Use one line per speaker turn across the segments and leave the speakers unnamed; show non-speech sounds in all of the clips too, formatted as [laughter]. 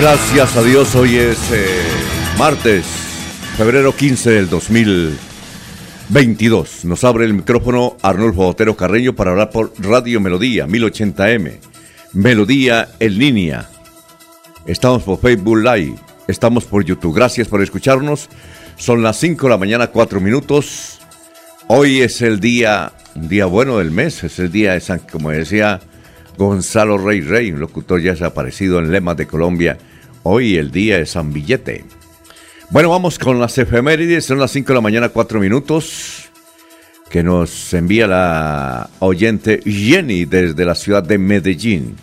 Gracias a Dios, hoy es eh, martes, febrero 15 del 2022. Nos abre el micrófono Arnulfo Otero Carreño para hablar por Radio Melodía 1080M. Melodía en línea. Estamos por Facebook Live, estamos por YouTube. Gracias por escucharnos. Son las 5 de la mañana, 4 minutos. Hoy es el día, un día bueno del mes, es el día de San, como decía Gonzalo Rey Rey, un locutor ya desaparecido en Lemas de Colombia. Hoy el día de San Billete. Bueno, vamos con las efemérides. Son las 5 de la mañana, 4 minutos. Que nos envía la oyente Jenny desde la ciudad de Medellín.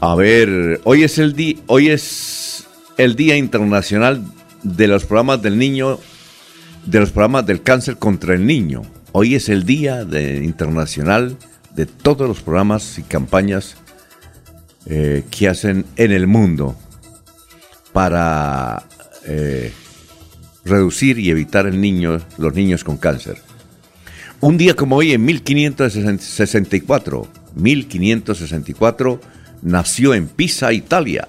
A ver, hoy es el día, hoy es el Día Internacional de los Programas del Niño, de los programas del cáncer contra el niño. Hoy es el Día de, Internacional todos los programas y campañas eh, que hacen en el mundo para eh, reducir y evitar el niño, los niños con cáncer. Un día como hoy, en 1564, 1564, nació en Pisa, Italia,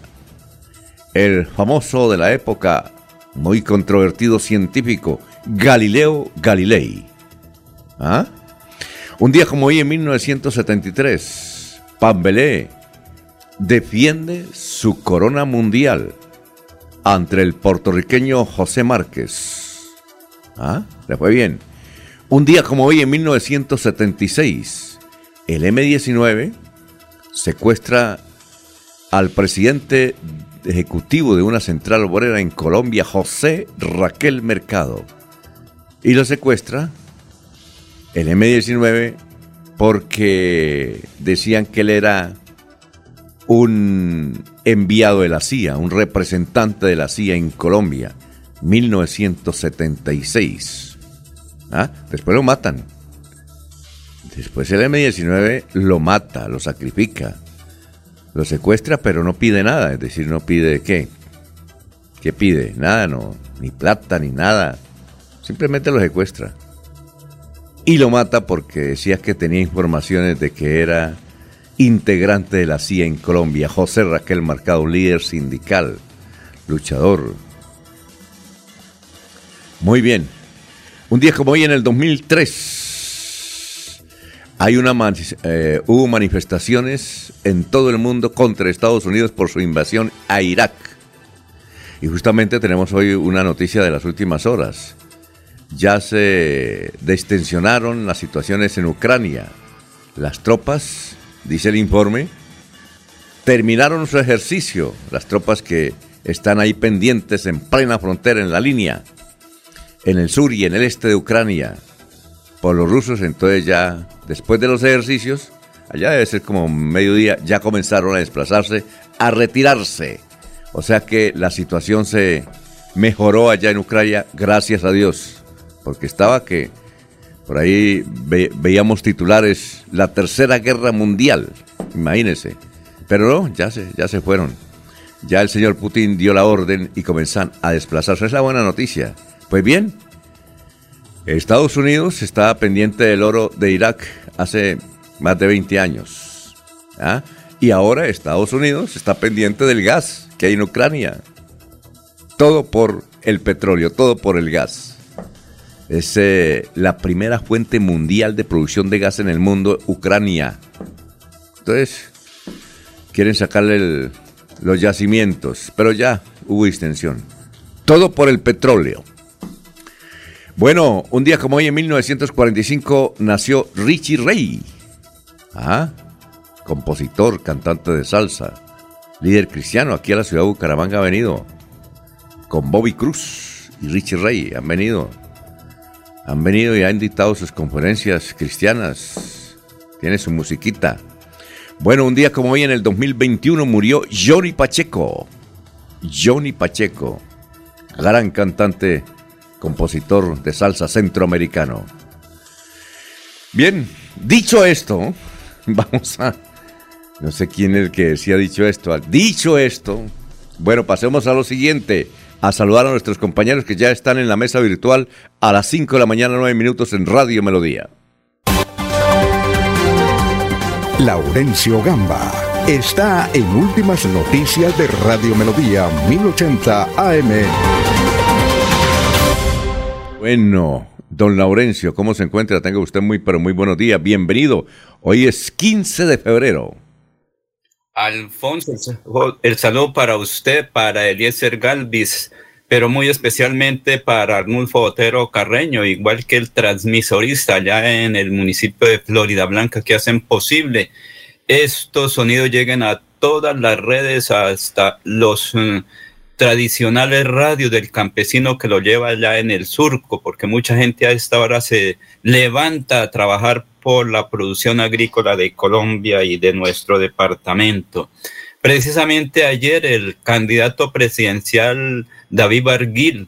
el famoso de la época, muy controvertido científico, Galileo Galilei. ¿Ah? Un día como hoy, en 1973, Pambelé defiende su corona mundial ante el puertorriqueño José Márquez. ¿Ah? Le fue bien. Un día como hoy, en 1976, el M-19 secuestra al presidente ejecutivo de una central obrera en Colombia, José Raquel Mercado. Y lo secuestra el M-19 porque decían que él era un enviado de la CIA, un representante de la CIA en Colombia, 1976. ¿Ah? Después lo matan. Después el M-19 lo mata, lo sacrifica, lo secuestra, pero no pide nada, es decir, no pide qué. ¿Qué pide? Nada, no, ni plata, ni nada. Simplemente lo secuestra. Y lo mata porque decía que tenía informaciones de que era integrante de la CIA en Colombia, José Raquel Marcado, líder sindical, luchador. Muy bien. Un día como hoy en el 2003 hay una eh, hubo manifestaciones en todo el mundo contra Estados Unidos por su invasión a Irak. Y justamente tenemos hoy una noticia de las últimas horas. Ya se destensionaron las situaciones en Ucrania. Las tropas dice el informe, terminaron su ejercicio las tropas que están ahí pendientes en plena frontera en la línea, en el sur y en el este de Ucrania, por los rusos, entonces ya después de los ejercicios, allá debe ser como mediodía, ya comenzaron a desplazarse, a retirarse. O sea que la situación se mejoró allá en Ucrania, gracias a Dios, porque estaba que por ahí veíamos titulares, la tercera guerra mundial, imagínense. Pero no, ya se, ya se fueron. Ya el señor Putin dio la orden y comenzaron a desplazarse. Es la buena noticia. Pues bien, Estados Unidos estaba pendiente del oro de Irak hace más de 20 años. ¿ah? Y ahora Estados Unidos está pendiente del gas que hay en Ucrania. Todo por el petróleo, todo por el gas. Es eh, la primera fuente mundial de producción de gas en el mundo, Ucrania. Entonces, quieren sacarle los yacimientos, pero ya hubo extensión. Todo por el petróleo. Bueno, un día como hoy en 1945 nació Richie Ray. Ah, compositor, cantante de salsa, líder cristiano aquí a la ciudad de Bucaramanga ha venido con Bobby Cruz y Richie Ray han venido. Han venido y han dictado sus conferencias cristianas. Tiene su musiquita. Bueno, un día como hoy en el 2021 murió Johnny Pacheco. Johnny Pacheco, gran cantante, compositor de salsa centroamericano. Bien, dicho esto, [laughs] vamos a... No sé quién es el que decía dicho esto. Dicho esto, bueno, pasemos a lo siguiente a saludar a nuestros compañeros que ya están en la mesa virtual a las 5 de la mañana, 9 minutos en Radio Melodía.
Laurencio Gamba está en Últimas Noticias de Radio Melodía 1080 AM.
Bueno, don Laurencio, ¿cómo se encuentra? Tenga usted muy, pero muy buenos días. Bienvenido. Hoy es 15 de febrero.
Alfonso, el saludo para usted, para Eliezer Galvis, pero muy especialmente para Arnulfo Otero Carreño, igual que el transmisorista allá en el municipio de Florida Blanca, que hacen posible estos sonidos lleguen a todas las redes, hasta los mm, tradicionales radios del campesino que lo lleva allá en el surco, porque mucha gente a esta hora se levanta a trabajar por la producción agrícola de Colombia y de nuestro departamento. Precisamente ayer el candidato presidencial David Barguil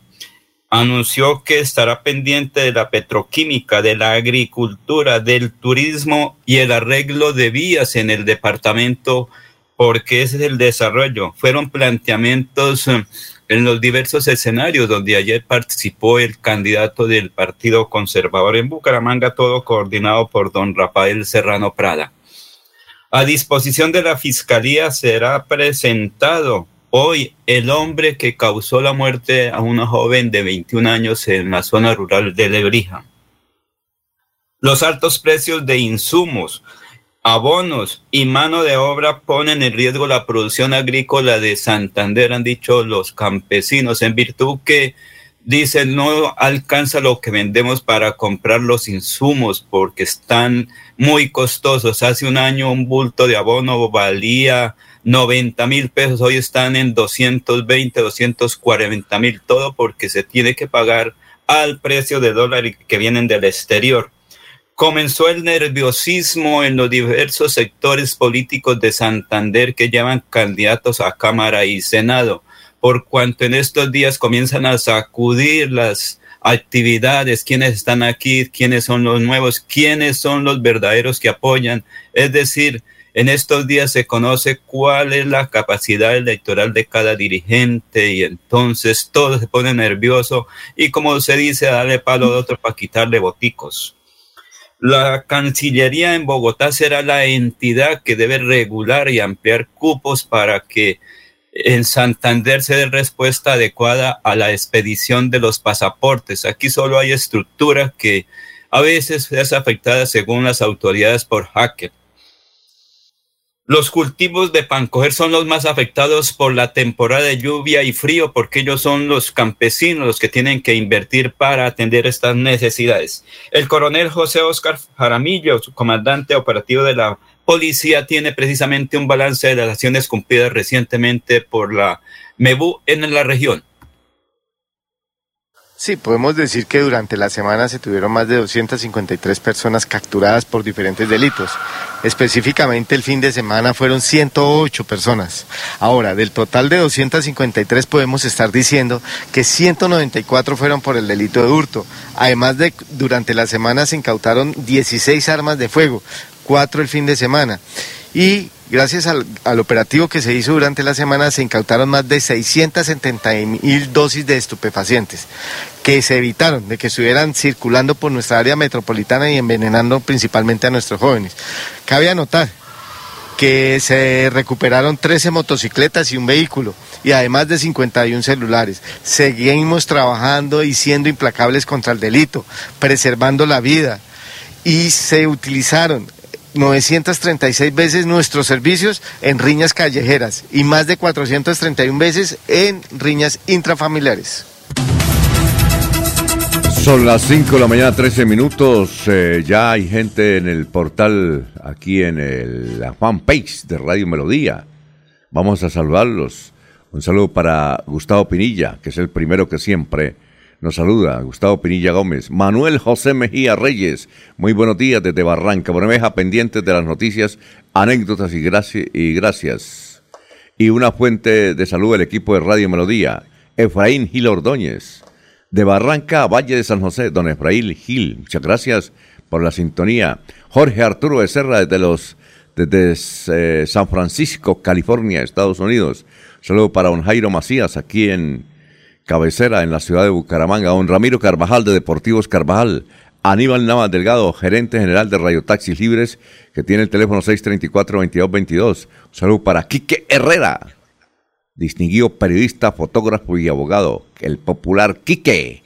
anunció que estará pendiente de la petroquímica, de la agricultura, del turismo y el arreglo de vías en el departamento, porque ese es el desarrollo. Fueron planteamientos en los diversos escenarios donde ayer participó el candidato del Partido Conservador en Bucaramanga, todo coordinado por don Rafael Serrano Prada. A disposición de la Fiscalía será presentado hoy el hombre que causó la muerte a una joven de 21 años en la zona rural de Lebrija. Los altos precios de insumos, abonos y mano de obra ponen en riesgo la producción agrícola de Santander, han dicho los campesinos, en virtud que dicen no alcanza lo que vendemos para comprar los insumos porque están muy costosos. Hace un año un bulto de abono valía 90 mil pesos, hoy están en 220, 240 mil, todo porque se tiene que pagar al precio de dólar que vienen del exterior comenzó el nerviosismo en los diversos sectores políticos de Santander que llevan candidatos a Cámara y Senado, por cuanto en estos días comienzan a sacudir las actividades, quiénes están aquí, quiénes son los nuevos, quiénes son los verdaderos que apoyan. Es decir, en estos días se conoce cuál es la capacidad electoral de cada dirigente y entonces todo se pone nervioso y como se dice, darle palo de otro para quitarle boticos. La Cancillería en Bogotá será la entidad que debe regular y ampliar cupos para que en Santander se dé respuesta adecuada a la expedición de los pasaportes. Aquí solo hay estructura que a veces es afectada según las autoridades por hacker. Los cultivos de pancoger son los más afectados por la temporada de lluvia y frío porque ellos son los campesinos los que tienen que invertir para atender estas necesidades. El coronel José Oscar Jaramillo, su comandante operativo de la policía, tiene precisamente un balance de las acciones cumplidas recientemente por la MEBU en la región.
Sí, podemos decir que durante la semana se tuvieron más de 253 personas capturadas por diferentes delitos. Específicamente el fin de semana fueron 108 personas. Ahora, del total de 253 podemos estar diciendo que 194 fueron por el delito de hurto. Además de durante la semana se incautaron 16 armas de fuego, 4 el fin de semana. Y gracias al, operativo que se hizo durante la semana se incautaron más de 670 mil dosis de estupefacientes que se evitaron de que estuvieran circulando por nuestra área metropolitana y envenenando principalmente a nuestros jóvenes. Cabe anotar que se recuperaron 13 motocicletas y un vehículo y además de 51 celulares. Seguimos trabajando y siendo implacables contra el delito, preservando la vida y se utilizaron 936 veces nuestros servicios en riñas callejeras y más de 431 veces en riñas intrafamiliares.
Son las 5 de la mañana, 13 minutos. Eh, ya hay gente en el portal, aquí en el, la fanpage de Radio Melodía. Vamos a salvarlos. Un saludo para Gustavo Pinilla, que es el primero que siempre nos saluda. Gustavo Pinilla Gómez. Manuel José Mejía Reyes. Muy buenos días desde Barranca. Bermeja, pendientes de las noticias, anécdotas y, y gracias. Y una fuente de salud del equipo de Radio Melodía. Efraín Gil Ordóñez. De Barranca Valle de San José, don Efraín Gil. Muchas gracias por la sintonía. Jorge Arturo Becerra desde los desde eh, San Francisco, California, Estados Unidos. Saludo para don Jairo Macías, aquí en cabecera, en la ciudad de Bucaramanga. Don Ramiro Carvajal, de Deportivos Carvajal. Aníbal Navas Delgado, gerente general de Radio Taxis Libres, que tiene el teléfono 634-2222. Saludo para Quique Herrera, distinguido periodista, fotógrafo y abogado, el popular Quique,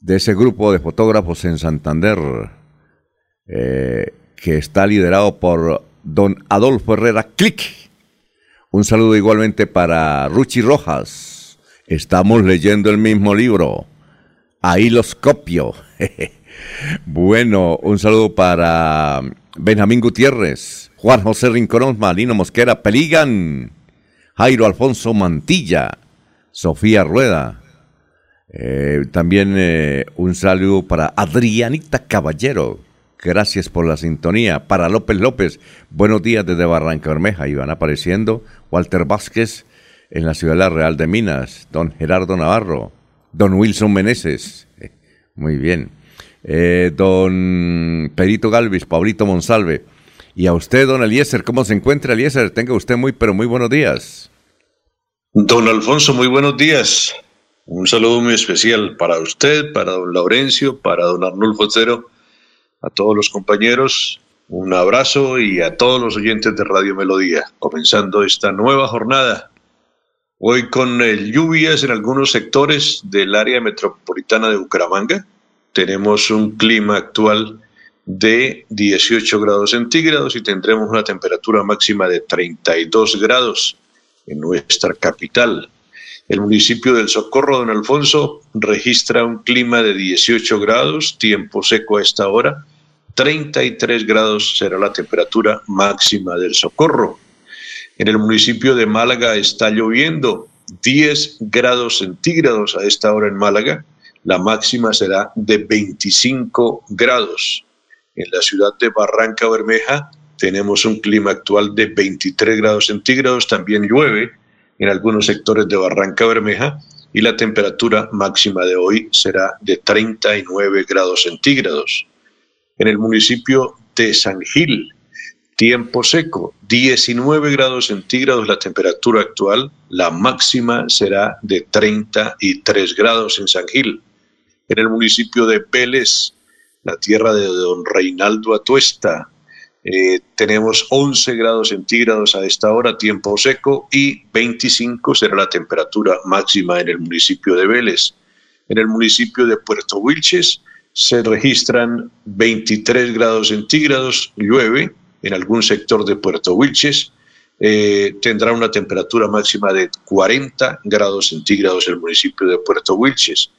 de ese grupo de fotógrafos en Santander. Eh, que está liderado por don Adolfo Herrera Click. Un saludo igualmente para Ruchi Rojas. Estamos leyendo el mismo libro. Ahí los copio. [laughs] bueno, un saludo para Benjamín Gutiérrez, Juan José Rinconón, Malino Mosquera, Peligan, Jairo Alfonso Mantilla, Sofía Rueda. Eh, también eh, un saludo para Adrianita Caballero, Gracias por la sintonía. Para López López, buenos días desde Barranca Bermeja. Y van apareciendo Walter Vázquez en la ciudad Real de Minas, don Gerardo Navarro, don Wilson Meneses. Muy bien. Eh, don Perito Galvis, Pablito Monsalve. Y a usted, don Eliezer, ¿cómo se encuentra Eliezer? Tenga usted muy, pero muy buenos días.
Don Alfonso, muy buenos días. Un saludo muy especial para usted, para don Laurencio, para don Arnulfo Cero a todos los compañeros, un abrazo y a todos los oyentes de Radio Melodía, comenzando esta nueva jornada. Hoy con lluvias en algunos sectores del área metropolitana de Bucaramanga. Tenemos un clima actual de 18 grados centígrados y tendremos una temperatura máxima de 32 grados en nuestra capital. El municipio del Socorro, don Alfonso, registra un clima de 18 grados, tiempo seco a esta hora, 33 grados será la temperatura máxima del Socorro. En el municipio de Málaga está lloviendo 10 grados centígrados a esta hora en Málaga. La máxima será de 25 grados. En la ciudad de Barranca Bermeja tenemos un clima actual de 23 grados centígrados. También llueve en algunos sectores de Barranca Bermeja y la temperatura máxima de hoy será de 39 grados centígrados en el municipio de San Gil. Tiempo seco, 19 grados centígrados la temperatura actual, la máxima será de 33 grados en San Gil. En el municipio de Vélez, la tierra de don Reinaldo Atuesta, eh, tenemos 11 grados centígrados a esta hora, tiempo seco, y 25 será la temperatura máxima en el municipio de Vélez. En el municipio de Puerto Wilches, se registran 23 grados centígrados, llueve en algún sector de Puerto Wilches, eh, tendrá una temperatura máxima de 40 grados centígrados el municipio de Puerto Wilches.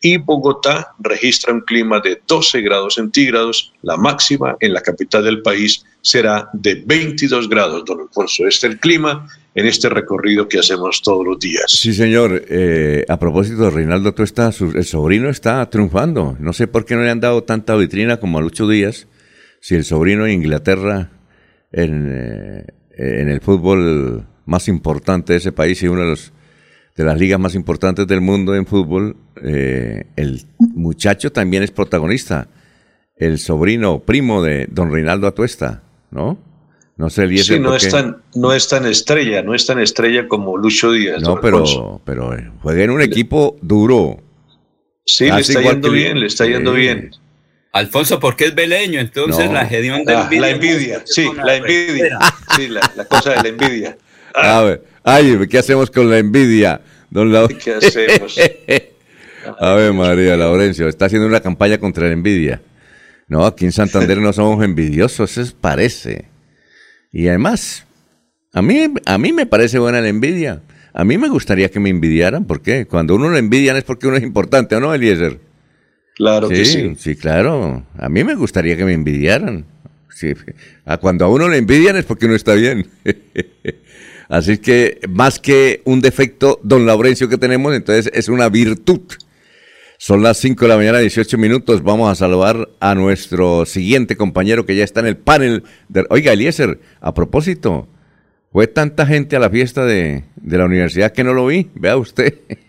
Y Bogotá registra un clima de 12 grados centígrados, la máxima en la capital del país será de 22 grados, don Alfonso. Este es el clima en este recorrido que hacemos todos los días.
Sí, señor. Eh, a propósito, Reinaldo, tú estás, el sobrino está triunfando. No sé por qué no le han dado tanta vitrina como a Lucho Díaz, si el sobrino de Inglaterra en, eh, en el fútbol más importante de ese país y uno de los de las ligas más importantes del mundo en fútbol, eh, el muchacho también es protagonista, el sobrino primo de don Reinaldo Atuesta, ¿no?
No sé, el sí, no es, tan, no es tan estrella, no es tan estrella como Lucho Díaz.
No, pero, pero eh, juega en un equipo duro.
Sí, le está yendo bien, le está yendo bien.
Alfonso, porque es beleño, entonces la gestión de
ah, envidia. La envidia, sí, la envidia. Sí, la, cosa de la envidia. [laughs]
A ver, ay, ¿qué hacemos con la envidia? Don
¿Qué hacemos? [laughs]
A ver, María Laurencio, está haciendo una campaña contra la envidia. No, aquí en Santander no somos envidiosos, eso parece. Y además, a mí, a mí me parece buena la envidia. A mí me gustaría que me envidiaran, porque cuando uno le envidian es porque uno es importante, ¿o no, Eliezer?
Claro que sí.
Sí, claro. A mí me gustaría que me envidiaran. A cuando a uno le envidian es porque uno está bien. [laughs] Así que más que un defecto, don Laurencio, que tenemos, entonces es una virtud. Son las 5 de la mañana, 18 minutos. Vamos a saludar a nuestro siguiente compañero que ya está en el panel. De... Oiga, Eliezer, a propósito, fue tanta gente a la fiesta de, de la universidad que no lo vi. Vea usted. [laughs]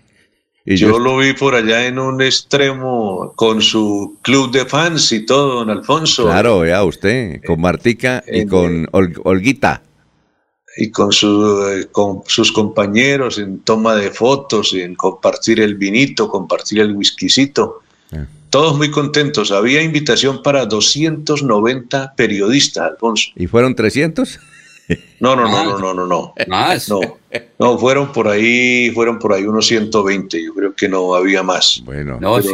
Y yo, lo vi por allá en un extremo con su club de fans y todo, don Alfonso.
Claro, vea usted, con Martica y con Olguita
y con, su, con sus compañeros en toma de fotos, en compartir el vinito, compartir el whiskycito. Ah. Todos muy contentos. Había invitación para 290 periodistas, Alfonso.
¿Y fueron 300?
No, no, no, no, no, no, no.
Más.
No, no, fueron por ahí, fueron por ahí unos 120. Yo creo que no había más.
Bueno, no, sí,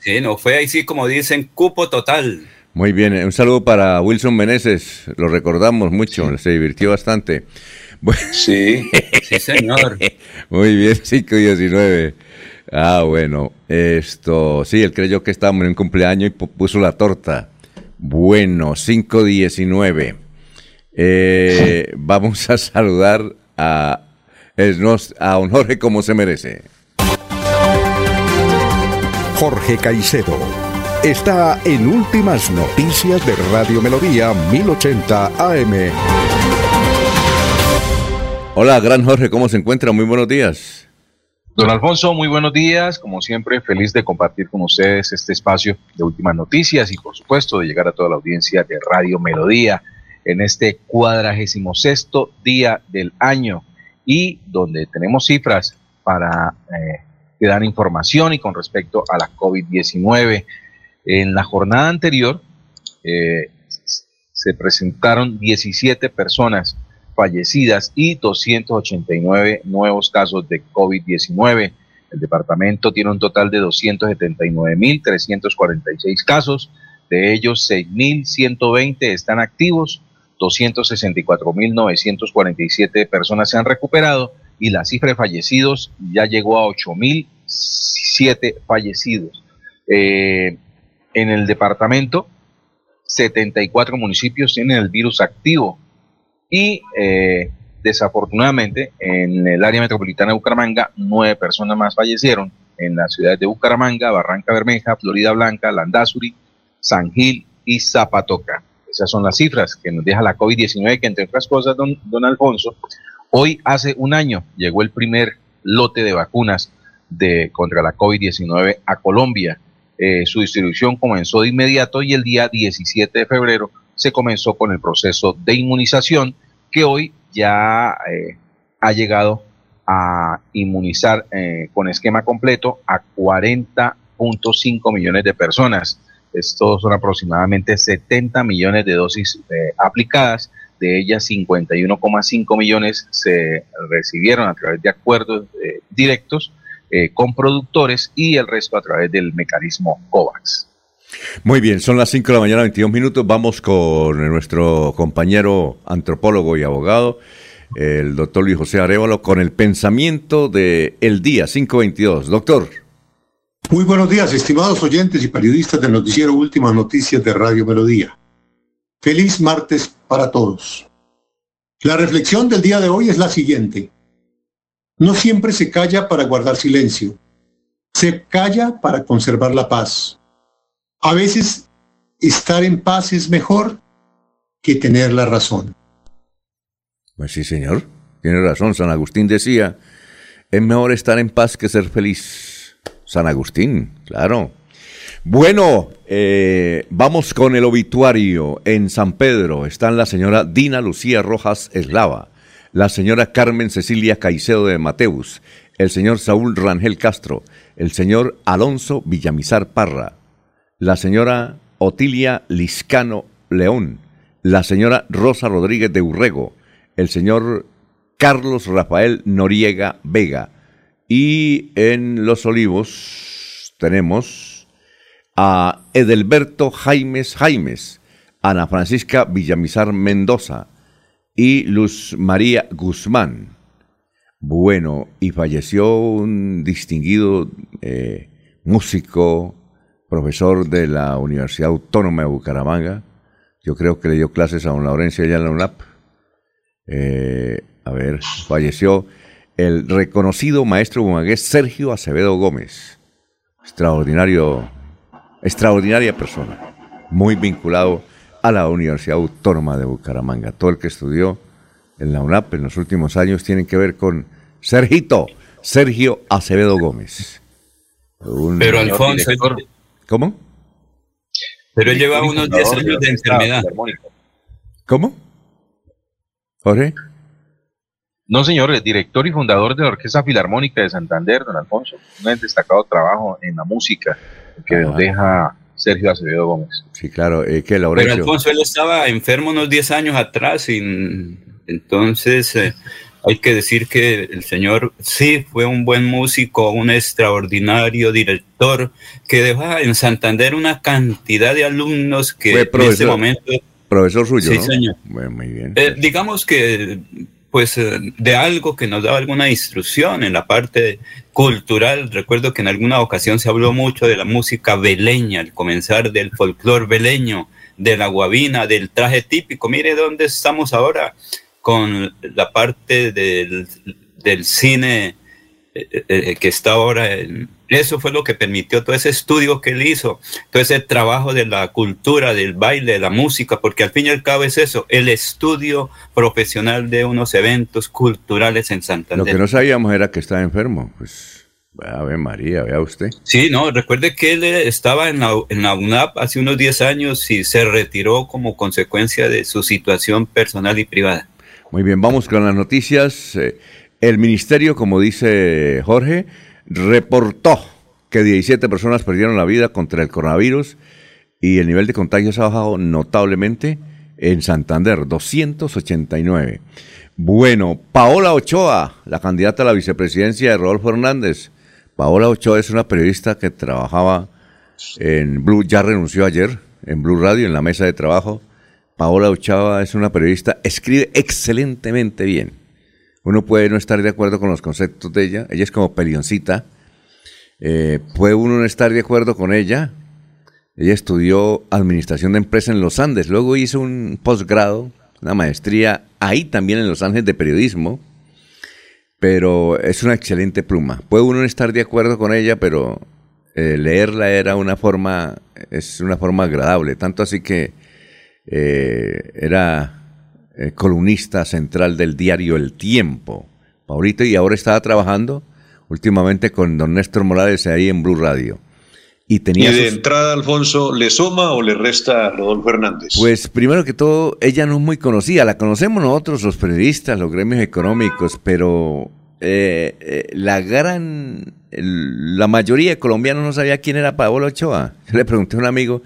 sí, no fue ahí sí como dicen cupo total.
Muy bien, un saludo para Wilson Meneses, lo recordamos mucho, se divirtió bastante.
Sí, [laughs]
sí señor.
Muy bien, 519. Ah, bueno, esto, sí, él creyó que estábamos en un cumpleaños y puso la torta. Bueno, 519. Eh, vamos a saludar a, a don Jorge como se merece.
Jorge Caicedo está en Últimas Noticias de Radio Melodía 1080 AM.
Hola, gran Jorge, ¿cómo se encuentra? Muy buenos días.
Don Alfonso, muy buenos días. Como siempre, feliz de compartir con ustedes este espacio de Últimas Noticias y, por supuesto, de llegar a toda la audiencia de Radio Melodía en este cuadragésimo sexto día del año y donde tenemos cifras para eh, dar información y con respecto a la COVID-19 en la jornada anterior eh, se presentaron 17 personas fallecidas y 289 nuevos casos de COVID-19. El departamento tiene un total de 279.346 casos, de ellos 6.120 están activos, 264.947 personas se han recuperado y la cifra de fallecidos ya llegó a 8.007 fallecidos. Eh, en el departamento, 74 municipios tienen el virus activo y eh, desafortunadamente en el área metropolitana de Bucaramanga, nueve personas más fallecieron en las ciudades de Bucaramanga, Barranca Bermeja, Florida Blanca, Landazuri, San Gil y Zapatoca. Esas son las cifras que nos deja la COVID-19, que entre otras cosas, don, don Alfonso, hoy hace un año llegó el primer lote de vacunas de, contra la COVID-19 a Colombia eh, su distribución comenzó de inmediato y el día 17 de febrero se comenzó con el proceso de inmunización que hoy ya eh, ha llegado a inmunizar eh, con esquema completo a 40.5 millones de personas. Estos son aproximadamente 70 millones de dosis aplicadas, de ellas 51,5 millones se recibieron a través de acuerdos directos eh, con productores y el resto a través del mecanismo COVAX.
Muy bien, son las 5 de la mañana, 22 minutos. Vamos con nuestro compañero antropólogo y abogado, el doctor Luis José Arevalo, con el pensamiento de el día 522. Doctor.
Muy buenos días, estimados oyentes y periodistas del noticiero Últimas Noticias de Radio Melodía. Feliz martes para todos. La reflexión del día de hoy es la siguiente. No siempre se calla para guardar silencio. Se calla para conservar la paz. A veces estar en paz es mejor que tener la razón.
Pues sí, señor. Tiene razón. San Agustín decía, es mejor estar en paz que ser feliz. San Agustín, claro. Bueno, eh, vamos con el obituario. En San Pedro están la señora Dina Lucía Rojas Eslava la señora Carmen Cecilia Caicedo de Mateus, el señor Saúl Rangel Castro, el señor Alonso Villamizar Parra, la señora Otilia Liscano León, la señora Rosa Rodríguez de Urrego, el señor Carlos Rafael Noriega Vega. Y en Los Olivos tenemos a Edelberto Jaimes Jaimes, Ana Francisca Villamizar Mendoza, y Luz María Guzmán. Bueno, y falleció un distinguido eh, músico, profesor de la Universidad Autónoma de Bucaramanga. Yo creo que le dio clases a don Laurencio allá en la UNAP. Eh, a ver, falleció el reconocido maestro bumangués Sergio Acevedo Gómez. Extraordinario, extraordinaria persona. Muy vinculado a la Universidad Autónoma de Bucaramanga. Todo el que estudió en la UNAP en los últimos años tiene que ver con Sergito, Sergio Acevedo Gómez.
Pero Alfonso,
¿cómo?
Pero él lleva unos 10 años de enfermedad.
¿Cómo? ¿Jorge?
No, señor, el director y fundador de la Orquesta Filarmónica de Santander, don Alfonso. Un destacado trabajo en la música que deja Sergio Acevedo Gómez.
Sí, claro, eh, que
Pero Alfonso, él estaba enfermo unos 10 años atrás y entonces eh, hay que decir que el señor sí fue un buen músico, un extraordinario director que dejó en Santander una cantidad de alumnos que
en ese momento... Profesor suyo,
sí, señor.
muy bien.
Eh, digamos que pues eh, de algo que nos daba alguna instrucción en la parte cultural. Recuerdo que en alguna ocasión se habló mucho de la música veleña, al comenzar del folclore veleño, de la guabina, del traje típico. Mire dónde estamos ahora con la parte del, del cine eh, eh, que está ahora en, eso fue lo que permitió todo ese estudio que él hizo, todo ese trabajo de la cultura, del baile, de la música, porque al fin y al cabo es eso, el estudio profesional de unos eventos culturales en Santander.
Lo que no sabíamos era que estaba enfermo, pues. A ver, María, vea usted.
Sí, no, recuerde que él estaba en la, en la UNAP hace unos 10 años y se retiró como consecuencia de su situación personal y privada.
Muy bien, vamos con las noticias. Eh, el ministerio, como dice Jorge, reportó que 17 personas perdieron la vida contra el coronavirus y el nivel de contagios ha bajado notablemente en Santander, 289. Bueno, Paola Ochoa, la candidata a la vicepresidencia de Rodolfo Hernández. Paola Ochoa es una periodista que trabajaba en Blue, ya renunció ayer en Blue Radio, en la mesa de trabajo. Paola Ochoa es una periodista, escribe excelentemente bien uno puede no estar de acuerdo con los conceptos de ella, ella es como pelioncita, eh, puede uno no estar de acuerdo con ella, ella estudió administración de empresa en los Andes, luego hizo un posgrado, una maestría ahí también en los Andes de periodismo, pero es una excelente pluma. Puede uno no estar de acuerdo con ella, pero eh, leerla era una forma, es una forma agradable, tanto así que eh, era eh, columnista central del diario El Tiempo, Paulito, y ahora estaba trabajando últimamente con don Néstor Morales ahí en Blue Radio.
Y, tenía de entrada, Alfonso, le suma o le resta a Rodolfo Hernández?
Pues primero que todo, ella no es muy conocida, la conocemos nosotros, los periodistas, los gremios económicos, pero eh, eh, la gran, la mayoría de colombianos no sabía quién era Paola Ochoa. Yo [laughs] le pregunté a un amigo,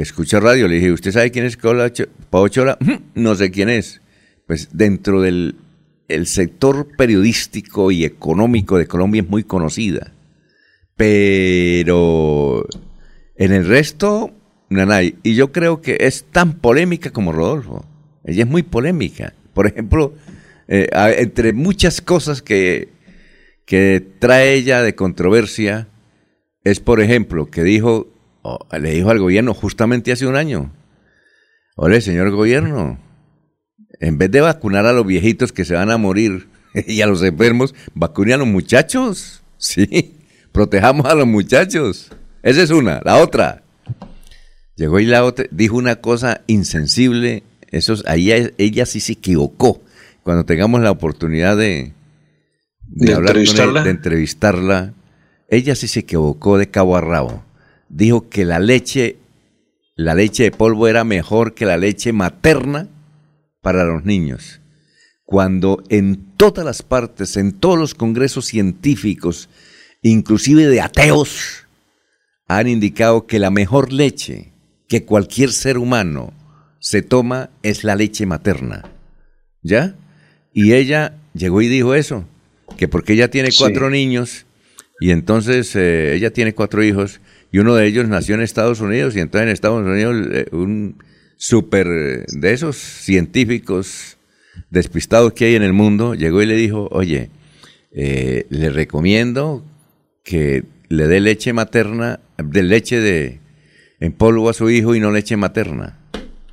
que escucha radio, le dije, ¿usted sabe quién es Paola Ochoa? No sé quién es. Pues dentro del el sector periodístico y económico de Colombia es muy conocida. Pero en el resto, Nanay. Y yo creo que es tan polémica como Rodolfo. Ella es muy polémica. Por ejemplo, eh, entre muchas cosas que, que trae ella de controversia, es por ejemplo que dijo le dijo al gobierno justamente hace un año, ole, señor gobierno, en vez de vacunar a los viejitos que se van a morir [laughs] y a los enfermos, vacune a los muchachos. [laughs] Sí, protejamos a los muchachos. Esa es una. La otra. Llegó y la otra dijo una cosa insensible. Eso, ahí ella sí se equivocó. Cuando tengamos la oportunidad de, de, hablar con de entrevistarla, ella sí se equivocó de cabo a rabo dijo que la leche, la leche de polvo era mejor que la leche materna para los niños. Cuando en todas las partes, en todos los congresos científicos, inclusive de ateos, han indicado que la mejor leche que cualquier ser humano se toma es la leche materna. ¿Ya? Y ella llegó y dijo eso, que porque ella tiene cuatro niños y entonces eh, ella tiene cuatro hijos y uno de ellos nació en Estados Unidos y entonces en Estados Unidos eh, un súper eh, de esos científicos despistados que hay en el mundo llegó y le dijo, oye, le recomiendo que le dé leche materna, de leche de, en polvo a su hijo y no leche materna.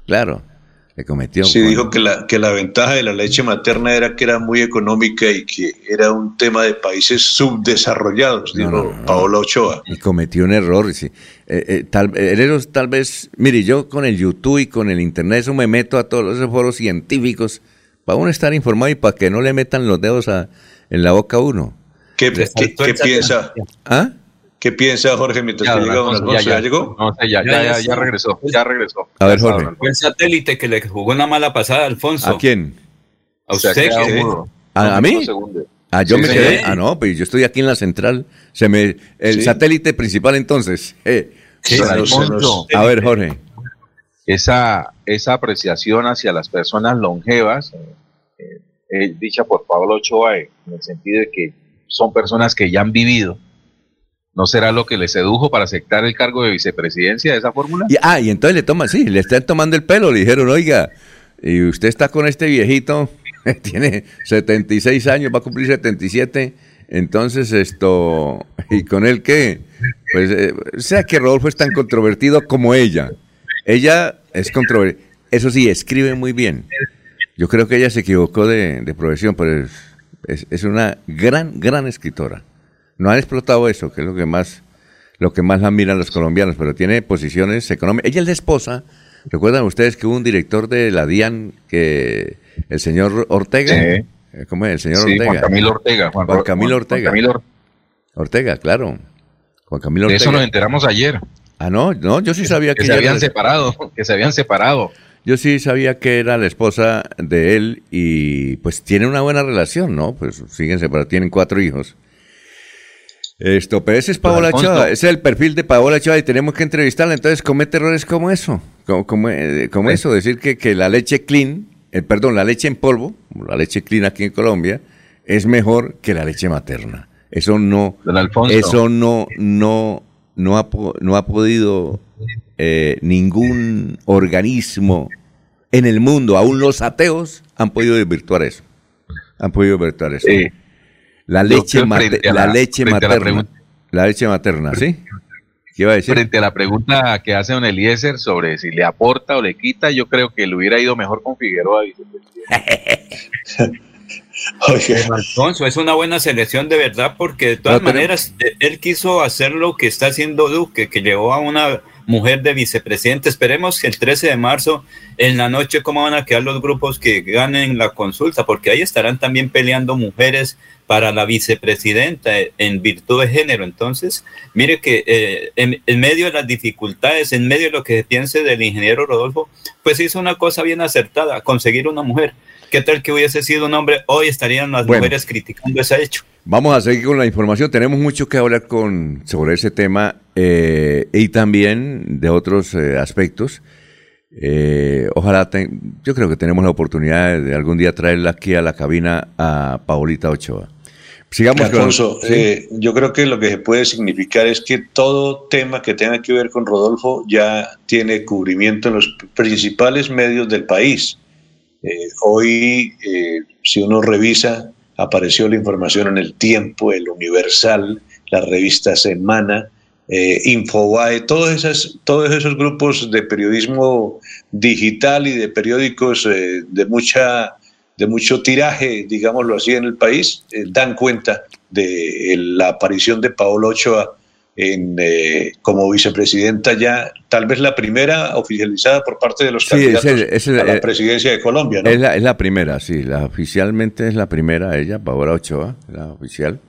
Claro, le cometió.
Sí, dijo que la, que la ventaja de la leche materna era que era muy económica y que era un tema de países subdesarrollados, dijo Paola Ochoa.
Y cometió un error. Sí. Eh, eh, tal, tal vez, mire, yo con el YouTube y con el Internet eso me meto a todos los foros científicos para uno estar informado y para que no le metan los dedos a, en la boca a uno.
¿Qué, qué piensa?
¿Ah?
¿Qué piensa Jorge mientras que llega Alfonso? ¿Ya, llegó?
No, ya, ya, ya, regresó, ya regresó.
A ver, Jorge.
Fue el satélite que le jugó una mala pasada a Alfonso.
¿A quién?
A usted.
¿A, mí? Ah, yo me quedé. Ah, no, pues yo estoy aquí en la central. Se me, el satélite principal entonces. Eh. A ver, Jorge.
Esa, esa apreciación hacia las personas longevas, eh, eh, dicha por Pablo Ochoa, en el sentido de que son personas que ya han vivido ¿No será lo que le sedujo para aceptar el cargo de vicepresidencia de esa fórmula?
Y, ah, y entonces le toma, sí, le están tomando el pelo, le dijeron, oiga, y usted está con este viejito, [laughs] tiene 76 años, va a cumplir 77, entonces esto, ¿y con él qué? Pues, eh, sea que Rodolfo es tan controvertido como ella. Ella es controvertida, eso sí, escribe muy bien. Yo creo que ella se equivocó de, profesión, pero es una gran, gran escritora. No han explotado eso, que es lo que más, lo que más admiran los colombianos, pero tiene posiciones económicas. Ella es la esposa. ¿Recuerdan ustedes que hubo un director de la DIAN, que el señor Ortega?
Sí.
Eh, ¿Cómo es? El señor Ortega.
Juan Camilo Ortega.
Juan, Camilo Ortega. Ortega, claro. Juan Camilo Ortega.
De eso nos enteramos ayer.
Ah, no, no, yo sí sabía que,
que se habían separado, que se habían separado.
Yo sí sabía que era la esposa de él y pues tiene una buena relación, ¿no? Pues siguen separados, tienen cuatro hijos. Esto, pero ese es Paola Chava, ese es el perfil de Paola Chava y tenemos que entrevistarla, entonces comete errores como eso, como, como, eh, eso, decir que, que, la leche clean, eh, perdón, la leche en polvo, la leche clean aquí en Colombia, es mejor que la leche materna. Eso no, eso no, no, no ha, no ha podido eh, ningún organismo en el mundo, aún los ateos han podido desvirtuar eso, han podido desvirtuar eso. La leche, la, leche materna. La, leche materna, ¿sí?
¿Qué iba a decir? Frente a la pregunta que hace don Eliezer sobre si le aporta o le quita, yo creo que le hubiera ido mejor con Figueroa. [laughs]
Alfonso, es una buena selección de verdad porque de todas maneras él quiso hacer lo que está haciendo Duque, que llevó a una mujer de vicepresidente. Esperemos que el 13 de marzo en la noche cómo van a quedar los grupos que ganen la consulta, porque ahí estarán también peleando mujeres para la vicepresidenta en virtud de género. Entonces, mire que eh, en, medio de las dificultades, en medio de lo que piense del ingeniero Rodolfo, pues hizo una cosa bien acertada, conseguir una mujer. ¿Qué tal que hubiese sido un hombre? Hoy estarían las mujeres criticando ese hecho.
Vamos a seguir con la información. Tenemos mucho que hablar con, sobre ese tema eh, y también de otros eh, aspectos. Eh, ojalá, yo creo que tenemos la oportunidad de, algún día traerla aquí a la cabina a Paulita Ochoa.
Sigamos Alfonso, yo creo que lo que se puede significar es que todo tema que tenga que ver con Rodolfo ya tiene cubrimiento en los principales medios del país. Hoy, si uno revisa apareció la información en el Tiempo, el Universal, la revista Semana, eh, Infobae, todos, todos esos grupos de periodismo digital y de periódicos eh, de, mucha, de mucho tiraje, digámoslo así, en el país, eh, dan cuenta de la aparición de Paolo Ochoa en, eh, como vicepresidenta ya, tal vez la primera oficializada por parte de los candidatos a la eh, presidencia de Colombia, ¿no?
Es la, es la primera, sí, la, oficialmente es la primera ella, Paola Ochoa, la oficial.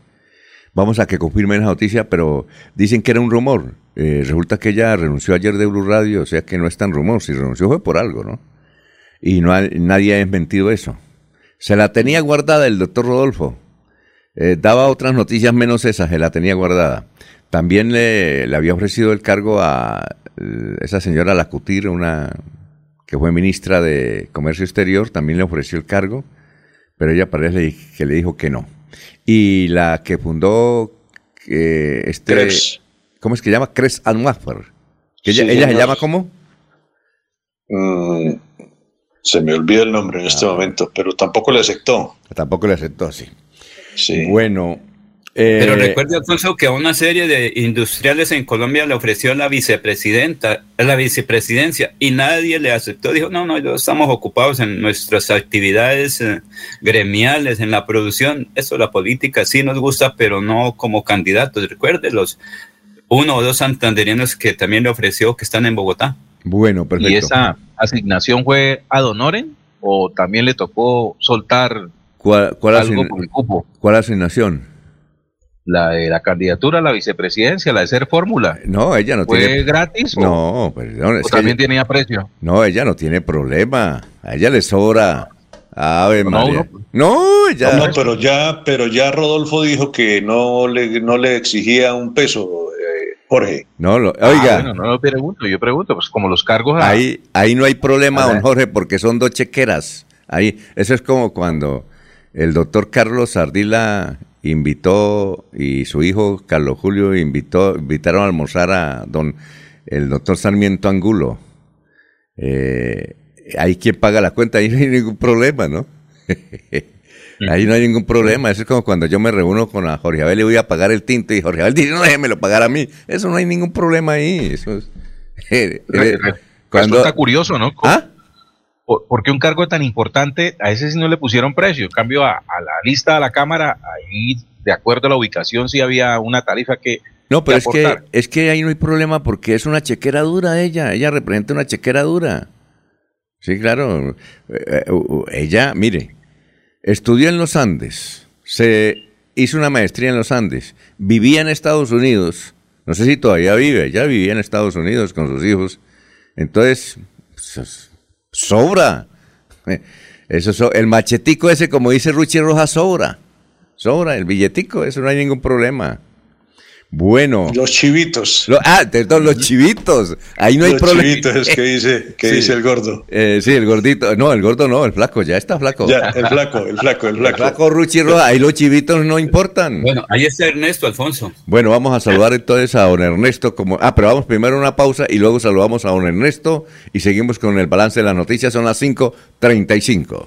Vamos a que confirmen la noticia, pero dicen que era un rumor. Eh, resulta que ella renunció ayer de Blue Radio, o sea que no es tan rumor. Si renunció fue por algo, ¿no? Y no nadie ha desmentido eso. Se la tenía guardada el doctor Rodolfo. daba otras noticias menos esas, se la tenía guardada. También le, le, había ofrecido el cargo a eh, esa señora Lacutir, una que fue ministra de Comercio Exterior, también le ofreció el cargo, pero ella parece que le dijo que no. Y la que fundó eh, este, ¿cómo es que llama? Cres Anwaffer. ¿Ella, ella se llama cómo?
Mm, se me olvida el nombre en este ah. momento, pero tampoco le aceptó.
Tampoco le aceptó, sí. Sí. Bueno,
Pero recuerde, Alfonso, que a una serie de industriales en Colombia le ofreció la vicepresidenta, la vicepresidencia, y nadie le aceptó. Dijo, no, no, estamos ocupados en nuestras actividades eh, gremiales, en la producción. Eso, la política sí nos gusta, pero no como candidatos. Recuerde los uno o dos santanderianos que también le ofreció que están en Bogotá.
Bueno, perfecto.
¿Y esa asignación fue ad honorem o también le tocó soltar
¿Cuál, cuál,
algo
asign-
por el cupo?
cuál asignación?
La de la candidatura a la vicepresidencia, la de ser fórmula.
No, ella no
¿Fue
tiene.
gratis o,
No, perdón,
o
es que
también
ella-
tenía precio?
no, ella no tiene problema. A ella le sobra. Ave
No,
María.
no.
No, ya.
No, pero ya, pero ya Rodolfo dijo que no le, no le exigía un peso, eh, Jorge.
No, lo-
Ah,
oiga,
bueno, no lo pregunto, yo pregunto, pues como los cargos a-
ahí, ahí no hay problema,
A
don
ver.
Jorge, porque son dos chequeras. Ahí, eso es como cuando el doctor Carlos Ardila invitó y su hijo Carlos Julio invitó, invitaron a almorzar a don el doctor Sarmiento Angulo. Eh, ahí quien paga la cuenta, [laughs] ahí no hay ningún problema, ¿no? [laughs] Ahí no hay ningún problema. Eso es como cuando yo me reúno con a Jorge Abel y voy a pagar el tinto y Jorge Abel dice, no, déjemelo pagar a mí. Eso no hay ningún problema ahí. Eso es... [laughs] Cuando...
Resulta curioso, ¿no?
¿Ah?
¿Por, qué un cargo tan importante a ese sí no le pusieron precio? En cambio, a, a la lista de la Cámara, ahí, de acuerdo a la ubicación, sí había una tarifa que...
No, pero
que
es que, es que ahí no hay problema porque es una chequera dura ella. Ella representa una chequera dura. Sí, claro. Eh, eh, ella, mire, estudió en los Andes, se hizo una maestría en los Andes, vivía en Estados Unidos, no sé si todavía vive, ella vivía en Estados Unidos con sus hijos. Entonces, pues, sobra. Eso so- el machetico ese, como dice Ruchi Rojas, sobra. Sobra, el billetico, eso no hay ningún problema. Bueno.
Los chivitos.
Lo- ah, perdón, los chivitos. Ahí no hay
los
problema.
chivitos es que dice, que
Sí.
dice el gordo.
Eh, sí, el gordito. No, el gordo no, el flaco, ya está flaco.
Ya, el flaco, el flaco, el
El
flaco.
flaco Ruchi Rojas, ahí los chivitos no importan.
Bueno, ahí está Ernesto Alfonso.
Bueno, vamos a saludar entonces a don Ernesto. Como... Ah, pero vamos primero a una pausa y luego saludamos a don Ernesto y seguimos con el balance de las noticias. Son las 5.35.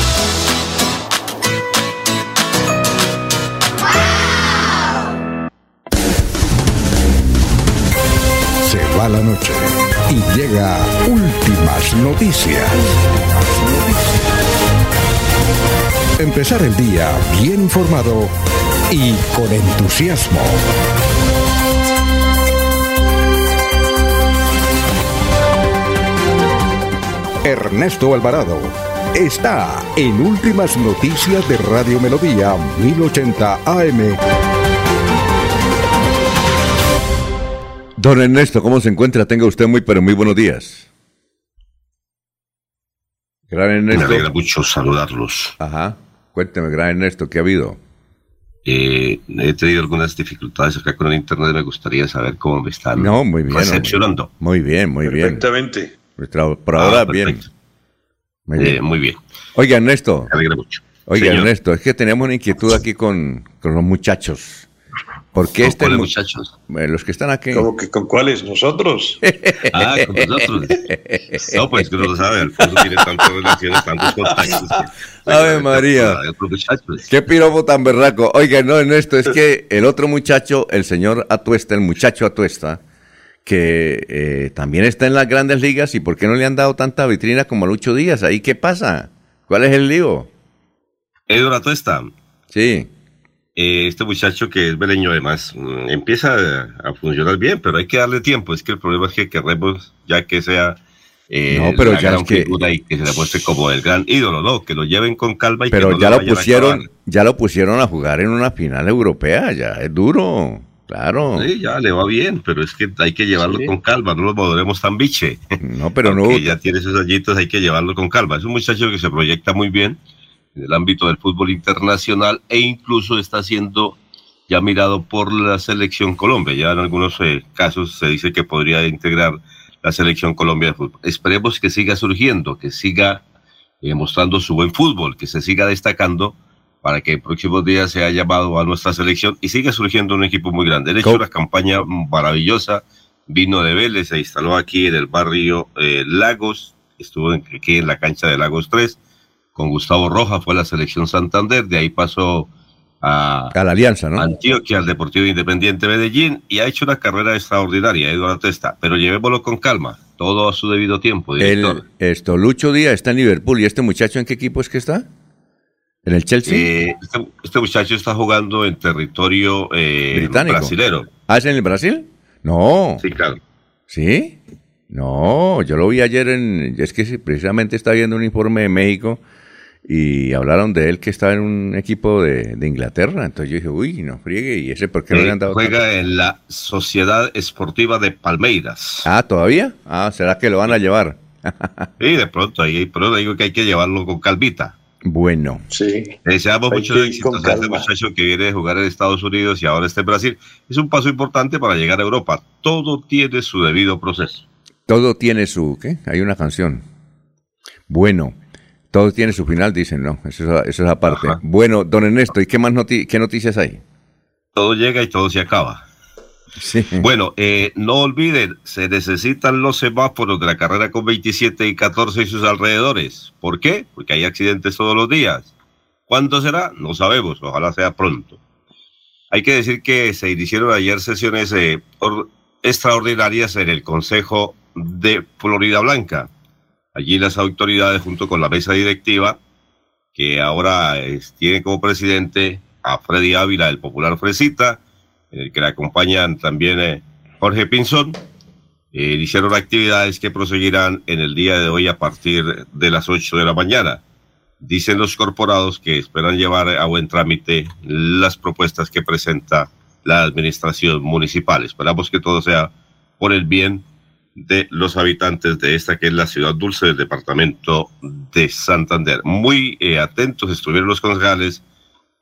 Se va la noche y llega últimas noticias. Empezar el día bien informado y con entusiasmo. Ernesto Alvarado está en Últimas Noticias de Radio Melodía 1080 AM.
Don Ernesto, ¿cómo se encuentra? Tenga usted muy, pero muy buenos días. Gran
Me
Ernesto.
alegra mucho saludarlos.
Ajá. Cuénteme, gran Ernesto, ¿qué ha habido?
Eh, he tenido algunas dificultades acá con el internet. Me gustaría saber cómo me están
No, muy bien.
recepcionando.
Muy bien, muy bien.
Perfectamente.
Nuestra- Por ahora,
Ah,
bien.
perfecto.
Muy
Eh,
bien.
muy bien.
Oiga, Ernesto.
Me alegra mucho.
Oiga,
Señor.
Ernesto, es que teníamos una inquietud aquí con, con los muchachos. Porque
¿Con
este
cuáles
mu-
muchachos?
eh, los que están aquí.
¿Cómo que con cuáles? ¿Nosotros? [laughs] [laughs]
Ah, con nosotros. No, pues que no lo sabe, Alfonso tiene tantas relaciones, tantos contactos. que-
Ave María.
Muchachos.
Qué piropo tan berraco. Oiga, no, en esto es que el otro muchacho, el señor Atuesta, el muchacho Atuesta, que eh, también está en las grandes ligas, ¿y por qué no le han dado tanta vitrina como a Lucho Díaz? ¿Ahí qué pasa? ¿Cuál es el lío?
Eduardo Atuesta,
Sí.
Eh, este muchacho que es beleño además, mm, empieza a, a funcionar bien, pero hay que darle tiempo. Es que el problema es que queremos ya que sea eh,
No, pero
la
ya
gran
es que-
figura y que se le muestre como el gran ídolo, ¿no? Que lo lleven con calma y que
Pero
no
ya lo pusieron, ya lo pusieron a jugar en una final europea, ya es duro, claro.
Sí, ya le va bien, pero es que hay que llevarlo
Sí.
con calma, no lo volveremos tan biche. [laughs]
No, pero no.
Ya tiene esos añitos, hay que llevarlo con calma. Es un muchacho que se proyecta muy bien en el ámbito del fútbol internacional e incluso está siendo ya mirado por la selección Colombia. Ya en algunos eh, casos se dice que podría integrar la selección Colombia de fútbol. Esperemos que siga surgiendo, que siga eh, mostrando su buen fútbol, que se siga destacando para que en próximos días sea llamado a nuestra selección y siga surgiendo un equipo muy grande. Ha hecho una campaña maravillosa, vino de Vélez, se instaló aquí en el barrio eh, Lagos, estuvo en- aquí en la cancha de Lagos 3, con Gustavo Rojas fue a la selección Santander, de ahí pasó a,
A la alianza, ¿no?
Antioquia, al Deportivo Independiente Medellín, y ha hecho una carrera extraordinaria, Eduardo Testa, pero llevémoslo con calma, todo a su debido tiempo, director.
El, esto, Lucho Díaz está en Liverpool. ¿Y este muchacho en qué equipo es que está? ¿En el Chelsea?
Eh, este, este muchacho está jugando en territorio eh,
Británico.
brasilero.
¿Ah, es en el Brasil? No.
Sí, claro.
¿Sí? No, yo lo vi ayer en... Es que precisamente estaba viendo un informe de México y hablaron de él que estaba en un equipo de, de Inglaterra. Entonces yo dije, uy, no friegue. ¿Y ese por qué no le han dado
juega
tanto?
en la Sociedad Esportiva de Palmeiras.
Ah, ¿todavía? Ah, ¿será que lo van a llevar?
Sí, de pronto, ahí, pero digo que hay que llevarlo con calvita.
Bueno.
Sí.
Le deseamos éxitos
con
a este muchacho que viene de jugar en Estados Unidos y ahora está en Brasil. Es un paso importante para llegar a Europa. Todo tiene su debido proceso.
Todo tiene su... ¿Qué? Hay una canción. Bueno, todo tiene su final, dicen, ¿no? Eso es, eso es aparte. Bueno, don Ernesto, ¿y qué más noti- qué noticias hay?
Todo llega y todo se acaba.
Sí.
Bueno, eh, no olviden, se necesitan los semáforos de la carrera con 27 y 14 y sus alrededores. ¿Por qué? Porque hay accidentes todos los días. ¿Cuándo será? No sabemos, ojalá sea pronto. Hay que decir que se iniciaron ayer sesiones eh, or- extraordinarias en el Consejo de Florida Blanca. Allí las autoridades, junto con la mesa directiva, que ahora eh, tiene como presidente a Freddy Ávila, el popular Fresita, en el que le acompañan también eh, Jorge Pinzón. Eh, hicieron actividades que proseguirán en el día de hoy a partir de las 8 de la mañana. Dicen los corporados que esperan llevar a buen trámite las propuestas que presenta la administración municipal. Esperamos que todo sea por el bien de los habitantes de esta que es la ciudad dulce del departamento de Santander. Muy eh, atentos estuvieron los concejales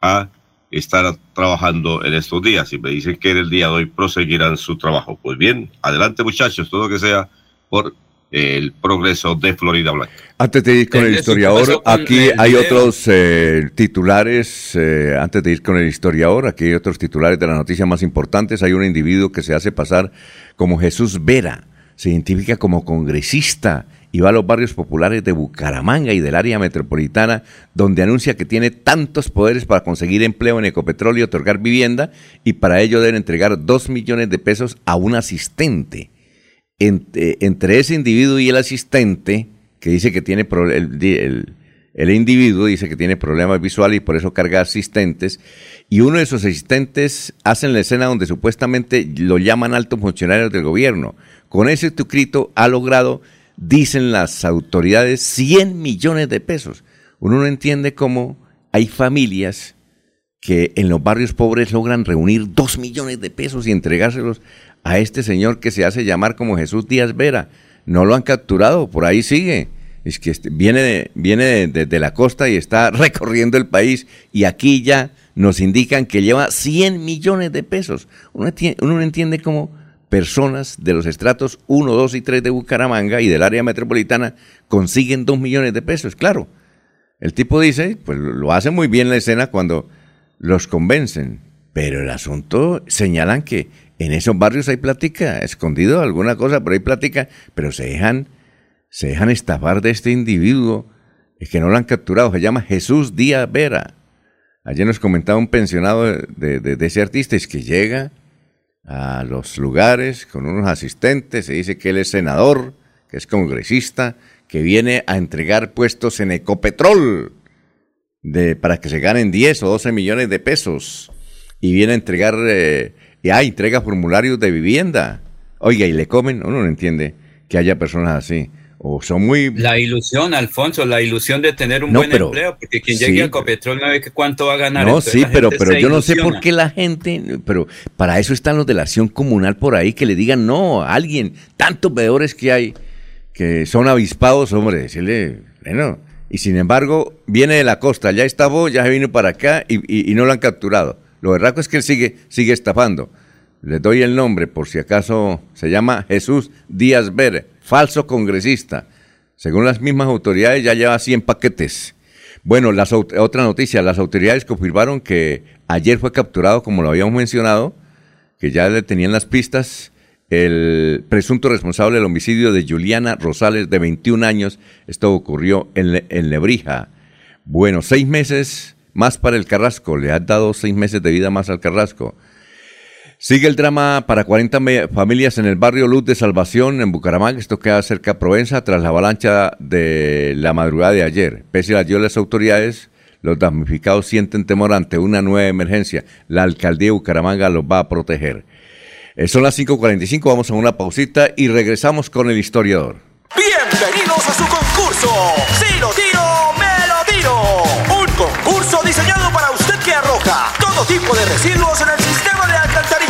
a estar trabajando en estos días y me dicen que en el día de hoy proseguirán su trabajo. Pues bien, adelante muchachos, todo lo que sea por eh, el progreso de Florida Blanca.
Antes de ir con el
Ernesto, ¿qué
historiador, aquí hay otros eh, titulares, eh, antes de ir con el historiador, aquí hay otros titulares de las noticias más importantes. Hay un individuo que se hace pasar como Jesús Vera, se identifica como congresista y va a los barrios populares de Bucaramanga y del área metropolitana, donde anuncia que tiene tantos poderes para conseguir empleo en Ecopetrol y otorgar vivienda, y para ello deben entregar dos millones de pesos a un asistente. Ent- entre ese individuo y el asistente, que dice que tiene el, el- individuo dice que tiene problemas visuales y por eso carga asistentes, y uno de esos asistentes hacen la escena donde supuestamente lo llaman altos funcionarios del gobierno. Con ese tucrito ha logrado, dicen las autoridades, 100 millones de pesos. Uno no entiende cómo hay familias que en los barrios pobres logran reunir dos millones de pesos y entregárselos a este señor que se hace llamar como Jesús Díaz Vera. No lo han capturado, por ahí sigue. Es que este- viene, de, viene de, la costa y está [laughs] recorriendo el país y aquí ya nos indican que lleva 100 millones de pesos. Uno, uno no entiende cómo personas de los estratos 1, 2 y 3 de Bucaramanga y del área metropolitana consiguen 2 millones de pesos. Claro, el tipo dice, pues lo hace muy bien la escena cuando los convencen. Pero el asunto señalan que en esos barrios hay plática, escondido alguna cosa, pero hay plática, pero se dejan, se dejan estafar de este individuo, es que no lo han capturado, se llama Jesús Díaz Vera. Ayer nos comentaba un pensionado de, de- de ese artista, es que llega a los lugares con unos asistentes, se dice que él es senador, que es congresista, que viene a entregar puestos en Ecopetrol de, para que se ganen 10 o 12 millones de pesos. Y viene a entregar, eh, y ah, entrega formularios de vivienda. Oiga, y le comen, uno no entiende que haya personas así. O son muy...
La ilusión, Alfonso, la ilusión de tener un
No,
buen
pero-
empleo, porque quien
sí,
llegue a
pero-
Copetrol no ve que cuánto va a ganar.
No,
entonces
sí, pero, pero yo no sé por qué la gente, pero para eso están los de la acción comunal por ahí, que le digan no a alguien, tantos veedores que hay, que son avispados, hombre, decirle, bueno, y sin embargo, viene de la costa, ya estafó, ya se vino para acá y, y- y no lo han capturado. Lo berraco es que él sigue, sigue estafando. Le doy el nombre, por si acaso, se llama Jesús Díaz Ver, falso congresista. Según las mismas autoridades, ya lleva 100 paquetes. Bueno, las, otra noticia, las autoridades confirmaron que ayer fue capturado, como lo habíamos mencionado, que ya le tenían las pistas, el presunto responsable del homicidio de Juliana Rosales, de 21 años. Esto ocurrió en, Le- en Lebrija. Bueno, seis meses más para el Carrasco. Le han dado seis meses de vida más al Carrasco. Sigue el drama para 40 me- familias en el barrio Luz de Salvación en Bucaramanga. Esto queda cerca a Provenza tras la avalancha de la madrugada de ayer. Pese a las de autoridades, los damnificados sienten temor ante una nueva emergencia. La alcaldía de Bucaramanga los va a proteger. Eh, son las 5.45, vamos a una pausita y regresamos con el historiador.
Bienvenidos a su concurso. Si lo tiro, me lo tiro. Un concurso diseñado para usted que arroja todo tipo de residuos en el sistema de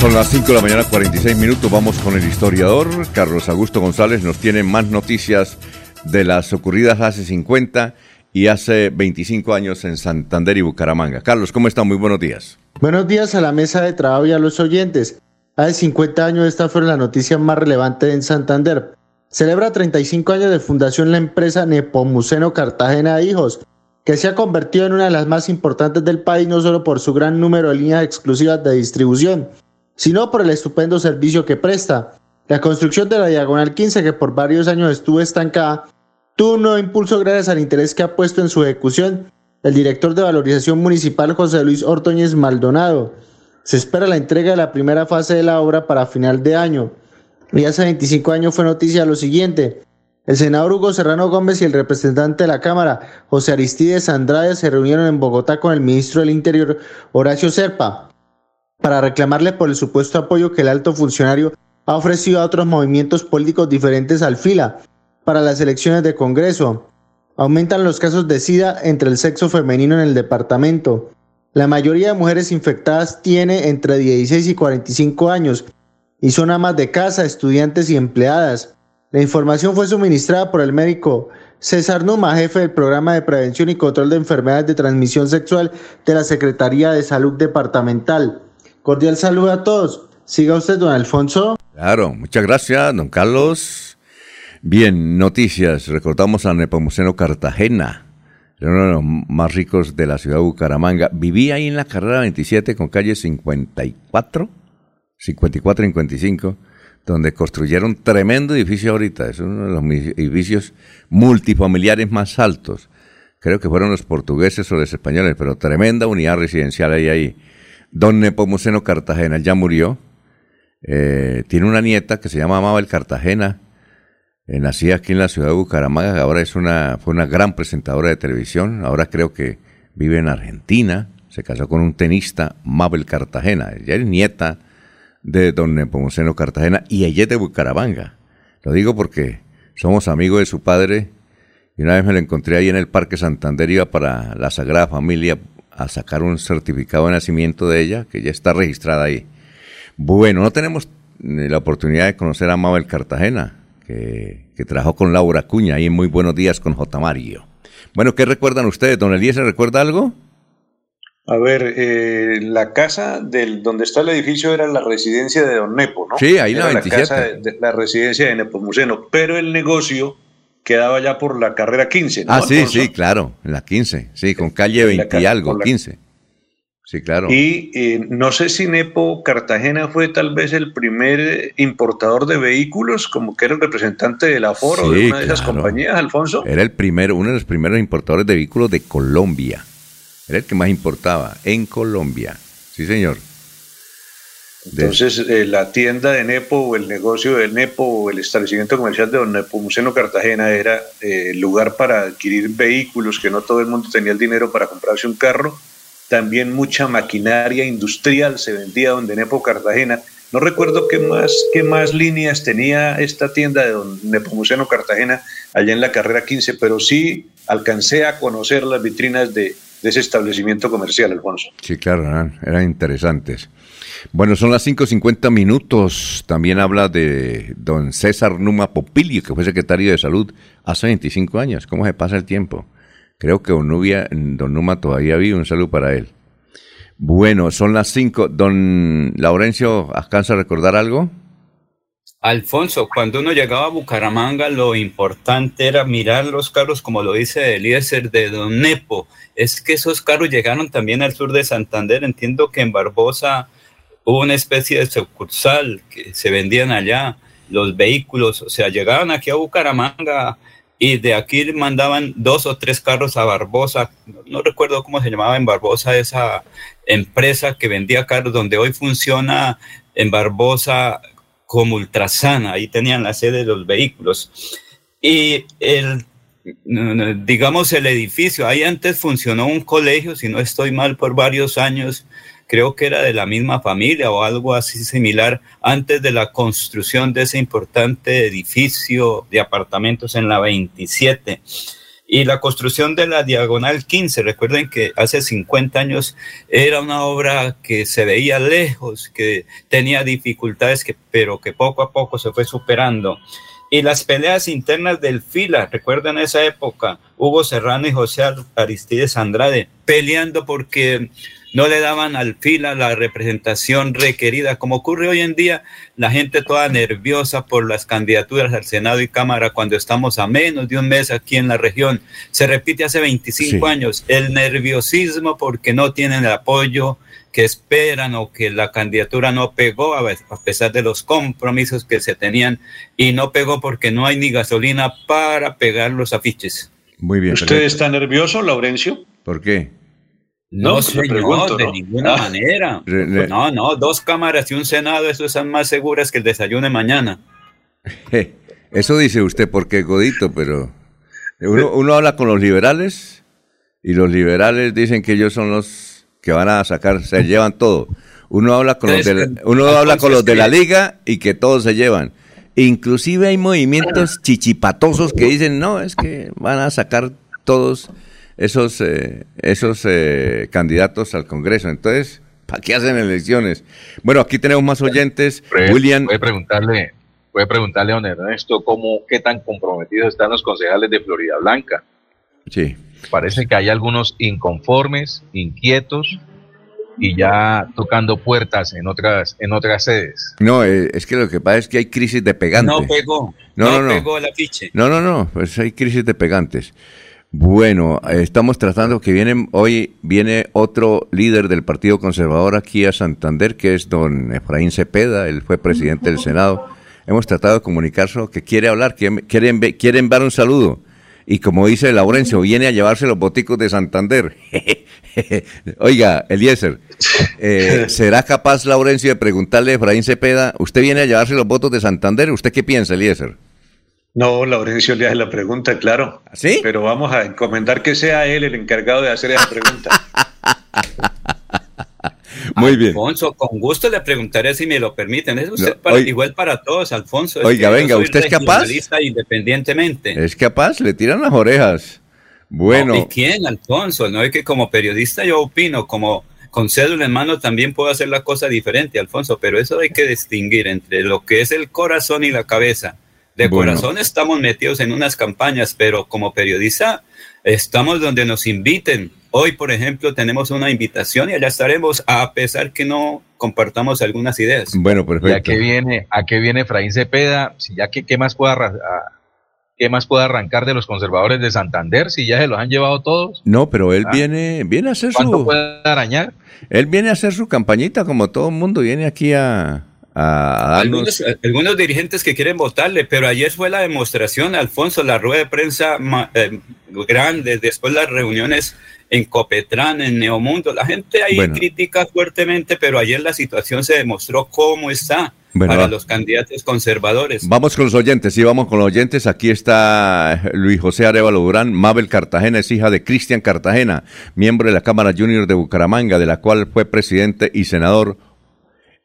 Son las 5 de la mañana, 46 minutos. Vamos con el historiador. Carlos Augusto González nos tiene más noticias de las ocurridas hace 50 y hace 25 años en Santander y Bucaramanga. Carlos, ¿cómo está? Muy buenos días.
Buenos días a la mesa de trabajo y a los oyentes. Hace 50 años esta fue la noticia más relevante en Santander. Celebra 35 años de fundación la empresa Nepomuceno Cartagena Hijos, que se ha convertido en una de las más importantes del país no solo por su gran número de líneas exclusivas de distribución, sino por el estupendo servicio que presta. La construcción de la Diagonal 15, que por varios años estuvo estancada, tuvo un nuevo impulso gracias al interés que ha puesto en su ejecución el director de valorización municipal José Luis Ortoñez Maldonado. Se espera la entrega de la primera fase de la obra para final de año. Y hace 25 años fue noticia lo siguiente. El senador Hugo Serrano Gómez y el representante de la Cámara, José Aristides Andrade, se reunieron en Bogotá con el ministro del Interior, Horacio Serpa, para reclamarle por el supuesto apoyo que el alto funcionario ha ofrecido a otros movimientos políticos diferentes al FILA para las elecciones de Congreso. Aumentan los casos de SIDA entre el sexo femenino en el departamento. La mayoría de mujeres infectadas tiene entre 16 y 45 años y son amas de casa, estudiantes y empleadas. La información fue suministrada por el médico César Numa, jefe del programa de prevención y control de enfermedades de transmisión sexual de la Secretaría de Salud Departamental. Cordial saludo a todos. Siga usted, don Alfonso.
Claro, muchas gracias, don Carlos. Bien, noticias. Recordamos a Nepomuceno Cartagena. uno de los más ricos de la ciudad de Bucaramanga. Vivía ahí en la carrera 27 con calle 54, 54 y 55, donde construyeron tremendo edificio ahorita. Es uno de los edificios multifamiliares más altos. Creo que fueron los portugueses o los españoles, pero tremenda unidad residencial ahí ahí. Don Nepomuceno Cartagena ya murió. Eh, tiene una nieta que se llama Mabel Cartagena. Eh, nacida aquí en la ciudad de Bucaramanga, ahora es una, fue una gran presentadora de televisión, ahora creo que vive en Argentina, se casó con un tenista, Mabel Cartagena, ella es nieta de don Nepomuceno Cartagena y ella es de Bucaramanga. Lo digo porque somos amigos de su padre y una vez me lo encontré ahí en el Parque Santander, iba para la Sagrada Familia a sacar un certificado de nacimiento de ella, que ya está registrada ahí. Bueno, no tenemos eh, la oportunidad de conocer a Mabel Cartagena, que, que trabajó con Laura Cuña ahí en Muy Buenos Días con J. Mario. Bueno, ¿qué recuerdan ustedes? ¿Don Elías recuerda algo?
A ver, eh, la casa del donde está el edificio era la residencia de Don Nepo, ¿no?
Sí, ahí la
Era
27.
casa de, de la residencia de Nepomuceno, pero el negocio quedaba ya por la carrera 15, ¿no?
ah, sí,
Alfonso?
sí, claro, en la 15, sí, con calle
En la
20 y algo,
la-
15. Sí, claro.
Y eh, no sé si Nepo Cartagena fue tal vez el primer eh, importador de vehículos, como que era el representante de la Foro o de
Sí,
una de esas compañías, Alfonso.
Era el primero, uno de los primeros importadores de vehículos de Colombia. Era el que más importaba en Colombia. Sí, señor.
Entonces, eh, la tienda de Nepo o el negocio de Nepo o el establecimiento comercial de Don Nepomuceno Cartagena era eh, el lugar para adquirir vehículos, que no todo el mundo tenía el dinero para comprarse un carro. También mucha maquinaria industrial se vendía donde Nepo Cartagena. No recuerdo qué más, qué más líneas tenía esta tienda de Don Nepomuceno Cartagena allá en la carrera 15, pero sí alcancé a conocer las vitrinas de, de ese establecimiento comercial, Alfonso.
Sí, claro, eran, eran interesantes. Bueno, son las 5.50 minutos. También habla de don César Numa Popilio, que fue secretario de Salud hace 25 años. ¿Cómo se pasa el tiempo? Creo que don, Nubia- don Numa todavía vive. Un saludo para él. Bueno, son las 5. Don Laurencio, ¿alcanza a recordar algo?
Alfonso, cuando uno llegaba a Bucaramanga, lo importante era mirar los carros, como lo dice Eliezer de Don Nepo. Es que esos carros llegaron también al sur de Santander. Entiendo que en Barbosa hubo una especie de sucursal que se vendían allá los vehículos. O sea, llegaban aquí a Bucaramanga y de aquí mandaban dos o tres carros a Barbosa. No, no recuerdo cómo se llamaba en Barbosa esa empresa que vendía carros, donde hoy funciona en Barbosa como Ultrasana, ahí tenían la sede de los vehículos. Y el, digamos, el edificio, ahí antes funcionó un colegio, si no estoy mal, por varios años, creo que era de la misma familia o algo así similar, antes de la construcción de ese importante edificio de apartamentos en la 27. Y la construcción de la Diagonal 15, recuerden que hace 50 años era una obra que se veía lejos, que tenía dificultades, que, pero que poco a poco se fue superando. Y las peleas internas del FILA, recuerden esa época, Hugo Serrano y José Aristides Andrade peleando porque no le daban al FILA la representación requerida, como ocurre hoy en día, la gente toda nerviosa por las candidaturas al Senado y Cámara cuando estamos a menos de un mes aquí en la región. Se repite hace 25
Sí.
años, el nerviosismo porque no tienen el apoyo que esperan o que la candidatura no pegó a pesar de los compromisos que se tenían y no pegó porque no hay ni gasolina para pegar los afiches.
Muy bien.
¿Usted
perfecto.
está nervioso, Laurencio?
¿Por qué?
No,
No,
señor,
pregunto,
de
¿no?
ninguna
Ah.
manera.
Re- re-
No, no, dos cámaras y un senado, eso están más seguras que el desayuno de mañana.
Eso dice usted porque Godito, pero uno, uno habla con los liberales y los liberales dicen que ellos son los que van a sacar, se llevan todo. Uno habla con los de la, uno habla con los de la liga y que todos se llevan. Inclusive hay movimientos chichipatosos que dicen, no, es que van a sacar todos esos, eh, esos eh, candidatos al Congreso. Entonces, ¿para qué hacen elecciones? Bueno, aquí tenemos más oyentes. William,
Puede preguntarle, puede preguntarle a don Ernesto cómo, qué tan comprometidos están los concejales de Florida Blanca.
sí.
Parece que hay algunos inconformes, inquietos y ya tocando puertas en otras, en otras sedes.
No, eh, es que lo que pasa es que hay crisis de pegantes.
No pegó,
No,
no,
no, no.
pegó el afiche.
No, no, no, pues hay crisis de pegantes. Bueno, estamos tratando que viene, hoy viene otro líder del Partido Conservador aquí a Santander, que es don Efraín Cepeda, él fue presidente del Senado. Hemos tratado de comunicarse que quiere hablar, que quiere, quiere enviar un saludo. Y como dice Laurencio, viene a llevarse los boticos de Santander. [laughs] Oiga, Eliezer, eh, [laughs] ¿será capaz Laurencio de preguntarle a Efraín Cepeda, usted viene a llevarse los votos de Santander? ¿Usted qué piensa, Eliezer?
No, Laurencio le hace la pregunta, claro.
¿Sí?
Pero vamos a encomendar que sea él el encargado de hacer esa pregunta. [laughs]
Muy bien.
Alfonso, con gusto le preguntaré si me lo permiten. Es usted
No,
para-
oiga-
igual para todos, Alfonso. Es
Oiga, venga, ¿usted es capaz?
Independientemente.
¿Es capaz? Le tiran las orejas. Bueno,
No, ¿Y quién, Alfonso? No es que como periodista yo opino, como con cédula en mano también puedo hacer la cosa diferente, Alfonso, pero eso hay que distinguir entre lo que es el corazón y la cabeza. De
Bueno.
corazón estamos metidos en unas campañas, pero como periodista estamos donde nos inviten. Hoy, por ejemplo, tenemos una invitación y allá estaremos, a pesar que no compartamos algunas ideas.
bueno,
¿Y a
perfecto.
qué viene, a qué viene Efraín Cepeda? Si ya que, ¿qué más puede arra- a- qué más puede arrancar de los conservadores de Santander? Si ya se los han llevado todos.
No, pero él
Ah.
viene, viene a hacer
¿Cuánto
su,
puede arañar?
él viene a hacer su campañita como todo el mundo viene aquí a, a.
Algunos, algunos dirigentes que quieren votarle, pero ayer fue la demostración, Alfonso, la rueda de prensa eh, grande, después las reuniones en Copetrán, en Neomundo. La gente ahí
Bueno.
critica fuertemente, pero ayer la situación se demostró cómo está
Bueno,
para
va-
los candidatos conservadores.
Vamos con los oyentes, sí, vamos con los oyentes. Aquí está Luis José Arevalo Durán. Mabel Cartagena es hija de Cristian Cartagena, miembro de la Cámara Junior de Bucaramanga, de la cual fue presidente y senador.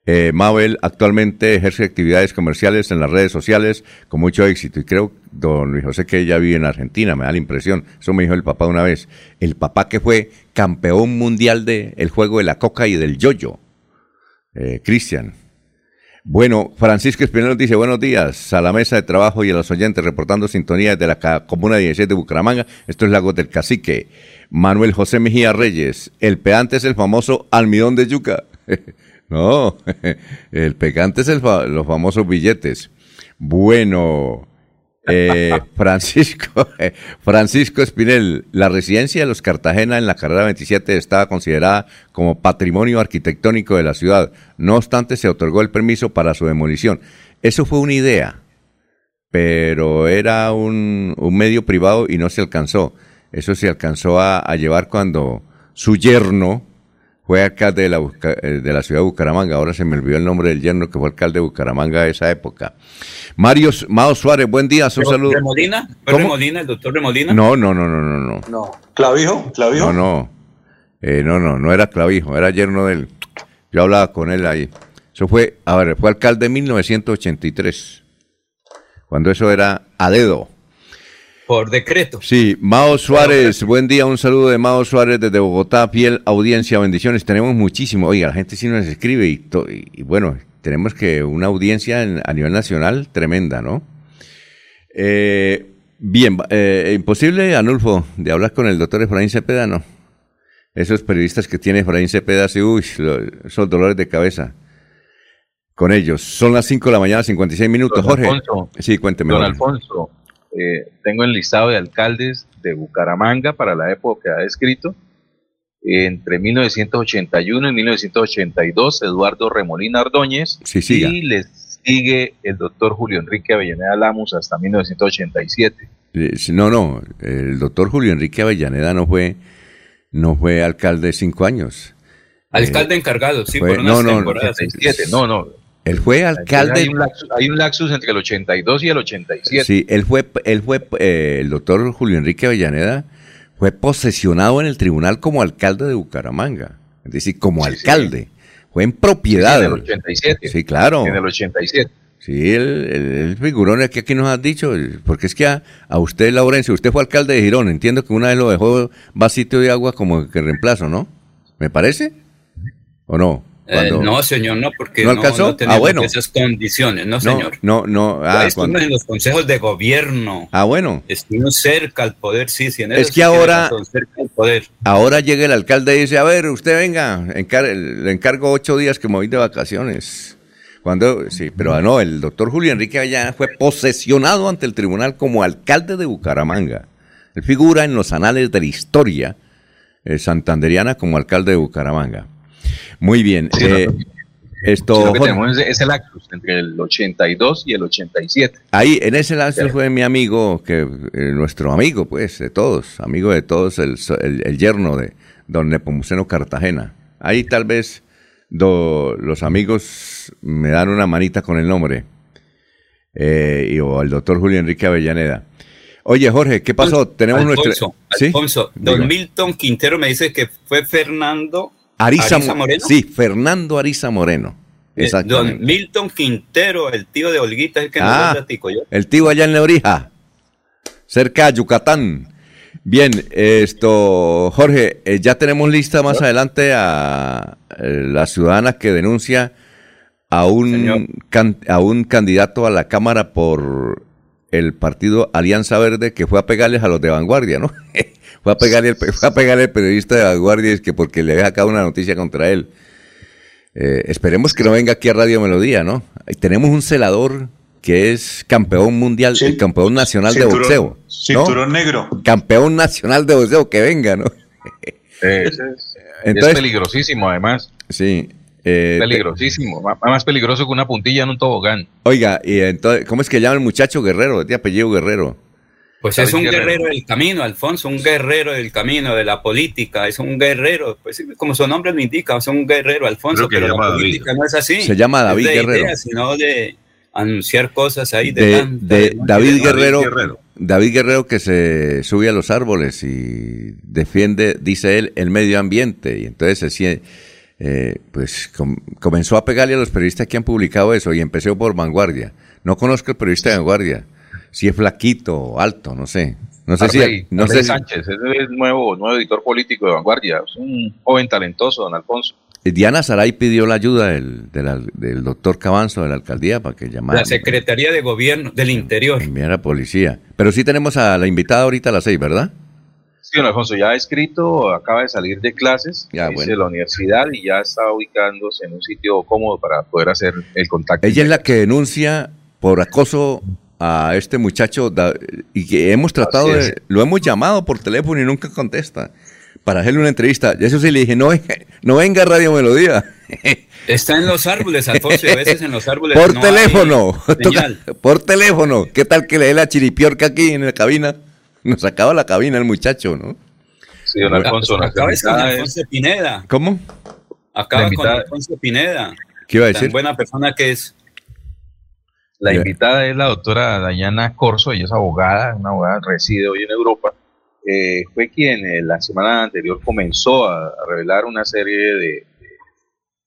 Eh, Mabel actualmente ejerce actividades comerciales en las redes sociales con mucho éxito y creo, don Luis José, que ella vive en Argentina, me da la impresión. Eso me dijo el papá una vez. El papá que fue campeón mundial del el juego de la coca y del yoyo. Eh, Cristian. Bueno, Francisco Espinel nos dice buenos días a la mesa de trabajo y a los oyentes reportando sintonía desde la comuna 16 de Bucaramanga. Esto es Lagos del Cacique. Manuel José Mejía Reyes. El peante es el famoso almidón de yuca. [laughs] no, [laughs] el pegante es el fa- los famosos billetes. Bueno, eh, [laughs] Francisco, [laughs] Francisco Espinel, la residencia de los Cartagena en la carrera 27 estaba considerada como patrimonio arquitectónico de la ciudad. No obstante, se otorgó el permiso para su demolición. Eso fue una idea, pero era un, un medio privado y no se alcanzó. Eso se alcanzó a, a llevar cuando su yerno fue alcalde de la, eh, de la ciudad de Bucaramanga. Ahora se me olvidó el nombre del yerno que fue alcalde de Bucaramanga de esa época. Mario, Mao Suárez, buen día, un saludo.
¿Remolina? ¿Fue
¿Cómo?
Remolina, el doctor Remolina?
No, no, no, no, no, no.
No. ¿Clavijo? ¿Clavijo?
No, no. Eh, no, no, no era clavijo, era yerno de él. Yo hablaba con él ahí. Eso fue, a ver, fue alcalde en 1983. Cuando eso era a dedo.
Por decreto.
Sí, Mao Suárez, buen día, un saludo de Mao Suárez desde Bogotá, fiel audiencia, bendiciones, tenemos muchísimo, oiga, la gente sí nos escribe y, to- y- y bueno, tenemos que una audiencia en- a nivel nacional tremenda, ¿no? Eh, bien, eh, imposible, Anulfo, de hablar con el doctor Efraín Cepeda, ¿no? Esos periodistas que tiene Efraín Cepeda, sí, uy, lo- esos dolores de cabeza con ellos. Son las 5 de la mañana, 56 minutos,
Don
Jorge.
Alfonso,
sí, cuénteme.
Don
Jorge.
Alfonso, eh, tengo el listado de alcaldes de Bucaramanga para la época que ha descrito. Entre 1981 y 1982, Eduardo Remolina Ordóñez.
Sí, siga.
Y le sigue el doctor Julio Enrique Avellaneda Lamus hasta 1987.
Eh, sí, No, no, el doctor Julio Enrique Avellaneda no fue, no fue alcalde cinco años.
Alcalde encargado, sí,
fue-
por unas
no, no,
temporadas.
87, no, no.
Él fue alcalde.
Hay un, laxus, hay un laxus entre el 82 y el 87.
Sí, él fue, él fue, eh, el doctor Julio Enrique Avellaneda fue posesionado en el tribunal como alcalde de Bucaramanga. Es decir, como alcalde. Fue en propiedad.
En el 87.
Sí, claro.
En el 87.
Sí, él, él, él figuró que aquí nos has dicho, porque es que a, a usted, Laurencio, usted fue alcalde de Girón, entiendo que una vez lo dejó vasito de agua como que reemplazo, ¿no? ¿Me parece? ¿O no?
Eh, no, señor, no, porque
¿No alcanzó?
no tenemos
Ah, bueno.
esas condiciones, no, señor.
no, no, ah,
Ah, Estuvo
cuando-
en los consejos de gobierno.
ah, bueno.
Estuvo cerca al poder, sí, sí. en
Es que
sí
ahora-
cerca al poder.
Ahora llega el alcalde y dice, a ver, usted venga, encar- le encargo ocho días que me voy de vacaciones. Cuando, sí, pero no, el doctor Julio Enrique Avellana fue posesionado ante el tribunal como alcalde de Bucaramanga. Él figura en los anales de la historia eh, santanderiana como alcalde de Bucaramanga. Muy bien.
Sí,
eh, esto,
Sí, lo que
Jorge,
tenemos es, el Actus entre el 82 y el 87.
Ahí, en ese lance fue mi amigo, que eh, nuestro amigo, pues, de todos, amigo de todos, el, el, el yerno de don Nepomuceno Cartagena. Ahí tal vez do- los amigos me dan una manita con el nombre. Eh, y, o el doctor Julio Enrique Avellaneda. Oye, Jorge, ¿qué pasó? Tenemos
Alfonso,
nuestro... ¿Sí?
Alfonso, don
Diga.
Milton Quintero me dice que fue Fernando
Ariza,
Ariza
Mo-
Moreno.
Sí, Fernando Ariza Moreno.
Eh,
Exactamente.
Don Milton Quintero, el tío de Olguita, es el que nos
Ah,
el datico, ¿yo?
el tío allá en Lebrija, cerca de Yucatán. Bien, esto, Jorge, eh, ya tenemos lista más adelante a eh, la ciudadana que denuncia a un, can- a un candidato a la Cámara por el partido Alianza Verde que fue a pegarles a los de Vanguardia, ¿no? [laughs] fue, a pegarle el, fue a pegarle al periodista de Vanguardia es que porque le había sacado una noticia contra él. Eh, esperemos que no venga aquí a Radio Melodía, ¿no? Tenemos un celador que es campeón mundial,
Sí.
campeón nacional de boxeo. ¿no?
cinturón negro.
Campeón nacional de boxeo, que venga, ¿no? [laughs] Entonces-
es peligrosísimo, además.
Sí. Eh,
Peligrosísimo. Más peligroso que una puntilla en un tobogán.
Oiga, y entonces, ¿cómo es que llama el muchacho Guerrero? De apellido Guerrero.
Pues es un guerrero del camino, Alfonso, un guerrero del camino, de la política, es un guerrero, pues como su nombre lo indica, es un guerrero, Alfonso,
que
pero la
David.
política no es así.
Se llama
Es
David
de
Guerrero.
ideas, sino de anunciar cosas ahí de,
de, de
¿no?
David
De-
Guerrero, David Guerrero que se sube a los árboles y defiende, dice él, el medio ambiente. Y entonces se eh, pues com- comenzó a pegarle a los periodistas que han publicado eso y empezó por Vanguardia. No conozco el periodista de Vanguardia, si es flaquito o alto, no sé. No sé
Arley,
si... No
Arley
sé si-
Sánchez, es el nuevo, nuevo editor político de Vanguardia. Es un joven talentoso, don Alfonso.
Diana Saray pidió la ayuda del, del, doctor Cabanzo de la alcaldía para que llamara.
La Secretaría de Gobierno del Interior.
enviara policía. Pero sí tenemos a la invitada ahorita a las seis, ¿verdad?
Sí, don Alfonso, ya ha escrito, acaba de salir de clases
Ya,
dice,
bueno.
de la universidad y ya está ubicándose en un sitio cómodo para poder hacer el contacto.
Ella es la que denuncia por acoso a este muchacho y que hemos tratado de, lo hemos llamado por teléfono y nunca contesta para hacerle una entrevista. Y eso sí le dije, no, venga- no venga a Radio Melodía. [laughs]
Está en los árboles, Alfonso, a veces en los árboles.
por
no
teléfono,
hay [laughs]
Toca-
señal.
por teléfono. ¿Qué tal que le dé la chiripiorca aquí en la cabina? [laughs] Nos acaba la cabina el muchacho, ¿no?
Sí, don Alfonso, nuestra
Acaba es con Alfonso Pineda.
¿Cómo?
Acaba con Alfonso Pineda.
¿Qué iba a
Tan
decir?
buena persona que es.
La invitada es la doctora Dayana Corso, ella es abogada, una abogada, reside hoy en Europa. Eh, fue quien eh, la semana anterior comenzó a, a revelar una serie de,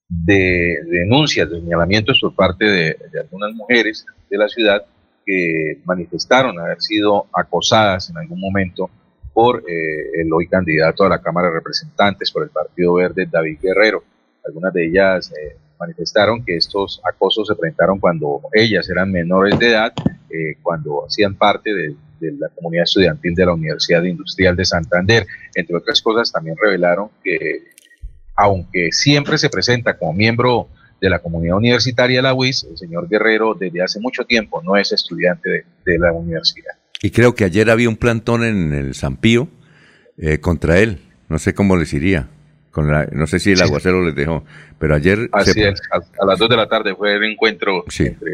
de denuncias, de señalamientos por parte de, de algunas mujeres de la ciudad que manifestaron haber sido acosadas en algún momento por eh, el hoy candidato a la Cámara de Representantes por el Partido Verde, David Guerrero. Algunas de ellas eh, manifestaron que estos acosos se presentaron cuando ellas eran menores de edad, eh, cuando hacían parte de, de la comunidad estudiantil de la Universidad Industrial de Santander. Entre otras cosas, también revelaron que, aunque siempre se presenta como miembro de la comunidad universitaria de la UIS, el señor Guerrero desde hace mucho tiempo no es estudiante de, de la universidad.
Y creo que ayer había un plantón en el Zampío eh, contra él. No sé cómo les iría. Con la, no sé si el
Sí.
aguacero les dejó. Pero ayer...
Así
se-
es, a, a las 2 de la tarde fue el encuentro
Sí.
entre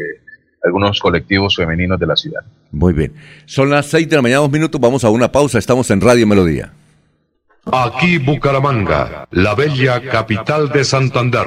algunos colectivos femeninos de la ciudad.
Muy bien. Son las seis de la mañana, dos minutos. Vamos a una pausa. Estamos en Radio Melodía.
Aquí Bucaramanga, la bella capital de Santander.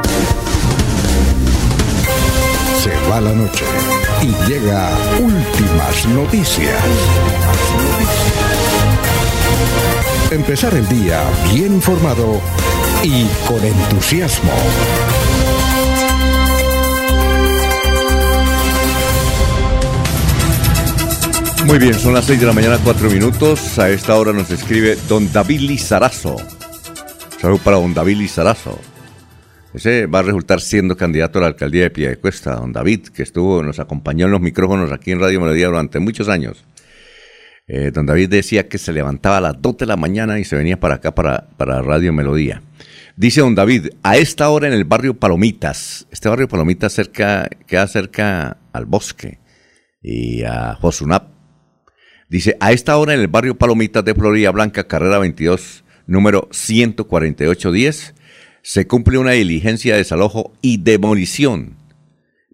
Se va la noche y llega últimas noticias. Empezar el día bien informado y con entusiasmo.
Muy bien, son las 6 de la mañana, 4 minutos. A esta hora nos escribe don David Lizarazo. Salud para don David Lizarazo. Ese va a resultar siendo candidato a la alcaldía de Piedecuesta, don David, que estuvo, nos acompañó en los micrófonos aquí en Radio Melodía durante muchos años. Eh, don David decía que se levantaba a las 2 de la mañana y se venía para acá, para, para Radio Melodía. Dice don David, a esta hora en el barrio Palomitas, este barrio Palomitas cerca, queda cerca al bosque y a Josunap. Dice, a esta hora en el barrio Palomitas de Florida Blanca, carrera 22, número 14810, se cumple una diligencia de desalojo y demolición,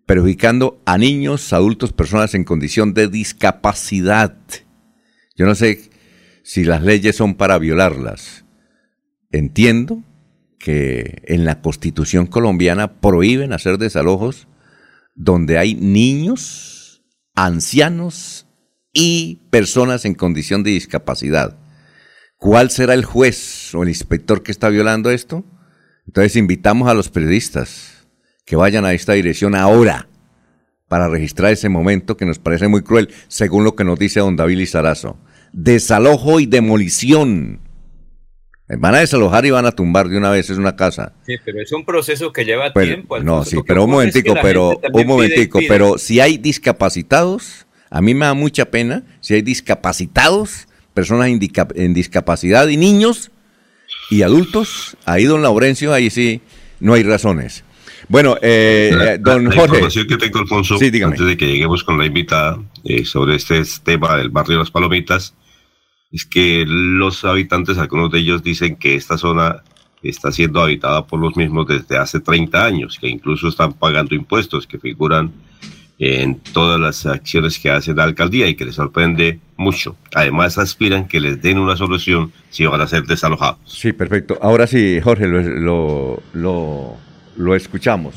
perjudicando a niños, adultos, personas en condición de discapacidad. Yo no sé si las leyes son para violarlas. Entiendo que en la constitución colombiana prohíben hacer desalojos donde hay niños, ancianos y personas en condición de discapacidad. ¿Cuál será el juez o el inspector que está violando esto? Entonces invitamos a los periodistas que vayan a esta dirección ahora para registrar ese momento que nos parece muy cruel, según lo que nos dice don David Lizarazo. Desalojo y demolición. Van a desalojar y van a tumbar de una vez, es una casa.
Sí, pero es un proceso que lleva
Pero-
tiempo.
no, sí, pero un momentico, pero un momentico,
pide.
pero si hay discapacitados, a mí me da mucha pena, si hay discapacitados, personas en discapacidad y niños y adultos, ahí don Laurencio, ahí sí no hay razones. Bueno, eh,
La-
eh, don
la, la
Jorge,
información que tengo, Alfonso,
Sí,
antes de que lleguemos con la invitada eh, sobre este tema del barrio de las Palomitas, es que los habitantes, algunos de ellos dicen que esta zona está siendo habitada por los mismos desde hace 30 años, que incluso están pagando impuestos que figuran en todas las acciones que hace la alcaldía y que les sorprende mucho. Además, aspiran que les den una solución si van a ser desalojados.
sí, perfecto. Ahora sí, Jorge, lo, lo, lo, lo escuchamos.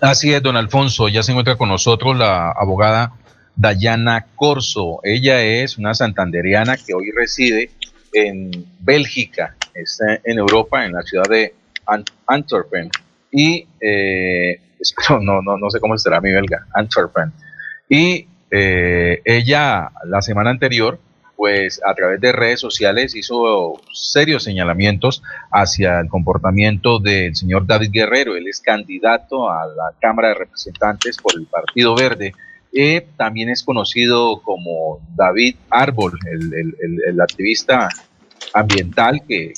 Así es, don Alfonso. Ya se encuentra con nosotros la abogada Dayana Corso. Ella es una santandereana que hoy reside en Bélgica, está en Europa, en la ciudad de Ant- Antwerpen. Y, eh, [laughs] espero, no, no, no sé cómo será mi belga, Antwerpen. Y eh, ella la semana anterior, pues a través de redes sociales hizo serios señalamientos hacia el comportamiento del señor David Guerrero. Él es candidato a la Cámara de Representantes por el Partido Verde. Eh, también es conocido como David Árbol, el, el- el- activista ambiental que,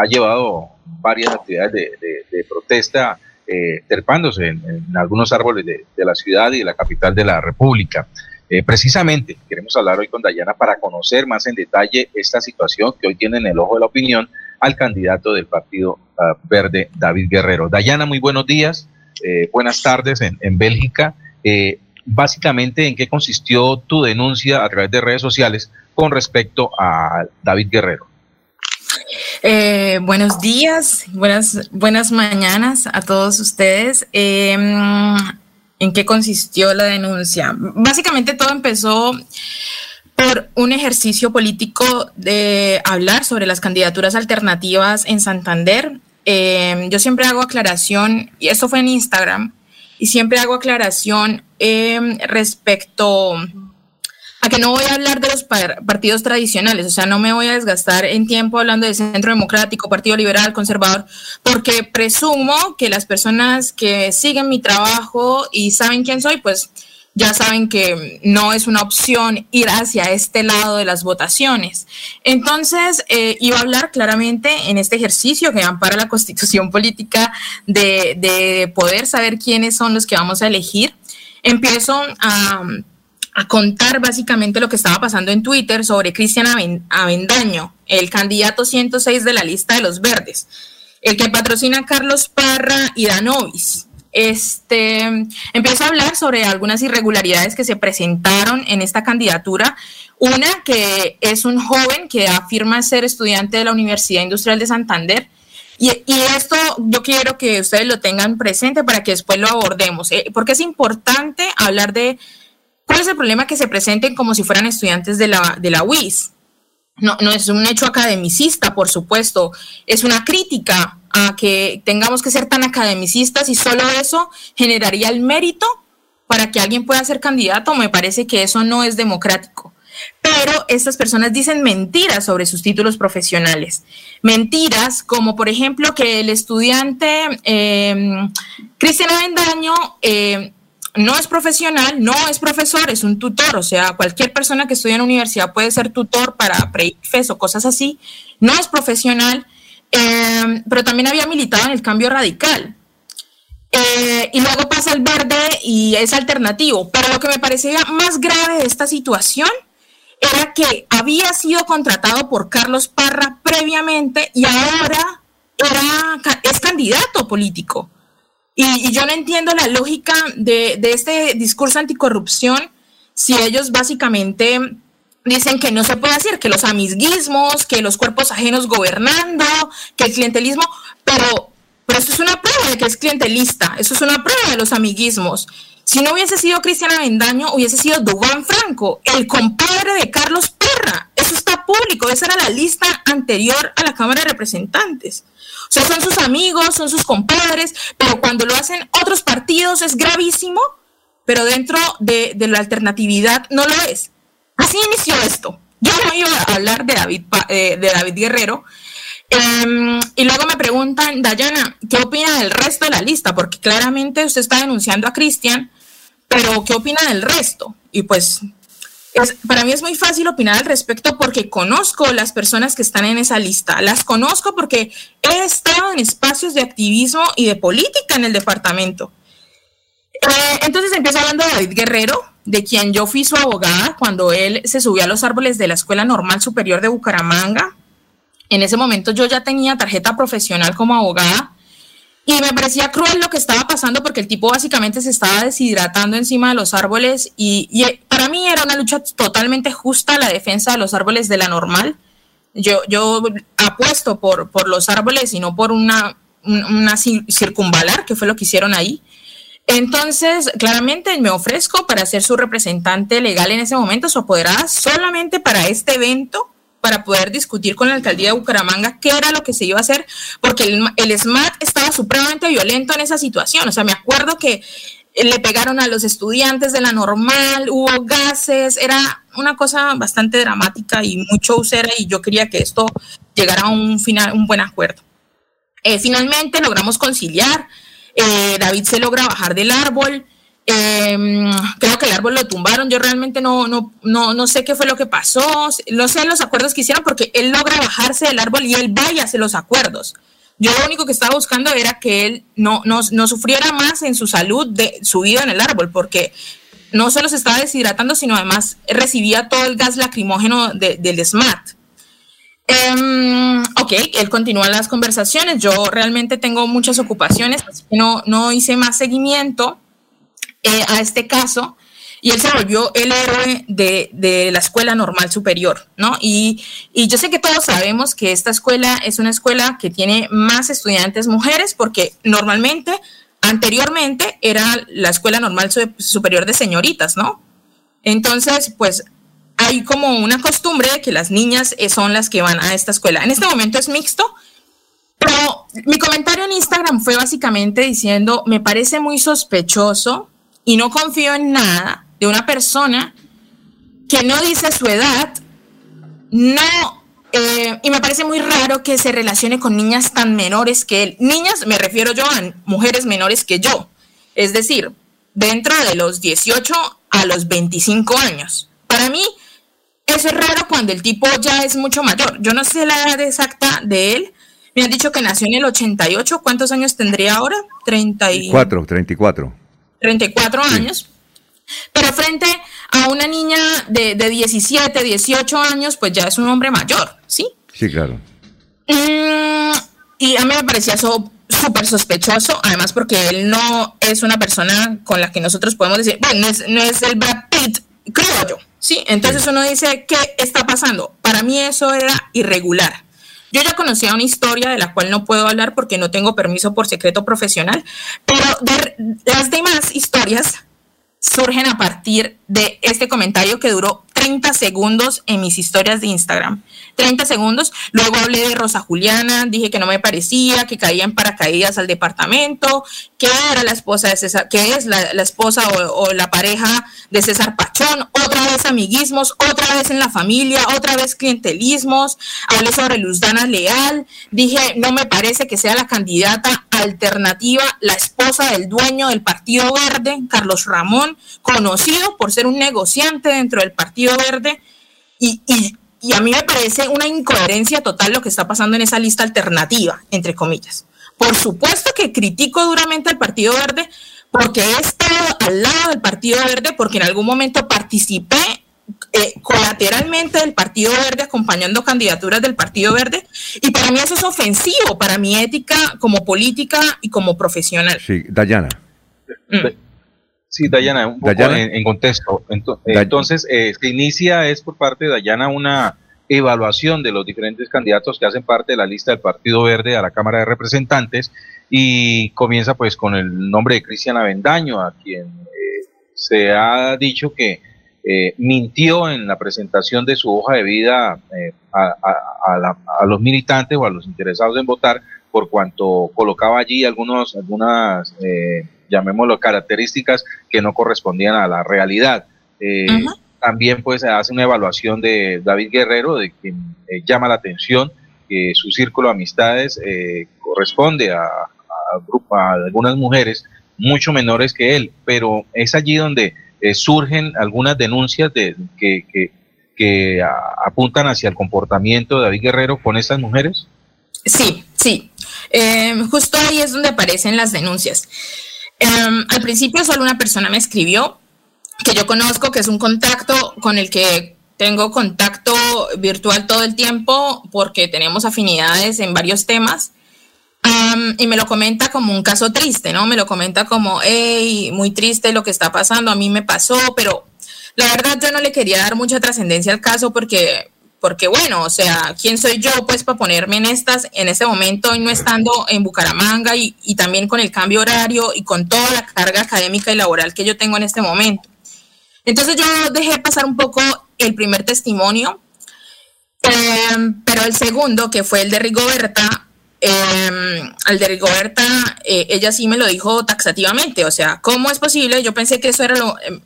ha llevado varias actividades de, de- de protesta eh, trepándose en, algunos árboles de, de la ciudad y de la capital de la República. Eh, precisamente queremos hablar hoy con Dayana para conocer más en detalle esta situación que hoy tiene en el ojo de la opinión al candidato del Partido ah, Verde, David Guerrero. Dayana, muy buenos días, eh, buenas tardes en, en Bélgica. Eh, básicamente, ¿en qué consistió tu denuncia a través de redes sociales con respecto a David Guerrero?
Eh, buenos días, buenas, buenas mañanas a todos ustedes. Eh, ¿En qué consistió la denuncia? Básicamente todo empezó por un ejercicio político de hablar sobre las candidaturas alternativas en Santander. Eh, yo siempre hago aclaración, y esto fue en Instagram, y siempre hago aclaración eh, respecto a que no voy a hablar de los partidos tradicionales, o sea, no me voy a desgastar en tiempo hablando de Centro Democrático, Partido Liberal, Conservador, porque presumo que las personas que siguen mi trabajo y saben quién soy, pues ya saben que no es una opción ir hacia este lado de las votaciones. Entonces, eh, iba a hablar claramente en este ejercicio que ampara la constitución [laughs] política de, de poder saber quiénes son los que vamos a elegir. Empiezo a a contar básicamente lo que estaba pasando en Twitter sobre Cristian Avendaño, el candidato 106 de la lista de los verdes, el que patrocina a Carlos Parra y Danovis. Este, empiezo a hablar sobre algunas irregularidades que se presentaron en esta candidatura. Una que es un joven que afirma ser estudiante de la Universidad Industrial de Santander. Y, esto yo quiero que ustedes lo tengan presente para que después lo abordemos, eh, porque es importante hablar de ¿Cuál es el problema que se presenten como si fueran estudiantes de la, de la UIS? No, no es un hecho academicista, por supuesto, es una crítica a que tengamos que ser tan academicistas y solo eso generaría el mérito para que alguien pueda ser candidato. Me parece que eso no es democrático. Pero estas personas dicen mentiras sobre sus títulos profesionales. Mentiras como, por ejemplo, que el estudiante eh, Cristian Avendaño eh, no es profesional, no es profesor, es un tutor, o sea, cualquier persona que estudia en universidad puede ser tutor para pre-IFES o cosas así, no es profesional, eh, pero también había militado en el cambio radical. Eh, y luego pasa el verde y es alternativo, pero lo que me parecía más grave de esta situación era que había sido contratado por Carlos Parra previamente y ahora era, es candidato político. Y, yo no entiendo la lógica de, este discurso anticorrupción si ellos básicamente dicen que no se puede hacer, que los amiguismos, que los cuerpos ajenos gobernando, que el clientelismo, pero, pero eso es una prueba de que es clientelista, eso es una prueba de los amiguismos. Si no hubiese sido Cristian Avendaño, hubiese sido Dugán Franco, el compadre de Carlos Perra. Eso está público, esa era la lista anterior a la Cámara de Representantes. O sea, son sus amigos, son sus compadres, pero cuando lo hacen otros partidos es gravísimo, pero dentro de, la alternatividad no lo es. Así inició esto. Yo no iba a hablar de David, eh, de David Guerrero. Em, y luego me preguntan, Dayana, ¿qué opina del resto de la lista? Porque claramente usted está denunciando a Cristian, pero ¿qué opina del resto? Y pues para mí es muy fácil opinar al respecto porque conozco las personas que están en esa lista. Las conozco porque he estado en espacios de activismo y de política en el departamento. Eh, entonces empiezo hablando de David Guerrero, de quien yo fui su abogada cuando él se subió a los árboles de la Escuela Normal Superior de Bucaramanga. En ese momento yo ya tenía tarjeta profesional como abogada y me parecía cruel lo que estaba pasando porque el tipo básicamente se estaba deshidratando encima de los árboles y, y para mí era una lucha totalmente justa la defensa de los árboles de la normal. Yo, yo apuesto por, por los árboles y no por una, una circunvalar, que fue lo que hicieron ahí. Entonces, claramente me ofrezco para ser su representante legal en ese momento, su apoderada, solamente para este evento para poder discutir con la alcaldía de Bucaramanga qué era lo que se iba a hacer, porque el, el SMAT estaba supremamente violento en esa situación. O sea, me acuerdo que le pegaron a los estudiantes de la normal, hubo gases, era una cosa bastante dramática y mucho usera y yo quería que esto llegara a un final, un buen acuerdo. Eh, finalmente logramos conciliar, eh, David se logra bajar del árbol, Em, creo que el árbol lo tumbaron. Yo realmente no, no, no, no sé qué fue lo que pasó. No sé los acuerdos que hicieron porque él logra bajarse del árbol y él vaya a hacer los acuerdos. Yo lo único que estaba buscando era que él no, no, no sufriera más en su salud de su vida en el árbol, porque no solo se estaba deshidratando, sino además recibía todo el gas lacrimógeno del SMAT. Em, ok, él continúa las conversaciones. Yo realmente tengo muchas ocupaciones, no, no hice más seguimiento. Eh, a este caso y él se volvió el héroe de, la escuela normal superior, ¿no? Y, yo sé que todos sabemos que esta escuela es una escuela que tiene más estudiantes mujeres porque normalmente, anteriormente, era la escuela normal superior de señoritas, ¿no? Entonces, pues hay como una costumbre de que las niñas son las que van a esta escuela. En este momento es mixto, Pero mi comentario en Instagram fue básicamente diciendo, me parece muy sospechoso y no confío en nada de una persona que no dice su edad, no, eh, y me parece muy raro que se relacione con niñas tan menores que él. Niñas, me refiero yo a mujeres menores que yo, es decir, dentro de los 18 a los 25 años. Para mí, eso es raro cuando el tipo ya es mucho mayor. Yo no sé la edad exacta de él. Me han dicho que nació en el 88. ¿Cuántos años tendría ahora? 34.
34.
34 años. Pero frente a una niña de, de 17, 18 años, pues ya es un hombre mayor, ¿sí?
Sí, claro.
Mm, y a mí me parecía eso súper sospechoso, además porque él no es una persona con la que nosotros podemos decir, bueno, no es, no es el Brad Pitt criollo, ¿sí? Entonces uno dice, ¿qué está pasando? Para mí eso era irregular. Yo ya conocía una historia de la cual no puedo hablar porque no tengo permiso por secreto profesional, pero de las demás historias surgen a partir de este comentario que duró 30 segundos en mis historias de Instagram. 30 segundos. Luego hablé de Rosa Juliana, dije que no me parecía, que caía en paracaídas al departamento, que era la esposa de César, que es la, esposa o, la pareja de César Pachón, otra vez amiguismos, otra vez en la familia, otra vez clientelismos. Hablé sobre Luzdana Leal, dije no me parece que sea la candidata alternativa, la esposa del dueño del Partido Verde, Carlos Ramón, conocido por ser un negociante dentro del Partido Verde. Y, y, y a mí me parece una incoherencia total lo que está pasando en esa lista alternativa, entre comillas. Por supuesto que critico duramente al Partido Verde porque he estado al lado del Partido Verde, porque en algún momento participé eh, colateralmente del Partido Verde, acompañando candidaturas del Partido Verde, y para mí eso es ofensivo, para mi ética como política y como profesional.
Sí, Dayana.
Mm. Sí, Dayana, un poco En, contexto. Entonces, eh, se inicia es por parte de Dayana una evaluación de los diferentes candidatos que hacen parte de la lista del Partido Verde a la Cámara de Representantes y comienza pues con el nombre de Cristian Avendaño, a quien eh, se ha dicho que eh, mintió en la presentación de su hoja de vida a, los militantes o a los interesados en votar por cuanto colocaba allí algunos, algunas llamémoslo, características que no correspondían a la realidad. Eh, también pues hace una evaluación de David Guerrero, de quien eh, llama la atención que su círculo de amistades eh, corresponde a, a, algunas mujeres mucho menores que él, pero es allí donde surgen algunas denuncias de, que, que, que apuntan hacia el comportamiento de David Guerrero con estas mujeres.
Sí, sí. justo ahí es donde aparecen las denuncias. Em, al principio solo una persona me escribió que yo conozco, que es un contacto con el que tengo contacto virtual todo el tiempo porque tenemos afinidades en varios temas. y me lo comenta como un caso triste, ¿no? Me lo comenta como, hey, muy triste lo que está pasando, a mí me pasó, pero la verdad yo no le quería dar mucha trascendencia al caso porque porque bueno, o sea, ¿quién soy yo pues para ponerme en estas, en este momento y no estando en Bucaramanga y, y, también con el cambio horario y con toda la carga académica y laboral que yo tengo en este momento? Entonces yo dejé pasar un poco el primer testimonio, em, pero el segundo, que fue el de Rigoberta, eh, al de Rigoberta, eh, ella sí me lo dijo taxativamente, o sea, ¿cómo es posible? Yo pensé que eso era lo, em,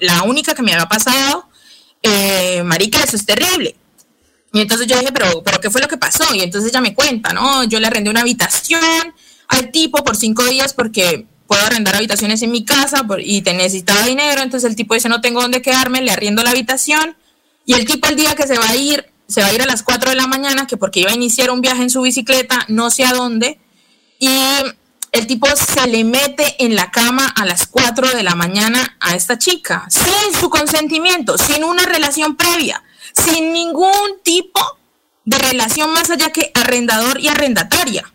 la única que me había pasado. Eh, marica, eso es terrible. Y entonces yo dije, pero, pero ¿qué fue lo que pasó? Y entonces ella me cuenta, ¿no? Yo le arrendé una habitación al tipo por cinco días porque puedo arrendar habitaciones en mi casa y te necesitaba dinero. Entonces el tipo dice, no tengo dónde quedarme, le arriendo la habitación. Y el tipo el día que se va a ir, se va a ir a las 4 de la mañana, que porque iba a iniciar un viaje en su bicicleta, no sé a dónde. Y el tipo se le mete en la cama a las 4 de la mañana a esta chica, sin su consentimiento, sin una relación previa sin ningún tipo de relación más allá que arrendador y arrendataria.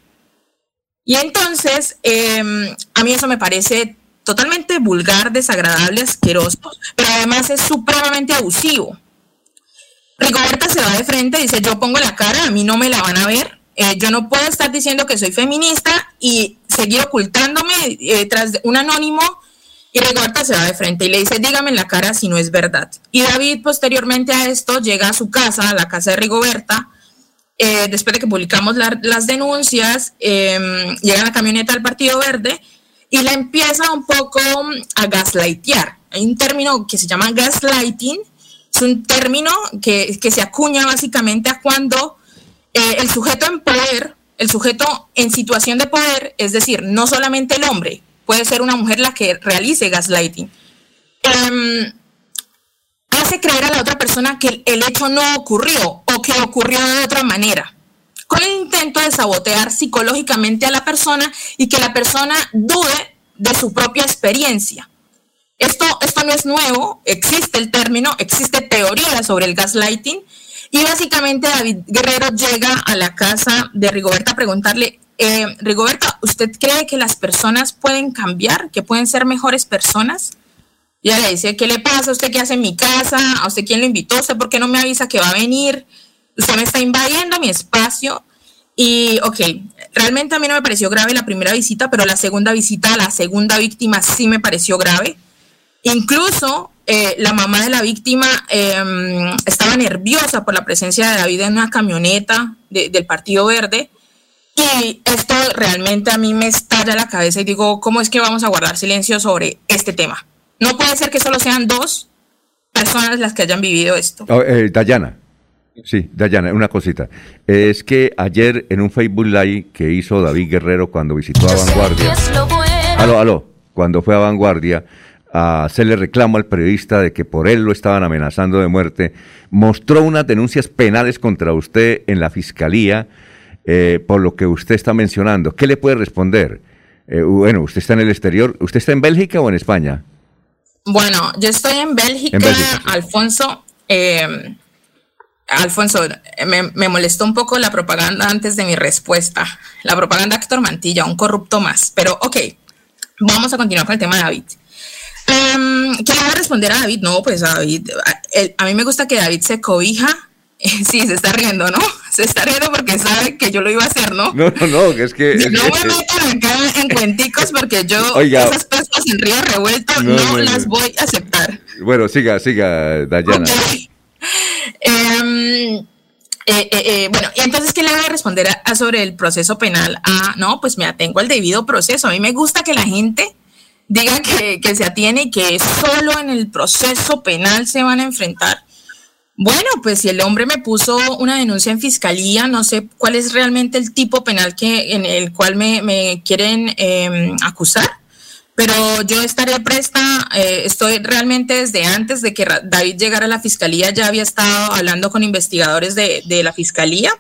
Y entonces, em, a mí eso me parece totalmente vulgar, desagradable, asqueroso, pero además es supremamente abusivo. Rigoberta se va de frente, dice, yo pongo la cara, a mí no me la van a ver, eh, yo no puedo estar diciendo que soy feminista y seguir ocultándome eh, tras un anónimo y Rigoberta se va de frente y le dice, dígame en la cara si no es verdad. Y David, posteriormente a esto, llega a su casa, a la casa de Rigoberta, eh, después de que publicamos la- las denuncias, eh, llega la camioneta del Partido Verde y la empieza un poco a gaslightear. Hay un término que se llama gaslighting, es un término que, que se acuña básicamente a cuando eh, el sujeto en poder, el sujeto en situación de poder, es decir, no solamente el hombre, puede ser una mujer la que realice gaslighting, em, hace creer a la otra persona que el, hecho no ocurrió o que ocurrió de otra manera, con el intento de sabotear psicológicamente a la persona y que la persona dude de su propia experiencia. Esto, esto no es nuevo, existe el término, existe teoría sobre el gaslighting y básicamente David Guerrero llega a la casa de Rigoberta a preguntarle, eh, Rigoberta, ¿usted cree que las personas pueden cambiar, que pueden ser mejores personas? Y ella le dice, ¿qué le pasa? ¿Usted qué hace en mi casa? ¿A usted quién lo invitó? ¿Usted por qué no me avisa que va a venir? Usted me está invadiendo mi espacio. Y, ok, realmente a mí no me pareció grave la primera visita, pero la segunda visita, la segunda víctima sí me pareció grave. Incluso eh, la mamá de la víctima eh, estaba nerviosa por la presencia de David en una camioneta de- del Partido Verde. Y esto realmente a mí me estalla la cabeza y digo, ¿cómo es que vamos a guardar silencio sobre este tema? No puede ser que solo sean dos personas las que hayan vivido esto.
Oh, eh, Dayana. Sí, Dayana, una cosita. Es que ayer en un Facebook Live que hizo David Guerrero cuando visitó a Vanguardia.
es lo bueno.
Aló, aló. Cuando fue a Vanguardia a hacerle reclamo al periodista de que por él lo estaban amenazando de muerte, mostró unas denuncias penales contra usted en la fiscalía eh, por lo que usted está mencionando. ¿Qué le puede responder? Eh, bueno, usted está en el exterior. ¿Usted está en Bélgica o en España?
Bueno, yo estoy en Bélgica,
En Bélgica, sí.
Alfonso. eh, Alfonso, me, me molestó un poco la propaganda antes de mi respuesta. La propaganda Héctor Mantilla, un corrupto más. Pero ok, vamos a continuar con el tema de David. Em, ¿Qué le voy a responder a David? No, pues a David, a, a mí me gusta que David se cobija. [laughs] Sí, se está riendo, ¿no? Se está riendo porque sabe que yo lo iba a hacer, ¿no?
No, no, no, que es que... [laughs] es
No me metan acá en cuenticos porque yo [laughs]
Oiga.
esas pescas en río revuelto
No,
no,
no, no.
las voy a aceptar.
Bueno, siga, siga, Dayana.
Em, eh, eh, eh, bueno, y entonces, ¿qué le voy a responder a, a sobre el proceso penal? Ah, no, pues me atengo al debido proceso. A mí me gusta que la gente diga que, que se atiene y que solo en el proceso penal se van a enfrentar. Bueno, pues si el hombre me puso una denuncia en fiscalía, no sé cuál es realmente el tipo penal que, en el cual me, quieren em, acusar, pero yo estaré presta, eh, estoy realmente desde antes de que David llegara a la fiscalía, ya había estado hablando con investigadores de, de la fiscalía.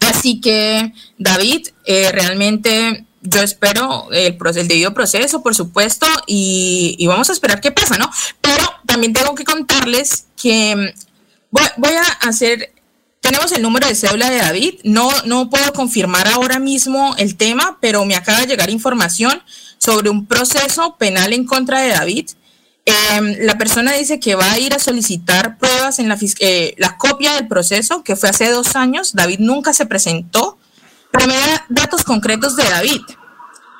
Así que, David, eh, realmente yo espero el, debido proceso, por supuesto, y, vamos a esperar qué pasa, ¿no? Pero también tengo que contarles que mm, voy, a hacer, tenemos el número de cédula de David, no, no puedo confirmar ahora mismo el tema, pero me acaba de llegar información sobre un proceso penal en contra de David. Eh, la persona dice que va a ir a solicitar pruebas en la, eh, la copia del proceso, que fue hace dos años. David nunca se presentó, pero me da datos concretos de David.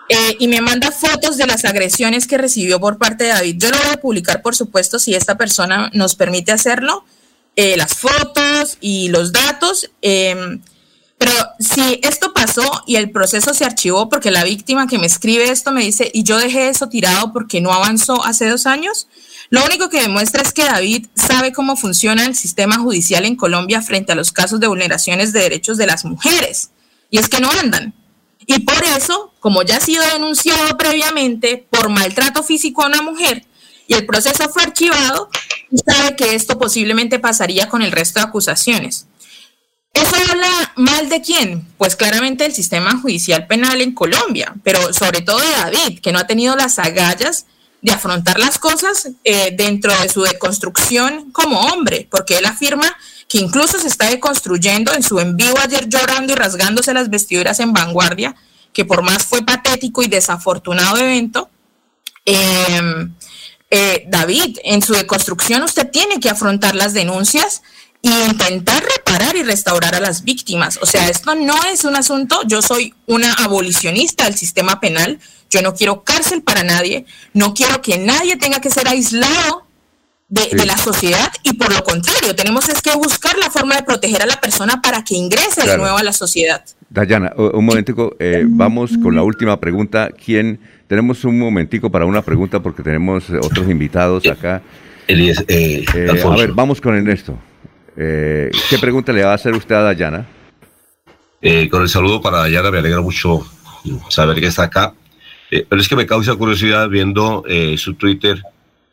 Eh, y me manda fotos de las agresiones que recibió por parte de David. Yo lo voy a publicar, por supuesto, si esta persona nos permite hacerlo, eh, las fotos y los datos. eh, pero si esto pasó y el proceso se archivó porque la víctima que me escribe esto me dice, y yo dejé eso tirado porque no avanzó hace dos años, lo único que demuestra es que David sabe cómo funciona el sistema judicial en Colombia frente a los casos de vulneraciones de derechos de las mujeres. Y es que no andan. Y por eso, como ya ha sido denunciado previamente por maltrato físico a una mujer y el proceso fue archivado, sabe que esto posiblemente pasaría con el resto de acusaciones. ¿Eso habla mal de quién? Pues claramente del sistema judicial penal en Colombia, pero sobre todo de David, que no ha tenido las agallas de afrontar las cosas eh, dentro de su deconstrucción como hombre, porque él afirma que incluso se está deconstruyendo en su en vivo ayer llorando y rasgándose las vestiduras en vanguardia, que por más fue patético y desafortunado evento, eh, eh, David, en su deconstrucción usted tiene que afrontar las denuncias y intentar reparar y restaurar a las víctimas. O sea, esto no es un asunto, yo soy una abolicionista del sistema penal, yo no quiero cárcel para nadie, no quiero que nadie tenga que ser aislado de, de la sociedad y por lo contrario, tenemos es que buscar la forma de proteger a la persona para que ingrese de nuevo a la sociedad.
Dayana, un momentico, eh, vamos con la última pregunta. ¿Quién? Tenemos un momentico para una pregunta porque tenemos eh, otros invitados acá. Eh, a
Alfonso.
ver, vamos con Ernesto. Eh, ¿Qué pregunta le va a hacer usted a Dayana?
Eh, con el saludo para Dayana, me alegra mucho saber que está acá. Eh, pero es que me causa curiosidad viendo eh, su Twitter,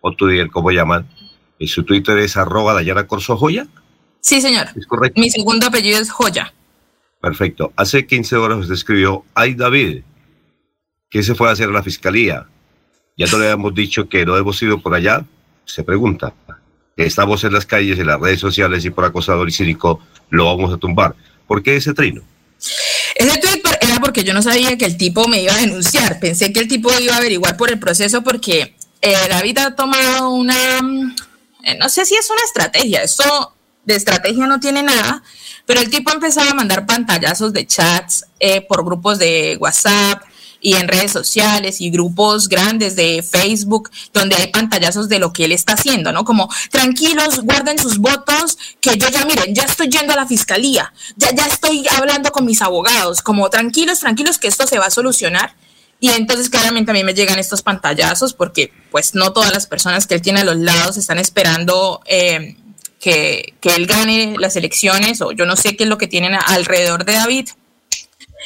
o Twitter, como llaman. Eh, su Twitter es arroba Dayana Corso Joya.
Sí, señor.
Es correcto.
Mi segundo apellido es Joya.
Perfecto. Hace 15 horas usted escribió, ay David, ¿qué se fue a hacer a la fiscalía? Ya no le habíamos dicho que no hemos ido por allá. Se pregunta. Estamos en las calles, en las redes sociales y por acosador y cínico lo vamos a tumbar. ¿Por qué ese trino?
Ese tweet era porque yo no sabía que el tipo me iba a denunciar. Pensé que el tipo iba a averiguar por el proceso porque eh, David ha tomado una, no sé si es una estrategia, esto de estrategia no tiene nada, pero el tipo ha empezado a mandar pantallazos de chats eh, por grupos de WhatsApp y en redes sociales y grupos grandes de Facebook donde hay pantallazos de lo que él está haciendo, ¿no? Como tranquilos, guarden sus votos, que yo ya miren, ya estoy yendo a la fiscalía, ya ya estoy hablando con mis abogados, como tranquilos, tranquilos que esto se va a solucionar. Y entonces claramente a mí me llegan estos pantallazos porque pues no todas las personas que él tiene a los lados están esperando eh, que, que él gane las elecciones o yo no sé qué es lo que tienen alrededor de David.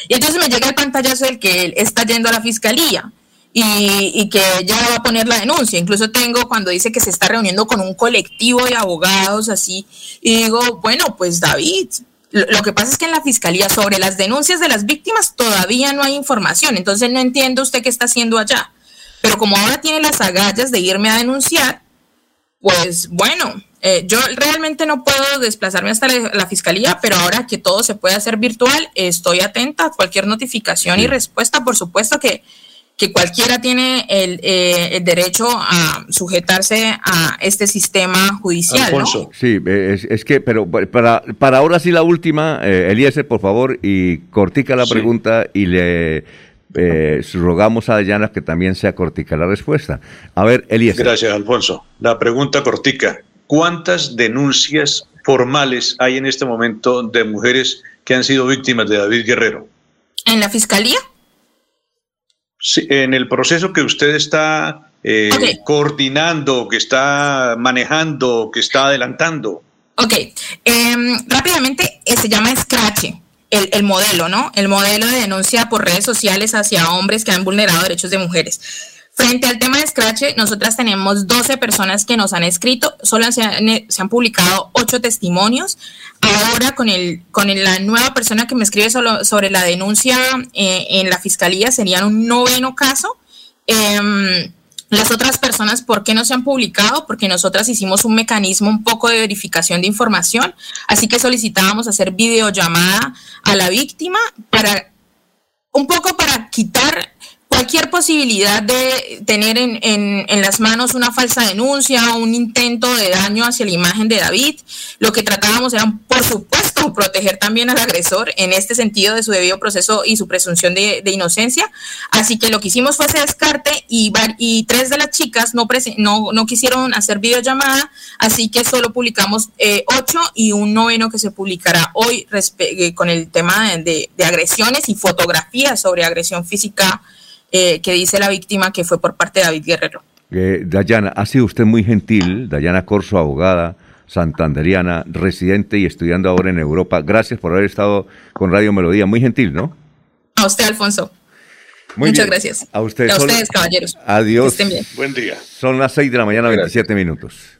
Y entonces me llega el pantallazo del que él está yendo a la fiscalía y, y que ya va a poner la denuncia. Incluso tengo cuando dice que se está reuniendo con un colectivo de abogados así. Y digo, bueno, pues David, lo, que pasa es que en la fiscalía sobre las denuncias de las víctimas todavía no hay información. Entonces no entiendo usted qué está haciendo allá. Pero como ahora tiene las agallas de irme a denunciar, pues bueno, eh, yo realmente no puedo desplazarme hasta la, la fiscalía, pero ahora que todo se puede hacer virtual, estoy atenta a cualquier notificación y respuesta. Por supuesto que, que cualquiera tiene el, eh, el derecho a sujetarse a este sistema judicial, ¿no?
Sí, es, es que, pero para, para ahora sí la última, eh, Eliezer, por favor, y cortica la
Sí.
pregunta y le eh, rogamos a Dayana que también sea cortica la respuesta. A ver, Eliezer.
Gracias, Alfonso. La pregunta cortica. ¿Cuántas denuncias formales hay en este momento de mujeres que han sido víctimas de David Guerrero?
¿En la fiscalía?
Sí, en el proceso que usted está eh, coordinando, que está manejando, que está adelantando.
Ok, em, rápidamente eh, se llama Scratch, el, el modelo, ¿no? El modelo de denuncia por redes sociales hacia hombres que han vulnerado derechos de mujeres. Frente al tema de Scratch, nosotras tenemos 12 personas que nos han escrito, solo se han, eh, publicado 8 testimonios. Ahora con, el, con la nueva persona que me escribe sobre la denuncia eh, en la fiscalía serían un noveno caso. Em, las otras personas, ¿por qué no se han publicado? Porque nosotras hicimos un mecanismo un poco de verificación de información, así que solicitábamos hacer videollamada a la víctima para un poco para quitar cualquier posibilidad de tener en, en- en las manos una falsa denuncia o un intento de daño hacia la imagen de David. Lo que tratábamos era, por supuesto, proteger también al agresor en este sentido de su debido proceso y su presunción de, de inocencia. Así que lo que hicimos fue ese descarte y, y tres de las chicas no, no, no quisieron hacer videollamada, así que solo publicamos eh, ocho y un noveno que se publicará hoy eh, con el tema de- de agresiones y fotografías sobre agresión física eh, que dice la víctima que fue por parte de David Guerrero.
Eh, Dayana, ha sido usted muy gentil, Dayana Corso, abogada santanderiana, residente y estudiando ahora en Europa. Gracias por haber estado con Radio Melodía. Muy gentil, ¿no?
A usted, Alfonso.
Muy
Muchas
bien.
gracias.
A ustedes.
Y a
Son-
ustedes, caballeros.
Adiós.
Que estén bien.
Buen día.
Son las 6 de la mañana, 27 minutos.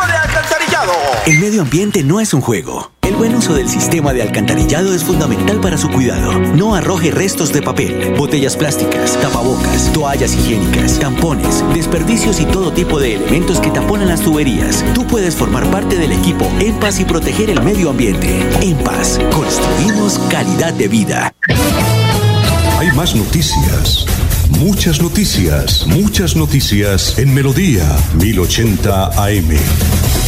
alcantarillado.
El medio ambiente no es un juego. El El buen uso del sistema de alcantarillado es fundamental para su cuidado. No arroje restos de papel, botellas plásticas, tapabocas, toallas higiénicas, tampones, desperdicios y todo tipo de elementos que taponan las tuberías. Tú puedes formar parte del equipo En Paz y proteger el medio ambiente. En Paz, construimos calidad de vida.
Hay más noticias. Muchas noticias, muchas noticias en Melodía 1080 AM.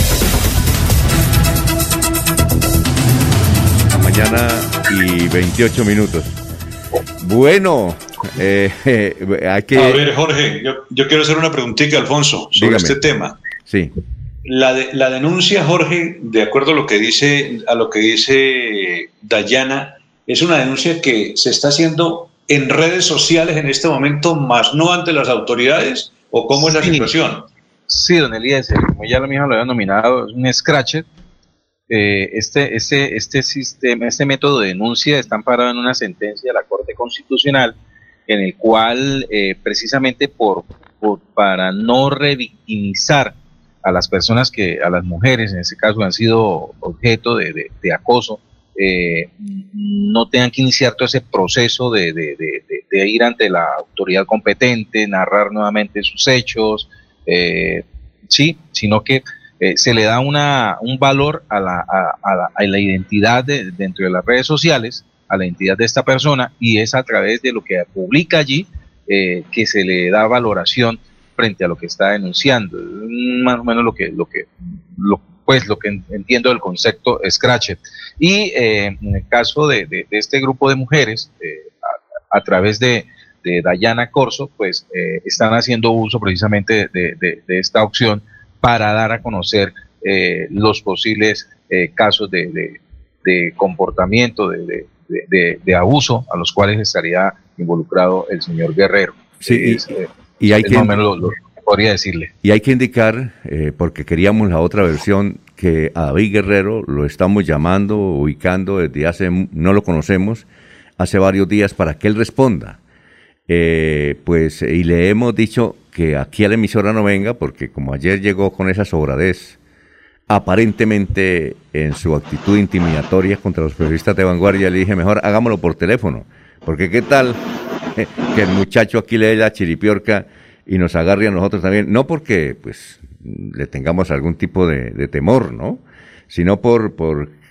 Mañana y 28 minutos. Bueno, eh, hay que...
A ver, Jorge, yo, yo quiero hacer una preguntita, Alfonso, sobre
Dígame.
este tema.
Sí.
La, de- la denuncia, Jorge, de acuerdo a lo que dice, a lo que dice Dayana, es una denuncia que se está haciendo en redes sociales en este momento, más no ante las autoridades, o cómo es la situación.
Sí, don Elías, eh, como ya lo mismo lo había nominado, es un scratcher. Eh, este, este, este sistema, este método de denuncia está amparado en una sentencia de la Corte Constitucional, en el cual, eh, precisamente por, por- para no revictimizar a las personas que, a las mujeres en este caso, han sido objeto de, de- acoso, eh, no tengan que iniciar todo ese proceso de, de- de- ir ante la autoridad competente, narrar nuevamente sus hechos, sí, sino que eh, se le da una, un valor a la, a, la, a la identidad de- dentro de las redes sociales, a la identidad de esta persona, y es a través de lo que publica allí eh, que se le da valoración frente a lo que está denunciando. Más o menos lo que, lo que, lo, pues lo que en- entiendo del concepto Scratchet. Y eh, en el caso de, de- este grupo de mujeres, a, través de, de Dayana Corso, pues eh, están haciendo uso precisamente de- de esta opción para dar a conocer eh, los posibles eh, casos de, de- de comportamiento, de, de- abuso a los cuales estaría involucrado el señor Guerrero.
Sí, y-
Es, eh,
y hay que-
lo, lo podría decirle.
Y hay que indicar, porque queríamos la otra versión, que a David Guerrero lo estamos llamando, ubicando desde hace, no lo conocemos, hace varios días para que él responda. Eh, pues, y le hemos dicho que aquí a la emisora no venga, porque como ayer llegó con esa sobradez, aparentemente en su actitud intimidatoria contra los periodistas de vanguardia, le dije, mejor hagámoslo por teléfono, porque qué tal [laughs] que el muchacho aquí le dé la chiripiorca y nos agarre a nosotros también, no porque pues le tengamos algún tipo de, de temor, ¿no? Sino por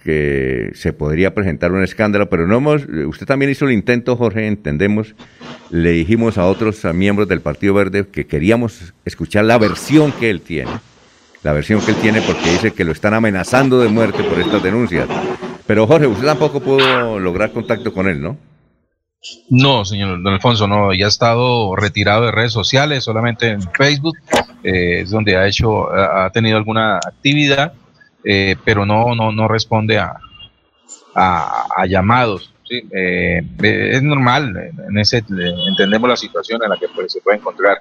porque se podría presentar un escándalo, pero no hemos, usted también hizo el intento, Jorge, entendemos, le dijimos a otros a miembros del Partido Verde que queríamos escuchar la versión que él tiene, la versión que él tiene porque dice que lo están amenazando de muerte por estas denuncias. Pero Jorge, usted tampoco pudo lograr contacto con él, ¿no?
No, señor don Alfonso, no, ya ha estado retirado de redes sociales, solamente en Facebook, eh, es donde ha hecho, ha tenido alguna actividad, eh, pero no, no, no responde a, a, llamados. Eh, es normal, en ese entendemos la situación en la que pues, se puede encontrar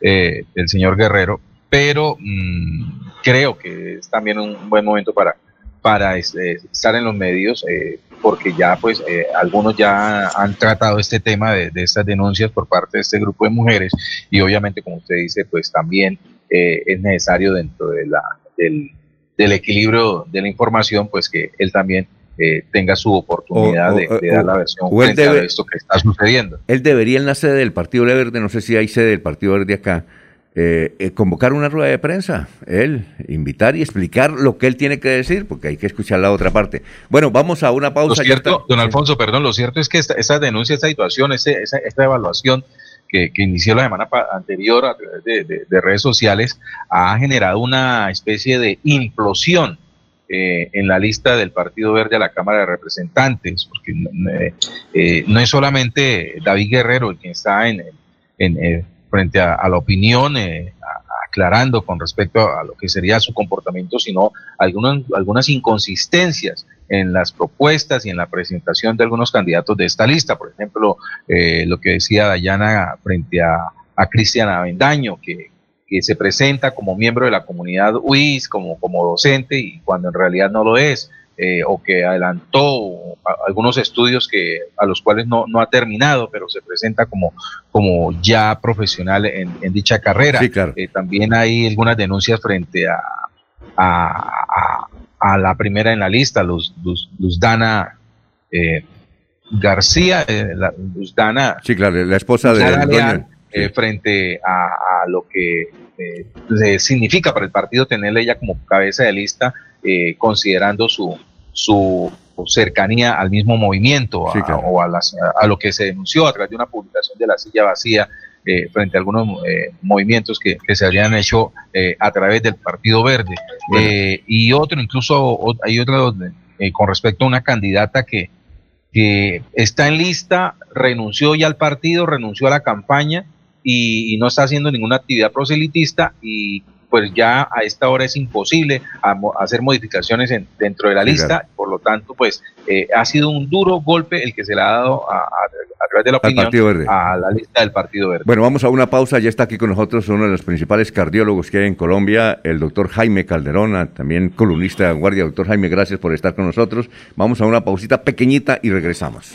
eh, el señor Guerrero, pero mm, creo que es también un buen momento para, para este, estar en los medios, eh, porque ya pues eh, algunos ya han tratado este tema de, de estas denuncias por parte de este grupo de mujeres y obviamente como usted dice pues también es necesario dentro de la, del, del equilibrio de la información pues que él también eh, tenga su oportunidad
O- o-
de, de dar la versión frente a
debe-
esto que está sucediendo.
Él debería en la sede del Partido Verde, no sé si hay sede del Partido Verde acá, eh, eh, convocar una rueda de prensa, él, invitar y explicar lo que él tiene que decir, porque hay que escuchar la otra parte. Bueno, vamos a una
Lo
pausa. ya
cierto, don Alfonso, perdón, lo cierto es que esta, esta denuncia, esta situación, esa, esta evaluación que, inició la semana anterior a través de, de- de redes sociales ha generado una especie de implosión eh, en la lista del Partido Verde a la Cámara de Representantes, porque eh, eh, no es solamente David Guerrero el que está en, en, frente a, la opinión, aclarando con respecto a, a lo que sería su comportamiento, sino algunas, algunas inconsistencias en las propuestas y en la presentación de algunos candidatos de esta lista. Por ejemplo, eh, lo que decía Dayana frente a, a Cristian Avendaño, que, que se presenta como miembro de la comunidad UIS, como, como docente, y cuando en realidad no lo es, eh, o que adelantó a- algunos estudios que, a los cuales no, no ha terminado, pero se presenta como, como ya profesional en, en dicha carrera.
Sí, claro.
Eh, también hay algunas denuncias frente a, a, a- a la primera en la lista, Luz, Luz, Luz Dana eh, García, eh, la, Luz Dana.
Sí, claro, la esposa de
Leal, eh, frente a, a lo que eh, le significa para el partido tenerle ella como cabeza de lista, eh, considerando su, su cercanía al mismo movimiento a- o a, las- a lo que se denunció a través de una publicación de la silla vacía eh, frente a algunos eh, movimientos que, que se habían hecho eh, a través del Partido Verde. Eh, y otro, incluso o- hay otro donde, eh, con respecto a una candidata que, que está en lista, renunció ya al partido, renunció a la campaña y, y no está haciendo ninguna actividad proselitista y pues ya a esta hora es imposible a mo- hacer modificaciones en- dentro de la lista,
claro.
por lo tanto pues eh, ha sido un duro golpe el que se le ha dado a, a- a través de la
Al
opinión
Verde.
a la lista del Partido Verde.
Bueno, vamos a una pausa. Ya está aquí con nosotros uno de los principales cardiólogos que hay en Colombia, el doctor Jaime Calderón, ah, también columnista de Vanguardia. Doctor Jaime, gracias por estar con nosotros. Vamos a una pausita pequeñita y regresamos.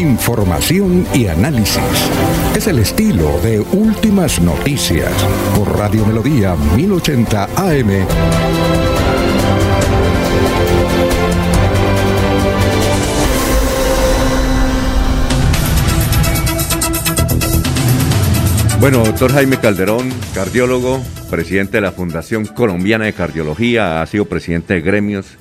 Información y análisis. Es el estilo de Últimas Noticias por Radio Melodía 1080 AM.
Bueno, doctor Jaime Calderón, cardiólogo, presidente de la Fundación Colombiana de Cardiología, ha sido presidente de gremios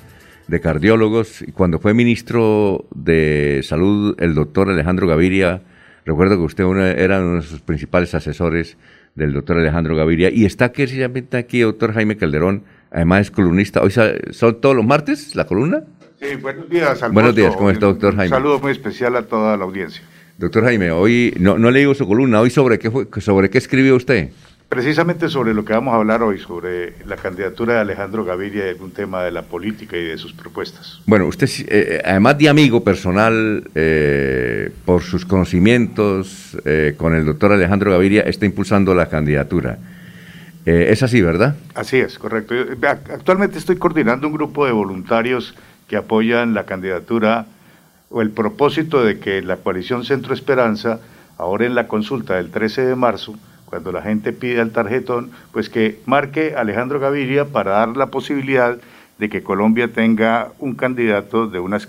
de cardiólogos y cuando fue ministro de Salud, el doctor Alejandro Gaviria, recuerdo que usted una- era uno de sus principales asesores del doctor Alejandro Gaviria y está precisamente aquí, doctor Jaime Calderón, además es columnista. Hoy son todos los martes la columna.
Sí, buenos días. Alfonso.
Buenos días, ¿cómo está, doctor
Un
Jaime?
saludo muy especial a toda la audiencia.
Doctor Jaime, hoy no, no le digo su columna, hoy sobre qué fue, sobre qué escribió usted.
Precisamente sobre lo que vamos a hablar hoy, sobre la candidatura de Alejandro Gaviria y algún tema de la política y de sus propuestas.
Bueno, usted, sí, eh, además de amigo personal, eh, por sus conocimientos eh, con el doctor Alejandro Gaviria, está impulsando la candidatura. Eh, es así, ¿verdad?
Así es, correcto. Yo, eh, Actualmente estoy coordinando un grupo de voluntarios que apoyan la candidatura o el propósito de que la coalición Centro Esperanza, ahora en la consulta del 13 de marzo, cuando la gente pide el tarjetón, pues que marque Alejandro Gaviria para dar la posibilidad de que Colombia tenga un candidato de unas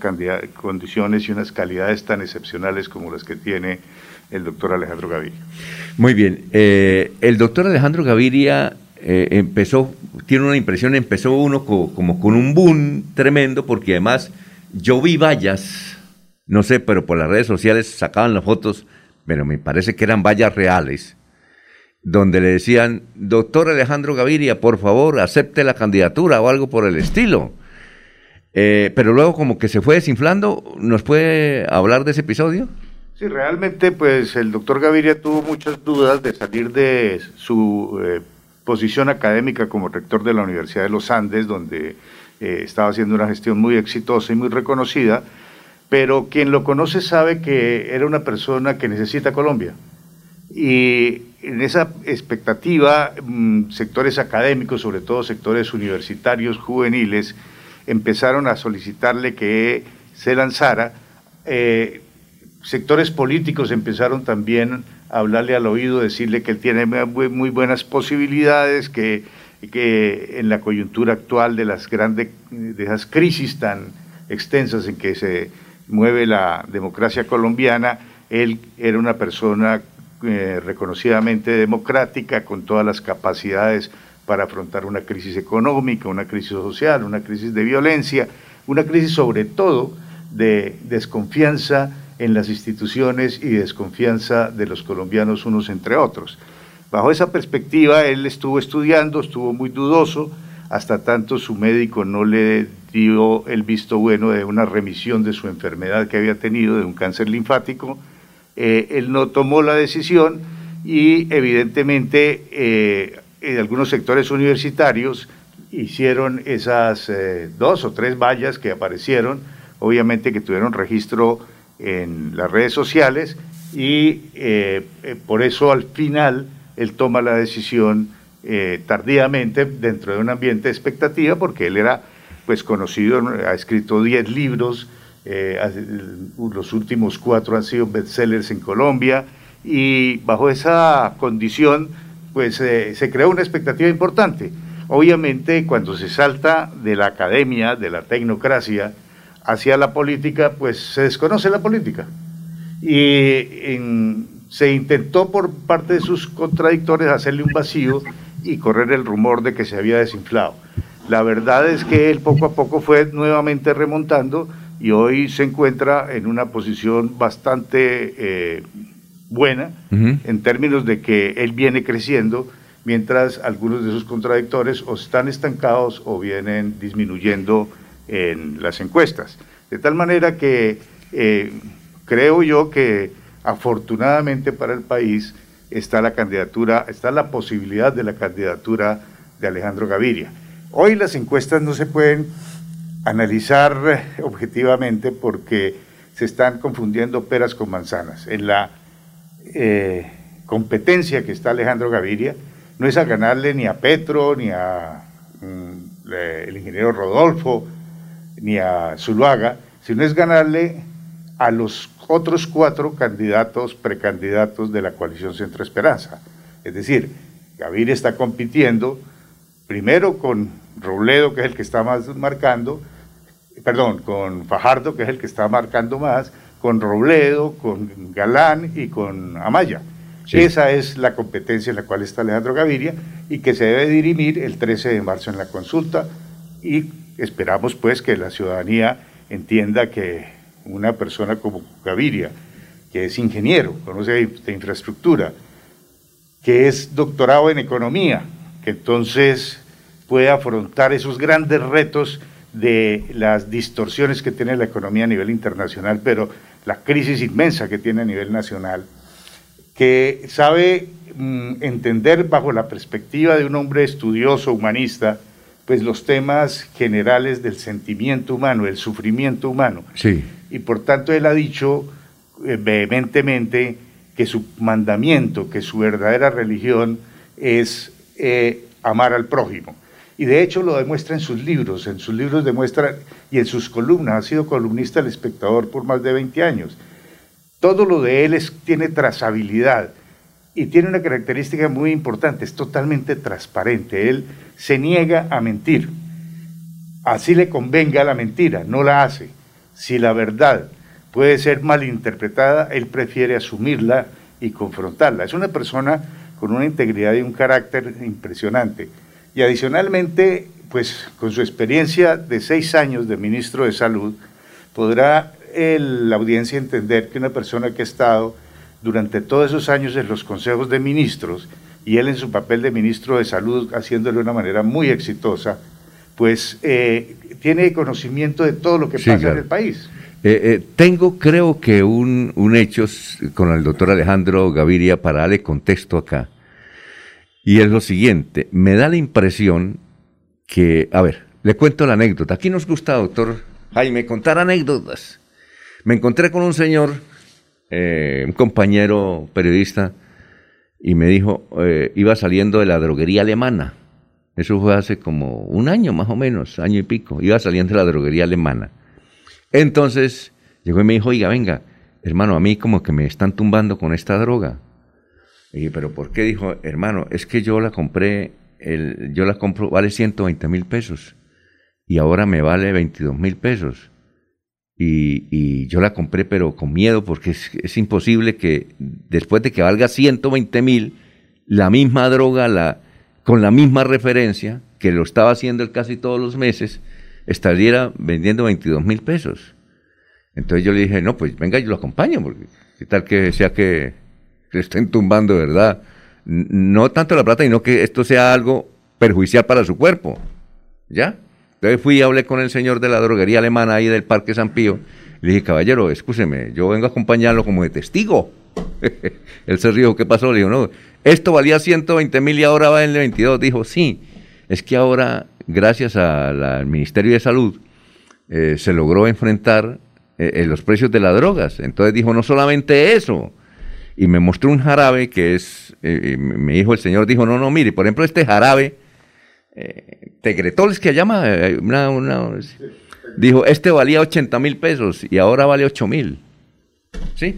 condiciones y unas calidades tan excepcionales como las que tiene el doctor Alejandro Gaviria.
Muy bien. Eh, el doctor Alejandro Gaviria eh, empezó, tiene una impresión, empezó uno co- como con un boom tremendo, porque además yo vi vallas, no sé, pero por las redes sociales sacaban las fotos, pero me parece que eran vallas reales, donde le decían, doctor Alejandro Gaviria, por favor, acepte la candidatura o algo por el estilo. Eh, pero luego como que se fue desinflando, ¿nos puede hablar de ese episodio?
Sí, realmente pues el doctor Gaviria tuvo muchas dudas de salir de su eh, posición académica como rector de la Universidad de los Andes, donde eh, estaba haciendo una gestión muy exitosa y muy reconocida, pero quien lo conoce sabe que era una persona que necesita Colombia. Y en esa expectativa, mm, sectores académicos, sobre todo sectores universitarios juveniles, empezaron a solicitarle que se lanzara. Eh, sectores políticos empezaron también a hablarle al oído, decirle que él tiene muy, buenas posibilidades, que, que en la coyuntura actual de las grandes, de esas crisis tan extensas en que se mueve la democracia colombiana, él era una persona eh, reconocidamente democrática, con todas las capacidades para afrontar una crisis económica, una crisis social, una crisis de violencia, una crisis sobre todo de desconfianza en las instituciones y desconfianza de los colombianos unos entre otros. Bajo esa perspectiva, él estuvo estudiando, estuvo muy dudoso, hasta tanto su médico no le dio el visto bueno de una remisión de su enfermedad que había tenido, de un cáncer linfático. Eh, él no tomó la decisión y evidentemente eh, en algunos sectores universitarios hicieron esas eh, dos o tres vallas que aparecieron, obviamente que tuvieron registro en las redes sociales y por eso al final él toma la decisión tardíamente dentro de un ambiente de expectativa porque él era pues conocido, ha escrito 10 libros, los últimos cuatro han sido bestsellers en Colombia y bajo esa condición pues se creó una expectativa importante. Obviamente cuando se salta de la academia, de la tecnocracia, hacia la política, pues se desconoce la política. Y se intentó por parte de sus contradictores hacerle un vacío y correr el rumor de que se había desinflado. La verdad es que él poco a poco fue nuevamente remontando y hoy se encuentra en una posición bastante eh, buena en términos de que él viene creciendo mientras algunos de sus contradictores o están estancados o vienen disminuyendo en las encuestas. De tal manera que eh, creo yo que afortunadamente para el país está la candidatura, está la posibilidad de la candidatura de Alejandro Gaviria. Hoy las encuestas no se pueden analizar objetivamente porque se están confundiendo peras con manzanas. En la eh, competencia que está Alejandro Gaviria, no es a ganarle ni a Petro, ni a mm, el ingeniero Rodolfo, ni a Zuluaga, sino es ganarle a los otros cuatro candidatos, precandidatos de la coalición Centro Esperanza. Es decir, Gaviria está compitiendo primero con Robledo, que es el que está más marcando, perdón, con Fajardo, que es el que está marcando más, con Robledo, con Galán y con Amaya. Esa es la competencia en la cual está Alejandro Gaviria y que se debe dirimir el 13 de marzo en la consulta y Esperamos pues que la ciudadanía entienda que una persona como Gaviria, que es ingeniero, conoce de infraestructura, que es doctorado en economía, que entonces puede afrontar esos grandes retos de las distorsiones que tiene la economía a nivel internacional, pero la crisis inmensa que tiene a nivel nacional, que sabe mm, entender bajo la perspectiva de un hombre estudioso, humanista, pues los temas generales del sentimiento humano, el sufrimiento humano.
Sí.
Y por tanto él ha dicho eh, vehementemente que su mandamiento, que su verdadera religión es eh, amar al prójimo. Y de hecho lo demuestra en sus libros, en sus libros demuestra y en sus columnas, ha sido columnista del espectador por más de 20 años. Todo lo de él tiene trazabilidad y tiene una característica muy importante, es totalmente transparente. Él se niega a mentir. Así le convenga la mentira, no la hace. Si la verdad puede ser malinterpretada, él prefiere asumirla y confrontarla. Es una persona con una integridad y un carácter impresionante. Y adicionalmente, pues con su experiencia de seis años de ministro de Salud, podrá la audiencia entender que una persona que ha estado durante todos esos años en los consejos de ministros y él en su papel de ministro de Salud haciéndolo de una manera muy exitosa, pues eh, tiene conocimiento de todo lo que pasa en el país.
Eh, eh, tengo, creo que un, un hecho con el doctor Alejandro Gaviria para darle contexto acá. Y es lo siguiente, me da la impresión que, a ver, le cuento la anécdota. Aquí nos gusta, doctor Jaime, contar anécdotas. Me encontré con un señor, un compañero periodista, y me dijo, eh, iba saliendo de la droguería alemana. Eso fue hace como un año más o menos, año y pico. Iba saliendo de la droguería alemana. Entonces llegó y me dijo, oiga, venga, hermano, a mí como que me están tumbando con esta droga. Y pero ¿por qué? Dijo, hermano, es que yo la compré, yo la compro, vale 120 mil pesos y ahora me vale 22 mil pesos. Y, yo la compré pero con miedo porque es, es imposible que después de que valga 120 mil, la misma droga, la, con la misma referencia, que lo estaba haciendo él casi todos los meses, estaría vendiendo 22 mil pesos. Entonces yo le dije, no, pues venga, yo lo acompaño, porque qué tal que sea que le estén tumbando, ¿verdad? No tanto la plata, sino que esto sea algo perjudicial para su cuerpo. ¿Ya? Entonces fui y hablé con el señor de la droguería alemana ahí del Parque San Pío. Le dije, caballero, escúcheme, yo vengo a acompañarlo como de testigo. [laughs] Él se rió, ¿qué pasó? Le digo, no, esto valía 120 mil y ahora va en el 22. Dijo, sí, es que ahora, gracias al Ministerio de Salud, eh, se logró enfrentar eh, eh, los precios de las drogas. Entonces dijo, no solamente eso. Y me mostró un jarabe que es, eh, eh, me dijo el señor, dijo, no, no, mire, por ejemplo, este jarabe, eh, que llama, eh, dijo, este valía 80 mil pesos y ahora vale 8 mil. ¿Sí?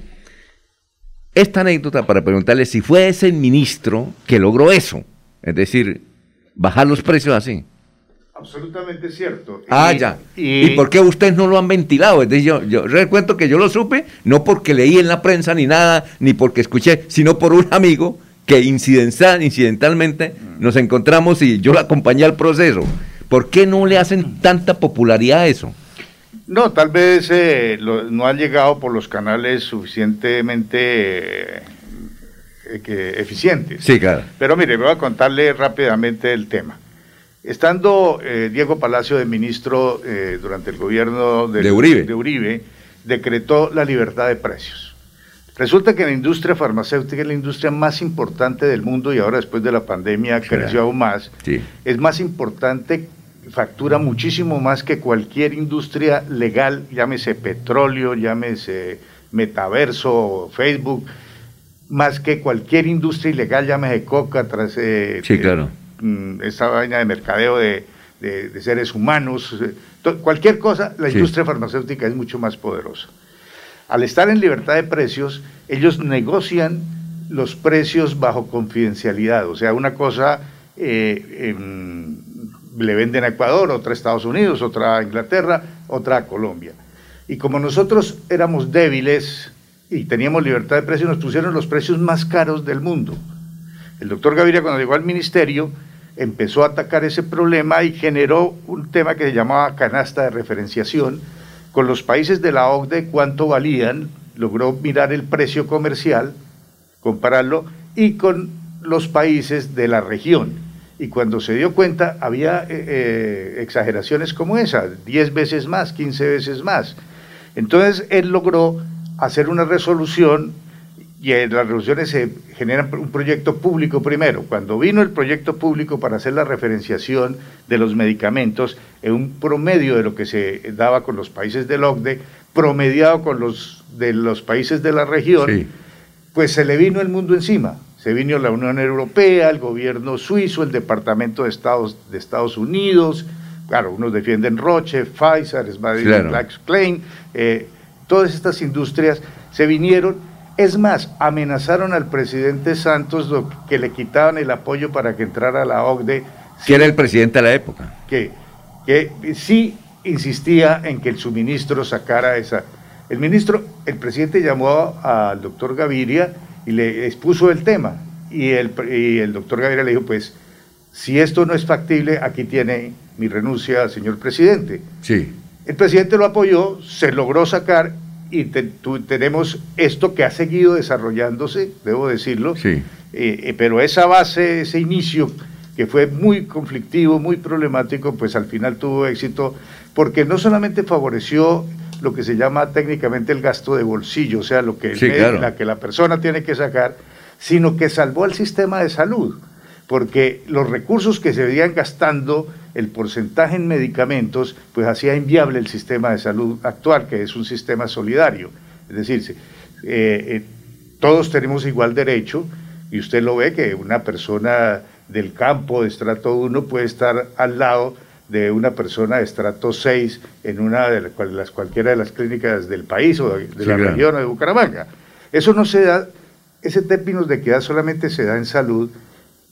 Esta anécdota para preguntarle si fue ese ministro que logró eso, es decir, bajar los precios así.
Absolutamente cierto.
Ah,
Y-
ya.
y-
Y, por qué ustedes no lo han ventilado? Es decir, yo, yo recuerdo que yo lo supe, no porque leí en la prensa ni nada, ni porque escuché, sino por un amigo que incidental, incidentalmente nos encontramos y yo lo acompañé al proceso. ¿Por qué no le hacen tanta popularidad a eso?
No, tal vez eh, lo- no han llegado por los canales suficientemente eh, eh, que eficientes.
Sí, claro.
Pero mire, voy a contarle rápidamente el tema. Estando eh, Diego Palacio de ministro eh, durante el gobierno
De Uribe.
de Uribe, decretó la libertad de precios. Resulta que la industria farmacéutica es la industria más importante del mundo y ahora después de la pandemia creció aún más.
Sí.
Es más importante, factura muchísimo más que cualquier industria legal, llámese petróleo, llámese metaverso, Facebook, más que cualquier industria ilegal, llámese coca, tras, eh,
Sí, claro.
Mm, esa vaina de mercadeo de, de- de seres humanos, eh, cualquier cosa, la
Sí.
industria farmacéutica es mucho más poderosa. Al estar en libertad de precios, ellos negocian los precios bajo confidencialidad, o sea, una cosa eh, le venden a Ecuador, otra a Estados Unidos, otra a Inglaterra, otra a Colombia. Y como nosotros éramos débiles y teníamos libertad de precios, nos pusieron los precios más caros del mundo. El doctor Gaviria cuando llegó al ministerio empezó a atacar ese problema y generó un tema que se llamaba canasta de referenciación con los países de la OCDE cuánto valían, logró mirar el precio comercial, compararlo y con los países de la región. Y cuando se dio cuenta había eh, eh, exageraciones como esa, 10 veces más, 15 veces más. Entonces él logró hacer una resolución y en las resoluciones se genera un proyecto público primero. Cuando vino el proyecto público para hacer la referenciación de los medicamentos en un promedio de lo que se daba con los países del OCDE, promediado con los de los países de la región,
Sí.
pues se le vino el mundo encima. Se vino la Unión Europea, el gobierno suizo, el Departamento de Estados, de Estados Unidos, claro, unos defienden Roche, Pfizer, Smith
Claro.
Klein, eh, todas estas industrias se vinieron. Es más, amenazaron al presidente Santos lo que le quitaban el apoyo para que entrara a la OCDE,
Que era el presidente de la época.
que, que sí insistía en que el suministro sacara esa. El ministro, el presidente llamó al doctor Gaviria y le expuso el tema. Y el, y el doctor Gaviria le dijo, pues, si esto no es factible, aquí tiene mi renuncia, señor presidente.
Sí.
El presidente lo apoyó, se logró sacar y te- tu- tenemos esto que ha seguido desarrollándose, debo decirlo,
Sí.
eh, eh, pero esa base, ese inicio que fue muy conflictivo, muy problemático, pues al final tuvo éxito porque no solamente favoreció lo que se llama técnicamente el gasto de bolsillo, o sea, lo que,
Sí, claro.
la que la persona tiene que sacar, sino que salvó al sistema de salud, porque los recursos que se venían gastando, el porcentaje en medicamentos, pues hacía inviable el sistema de salud actual, que es un sistema solidario. Es decir, eh, eh, todos tenemos igual derecho, Y usted lo ve que una persona del campo de estrato 1 puede estar al lado de una persona de estrato 6 en una de las, cualquiera de las clínicas del país o de, de
Sí,
la
claro.
región o de Bucaramanga. Eso no se da, ese términos de equidad solamente se da en salud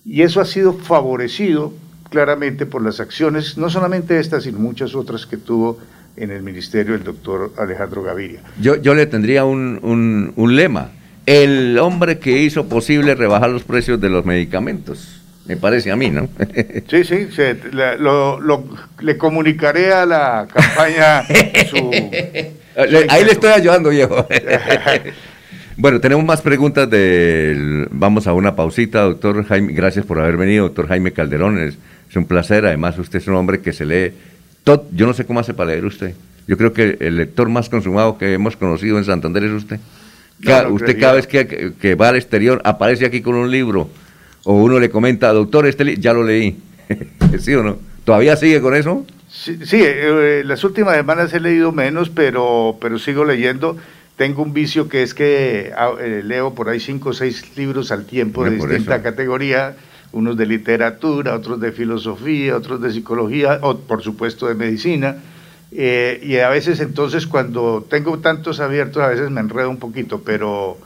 y eso ha sido favorecido claramente por las acciones, no solamente estas, sino muchas otras que tuvo en el ministerio el doctor Alejandro Gaviria.
Yo, yo le tendría un, un- un lema. El hombre que hizo posible rebajar los precios de los medicamentos. Me parece a mí, ¿no? [laughs]
Sí, sí, se- la- lo- lo- le comunicaré a la campaña [laughs] su...
Le- Ahí le estoy ayudando, viejo. [laughs] bueno, tenemos más preguntas del... Vamos a una pausita, doctor Jaime. Gracias por haber venido, doctor Jaime Calderón. Es, un placer. Además, usted es un hombre que se lee... todo- Yo no sé cómo hace para leer usted. Yo creo que el lector más consumado que hemos conocido en Santander es usted. Ca-
No, no
usted
creería.
cada vez que, que- va al exterior aparece aquí con un libro o uno le comenta, doctor, este ya lo leí. [laughs] ¿Sí o no? ¿Todavía sigue con eso?
Sí, sí, eh, las últimas semanas he leído menos, pero, pero sigo leyendo. Tengo un vicio que es que ah, eh, leo por ahí cinco o seis libros al tiempo de
Hombre, por
distinta
eso.
categoría, unos de literatura, otros de filosofía, otros de psicología, o por supuesto de medicina. Eh, y a veces entonces cuando tengo tantos abiertos, a veces me enredo un poquito, pero,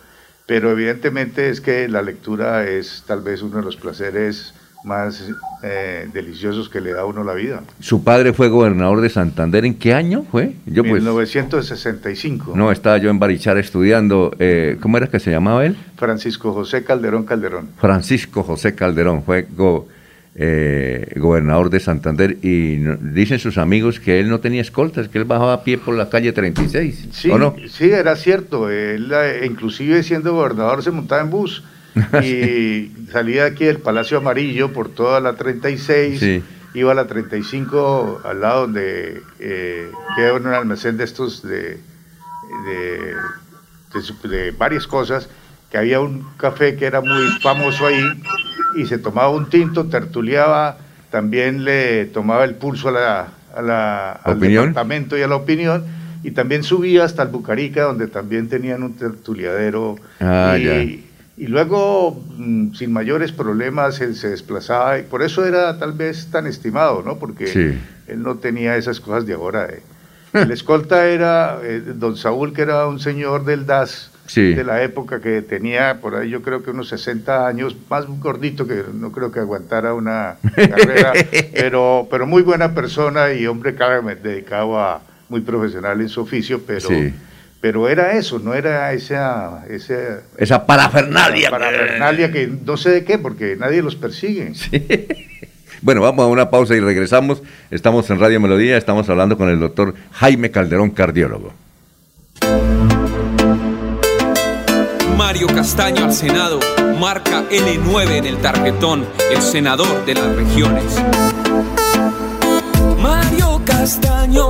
pero evidentemente es que la lectura es tal vez uno de los placeres más eh, deliciosos que le da a uno la vida.
Su padre fue gobernador de Santander. ¿En qué año fue? Yo pues...
1965.
No, estaba yo en Barichara estudiando. eh, ¿Cómo era que se llamaba él?
Francisco José Calderón Calderón.
Francisco José Calderón. Fue go- eh, gobernador de Santander y no- dicen sus amigos que él no tenía escoltas, que él bajaba a pie por la calle 36.
Sí,
¿O no?
sí, era cierto. Él, eh, inclusive siendo gobernador, se montaba en bus [laughs] y salía aquí del Palacio Amarillo por toda la 36,
Sí.
iba a la 35 al lado donde eh, queda un almacén de estos de, de, de de varias cosas, que había un café que era muy famoso ahí y se tomaba un tinto, tertuleaba, también le tomaba el pulso a la, a la- al
¿Opinión?
departamento y a la opinión y también subía hasta el Bucarica donde también tenían un tertuliadero
Ah,
y,
ya.
Y luego mm, sin mayores problemas él se desplazaba y por eso era tal vez tan estimado, ¿no? Porque
Sí.
él no tenía esas cosas de ahora. eh. El escolta era eh, don Saúl, que era un señor del DAS
Sí.
de la época que tenía por ahí yo creo que unos 60 años, más gordito que no creo que aguantara una carrera, [laughs] pero, pero muy buena persona y hombre dedicado a muy profesional en su oficio, pero,
Sí.
Pero era eso, no era esa, esa
Esa parafernalia.
parafernalia que no sé de qué, porque nadie los persigue. [laughs]
Bueno, vamos a una pausa y regresamos. Estamos en Radio Melodía, estamos hablando con el doctor Jaime Calderón, cardiólogo.
Mario Castaño al Senado, marca L9 en el tarjetón, el senador de las regiones.
Mario Castaño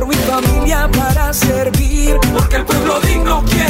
por mi familia para servir, porque el pueblo digno quiere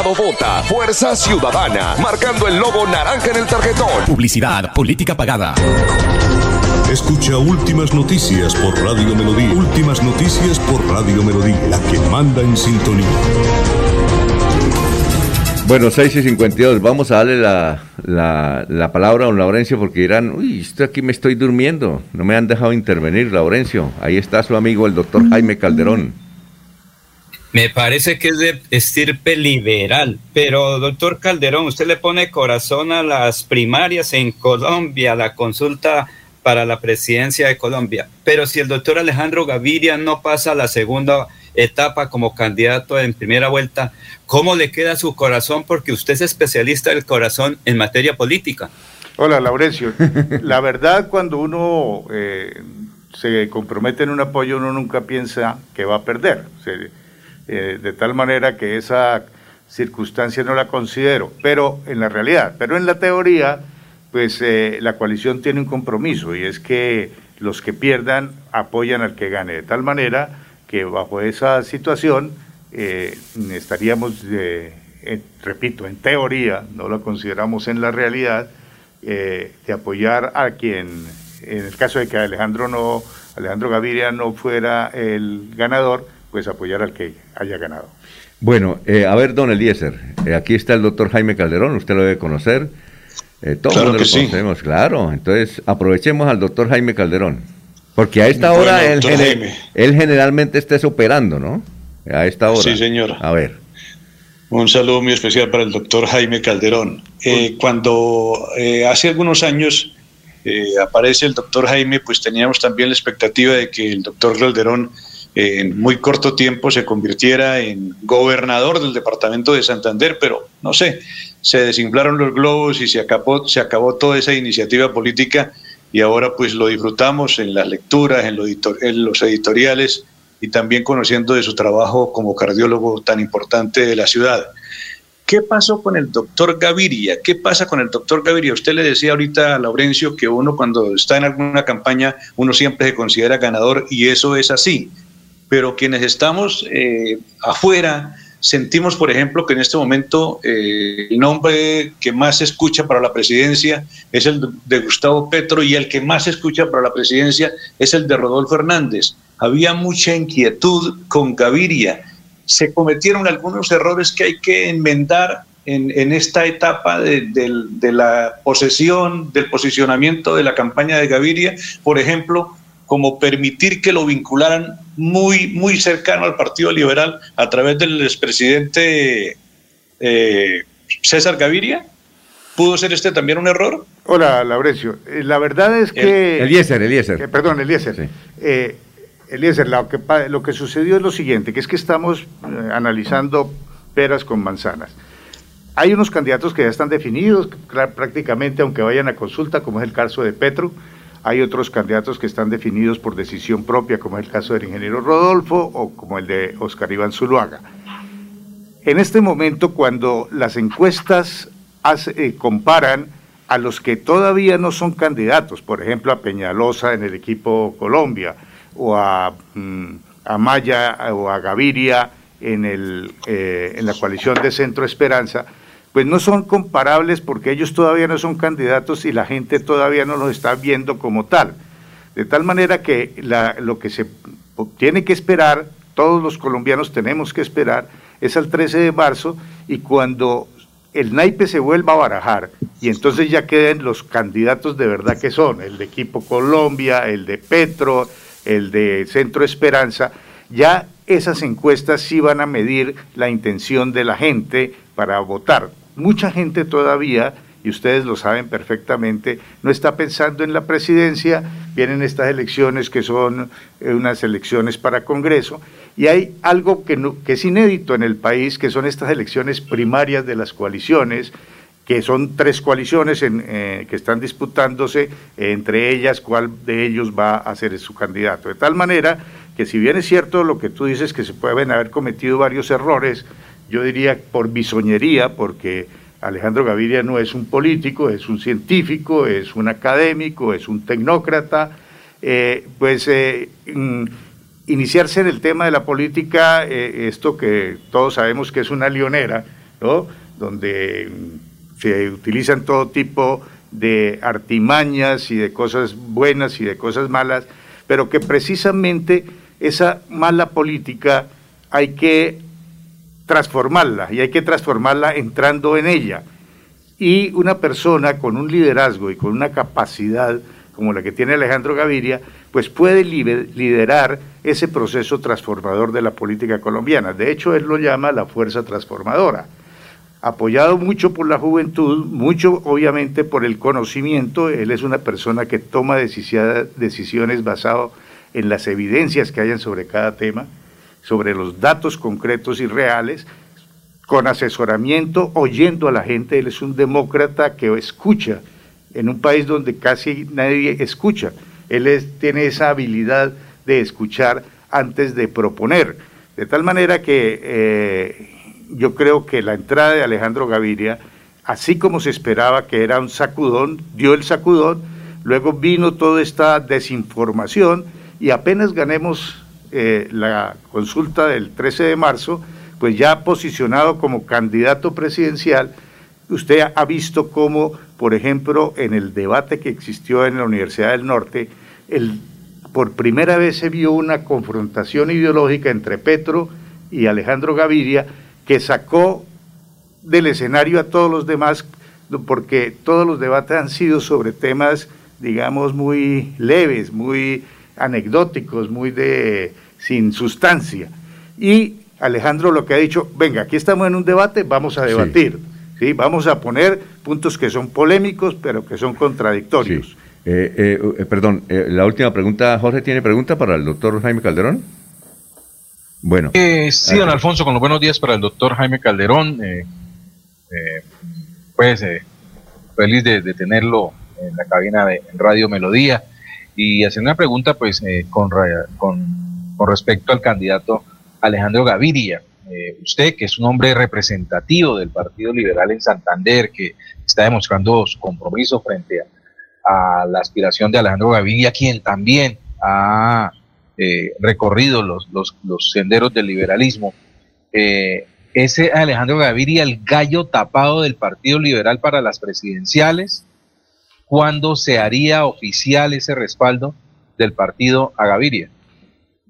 Senado vota Fuerza Ciudadana, marcando el logo naranja en el tarjetón.
Publicidad, política pagada.
Escucha Últimas Noticias por Radio Melodía. Últimas Noticias por Radio Melodía, la que manda en sintonía.
Bueno, 6 y 52, vamos a darle la, la, la palabra a don Laurencio porque dirán, uy, estoy aquí me estoy durmiendo, no me han dejado intervenir, Laurencio. Ahí está su amigo el doctor Jaime Calderón.
Me parece que es de estirpe liberal, pero doctor Calderón, usted le pone corazón a las primarias en Colombia, la consulta para la presidencia de Colombia, pero si el doctor Alejandro Gaviria no pasa a la segunda etapa como candidato en primera vuelta, ¿cómo le queda su corazón? Porque usted es especialista del corazón en materia política.
Hola, Laurencio. La verdad, cuando uno eh, se compromete en un apoyo, uno nunca piensa que va a perder. Eh, de tal manera que esa circunstancia no la considero, pero en la realidad, pero en la teoría, pues eh, la coalición tiene un compromiso y es que los que pierdan apoyan al que gane, de tal manera que bajo esa situación eh, estaríamos, repito, en teoría, no lo consideramos en la realidad, de apoyar a quien, en el caso de que Alejandro no, Alejandro Gaviria no fuera el ganador, pues apoyar al que haya ganado.
Bueno, eh, a ver, don Eliezer, eh, aquí está el doctor Jaime Calderón, usted lo debe conocer. Eh, todo
Claro
lo
sí.
conocemos, claro. Entonces, aprovechemos al doctor Jaime Calderón. Porque a esta
Bueno,
hora él, él generalmente está operando, ¿no? A esta hora.
Sí, señor.
A ver.
Un saludo muy especial para el doctor Jaime Calderón. Eh, cuando eh, hace algunos años eh, aparece el doctor Jaime, pues teníamos también la expectativa de que el doctor Calderón eh, en muy corto tiempo se convirtiera en gobernador del departamento de Santander, pero no sé, se desinflaron los globos y se acabó, se acabó toda esa iniciativa política y ahora pues lo disfrutamos en las lecturas, en, los editoriales y también conociendo de su trabajo como cardiólogo tan importante de la ciudad. ¿Qué pasó con el doctor Gaviria? ¿Qué pasa con el doctor Gaviria? Usted le decía ahorita a Laurencio que uno cuando está en alguna campaña, uno siempre se considera ganador y eso es así. Pero quienes estamos eh, afuera, sentimos, por ejemplo, que en este momento eh, el nombre que más se escucha para la presidencia es el de Gustavo Petro y el que más se escucha para la presidencia es el de Rodolfo Hernández. Había mucha inquietud con Gaviria se cometieron algunos errores que hay que enmendar en, esta etapa de, de la posesión, del posicionamiento de la campaña de Gaviria, por ejemplo, como permitir que lo vincularan muy, muy cercano al Partido Liberal a través del expresidente eh, César Gaviria. ¿Pudo ser este también un error?
Hola, Laurencio. Eh, La verdad es que...
El- Eliezer, Eliezer.
Eh, perdón, Eliezer. Eh, Eliezer, lo que, lo que sucedió es lo siguiente, que es que estamos eh, analizando peras con manzanas. Hay unos candidatos que ya están definidos prácticamente, aunque vayan a consulta, como es el caso de Petro. Hay otros candidatos que están definidos por decisión propia, como es el caso del ingeniero Rodolfo o como el de Oscar Iván Zuluaga. En este momento, cuando las encuestas eh, comparan a los que todavía no son candidatos, por ejemplo, a Peñalosa en el equipo Colombia, o a, mm, a Maya o a Gaviria en, el, eh, en la coalición de Centro Esperanza, pues no son comparables porque ellos todavía no son candidatos y la gente todavía no los está viendo como tal. De tal manera que la- lo que se tiene que esperar, todos los colombianos tenemos que esperar, es al 13 de marzo y cuando el naipe se vuelva a barajar y entonces ya queden los candidatos de verdad que son, el de Equipo Colombia, el de Petro, el de Centro Esperanza, ya esas encuestas sí van a medir la intención de la gente para votar. Mucha gente todavía, y ustedes lo saben perfectamente, no está pensando en la presidencia, vienen estas elecciones que son eh, unas elecciones para Congreso, y hay algo que, no- que es inédito en el país, que son estas elecciones primarias de las coaliciones, que son tres coaliciones en, eh, que están disputándose, entre ellas cuál de ellos va a ser su candidato. De tal manera que si bien es cierto lo que tú dices, que se pueden haber cometido varios errores, yo diría por bisoñería, porque Alejandro Gaviria no es un político, es un científico, es un académico, es un tecnócrata, eh, pues eh, mm, iniciarse en el tema de la política, eh, esto que todos sabemos que es una leonera, ¿no? donde mm, se utilizan todo tipo de artimañas y de cosas buenas y de cosas malas, pero que precisamente esa mala política hay que transformarla y hay que transformarla entrando en ella. Y una persona con un liderazgo y con una capacidad como la que tiene Alejandro Gaviria, pues puede liderar ese proceso transformador de la política colombiana. De hecho, él lo llama la fuerza transformadora. Apoyado mucho por la juventud, mucho obviamente por el conocimiento, él es una persona que toma decisiones basadas en las evidencias que hayan sobre cada tema, sobre los datos concretos y reales, con asesoramiento, oyendo a la gente. Él es un demócrata que escucha en un país donde casi nadie escucha. Él tiene esa habilidad de escuchar antes de proponer. De tal manera que eh, yo creo que la entrada de Alejandro Gaviria, así como se esperaba que era un sacudón, dio el sacudón, luego vino toda esta desinformación y apenas ganemos eh, la consulta del 13 de marzo, pues ya posicionado como candidato presidencial, usted ha visto cómo, por ejemplo, en el debate que existió en la Universidad del Norte, el, por primera vez se vio una confrontación ideológica entre Petro y Alejandro Gaviria que sacó del escenario a todos los demás, porque todos los debates han sido sobre temas, digamos, muy leves, muy anecdóticos, muy de sin sustancia. Y Alejandro lo que ha dicho, venga, aquí estamos en un debate, vamos a debatir. ¿sí? Vamos a poner puntos que son polémicos, pero que son contradictorios.
Eh, eh, eh, perdón, la última pregunta, Jorge, ¿tiene pregunta para el doctor Jaime Calderón? Bueno.
sí, don Alfonso, con los buenos días para el doctor Jaime Calderón. pues feliz de, tenerlo en la cabina de Radio Melodía y hacer una pregunta pues con, con, con respecto al candidato Alejandro Gaviria. Eh, usted, que es un hombre representativo del Partido Liberal en Santander, que está demostrando su compromiso frente a, la aspiración de Alejandro Gaviria, quien también ha eh, recorrido los, senderos del liberalismo. Eh, ese Alejandro Gaviria, el gallo tapado del Partido Liberal para las presidenciales, ¿cuándo se haría oficial ese respaldo del partido a Gaviria?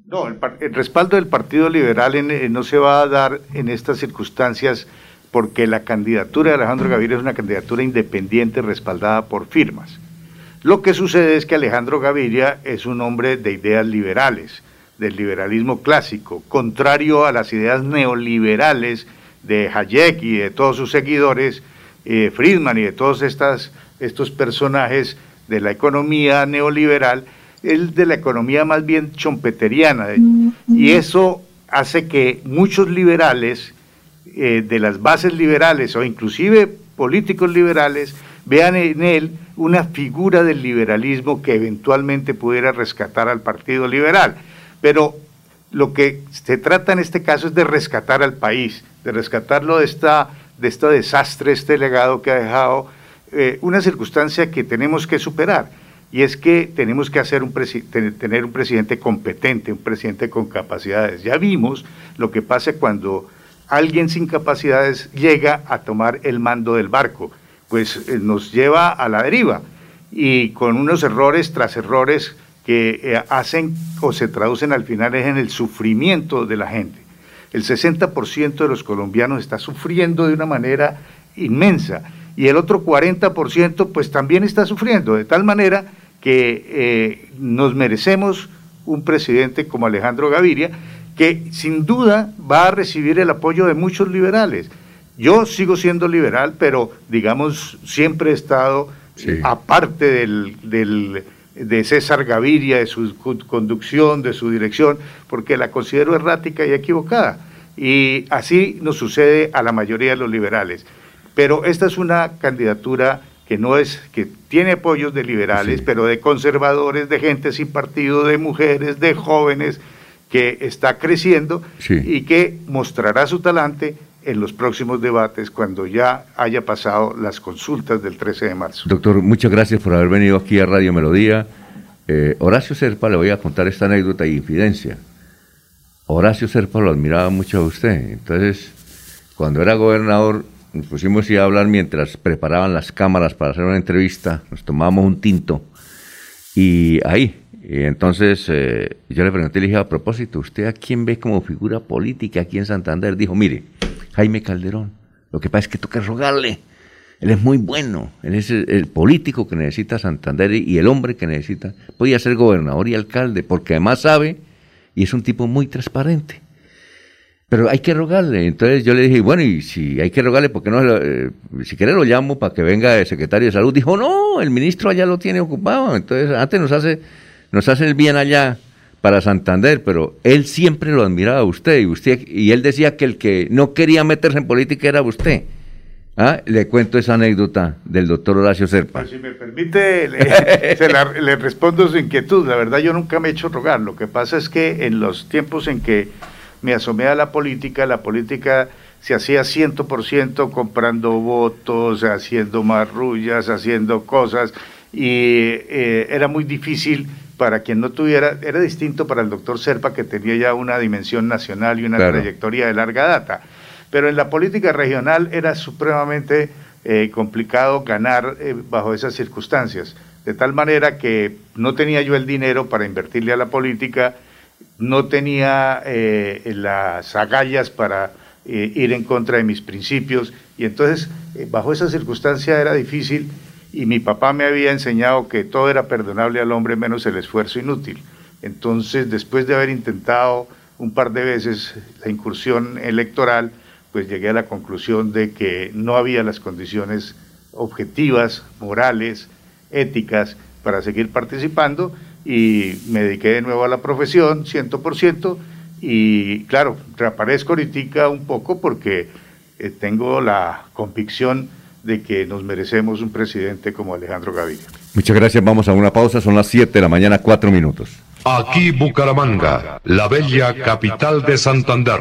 No, el, respaldo del Partido Liberal eh, no se va a dar en estas circunstancias porque la candidatura de Alejandro Gaviria es una candidatura independiente respaldada por firmas. Lo que sucede es que Alejandro Gaviria es un hombre de ideas liberales, del liberalismo clásico, contrario a las ideas neoliberales de Hayek y de todos sus seguidores, eh, Friedman y de todos estas, estos personajes de la economía neoliberal es de la economía más bien chompeteriana. Y eso hace que muchos liberales, eh, de las bases liberales o inclusive políticos liberales, vean en él una figura del liberalismo que eventualmente pudiera rescatar al Partido Liberal. Pero lo que se trata en este caso es de rescatar al país, de rescatarlo de, esta, de este desastre, este legado que ha dejado, eh, una circunstancia que tenemos que superar y es que tenemos que hacer un tener un presidente competente, un presidente con capacidades. Ya vimos lo que pasa cuando alguien sin capacidades llega a tomar el mando del barco, pues eh, nos lleva a la deriva y con unos errores tras errores que eh, hacen o se traducen al final en el sufrimiento de la gente. El 60% de los colombianos está sufriendo de una manera inmensa y el otro 40% pues también está sufriendo, de tal manera que eh, nos merecemos un presidente como Alejandro Gaviria, que sin duda va a recibir el apoyo de muchos liberales. Yo sigo siendo liberal, pero digamos, siempre he estado aparte del, del, de César Gaviria, de su conducción, de su dirección, porque la considero errática y equivocada. Y así nos sucede a la mayoría de los liberales. Pero esta es una candidatura que no es, que tiene apoyos de liberales, pero de conservadores, de gente sin partido, de mujeres, de jóvenes, que está creciendo y que mostrará su talante en los próximos debates cuando ya haya pasado las consultas del 13 de marzo.
Doctor, muchas gracias por haber venido aquí a Radio Melodía. Eh, Horacio Serpa, le voy a contar esta anécdota y infidencia. Horacio Serpa lo admiraba mucho a usted. Entonces, cuando era gobernador, nos pusimos a hablar mientras preparaban las cámaras para hacer una entrevista, nos tomábamos un tinto y ahí, Y entonces eh, yo le pregunté, le dije, a propósito, ¿usted a quién ve como figura política aquí en Santander? Dijo, mire, Jaime Calderón. Lo que pasa es que toca rogarle. Él es muy bueno. Él es el, el político que necesita Santander y el hombre que necesita. Podía ser gobernador y alcalde, porque además sabe y es un tipo muy transparente. Pero hay que rogarle. Entonces yo le dije, bueno, y si hay que rogarle, ¿por qué no? eh, si quiere lo llamo para que venga el secretario de salud. Dijo, no, el ministro allá lo tiene ocupado. Entonces antes nos hace, nos hace el bien allá para Santander, pero él siempre lo admiraba a usted y usted y él decía que el que no quería meterse en política era usted. ¿Ah? Le cuento esa anécdota del doctor Horacio Serpa.
Si me permite, le, [laughs] le respondo su inquietud. La verdad, yo nunca me he hecho rogar. Lo que pasa es que en los tiempos en que me asomé a la política, la política se hacía 100% comprando votos, haciendo marrullas, haciendo cosas, y eh, era muy difícil para quien no tuviera, era distinto para el doctor Serpa, que tenía ya una dimensión nacional y una
Claro.
trayectoria de larga data. Pero en la política regional era supremamente eh, complicado ganar eh, bajo esas circunstancias, de tal manera que no tenía yo el dinero para invertirle a la política, no tenía eh, las agallas para eh, ir en contra de mis principios, y entonces eh, bajo esa circunstancia era difícil, y mi papá me había enseñado que todo era perdonable al hombre menos el esfuerzo inútil. Entonces, después de haber intentado un par de veces la incursión electoral, pues llegué a la conclusión de que no había las condiciones objetivas, morales, éticas para seguir participando y me dediqué de nuevo a la profesión, 100%, y claro, reaparezco ahorita un poco porque eh, tengo la convicción de que nos merecemos un presidente como Alejandro Gaviria.
Muchas gracias, vamos a una pausa, son las 7 de la mañana, 4 minutos.
Aquí Bucaramanga, la bella capital de Santander.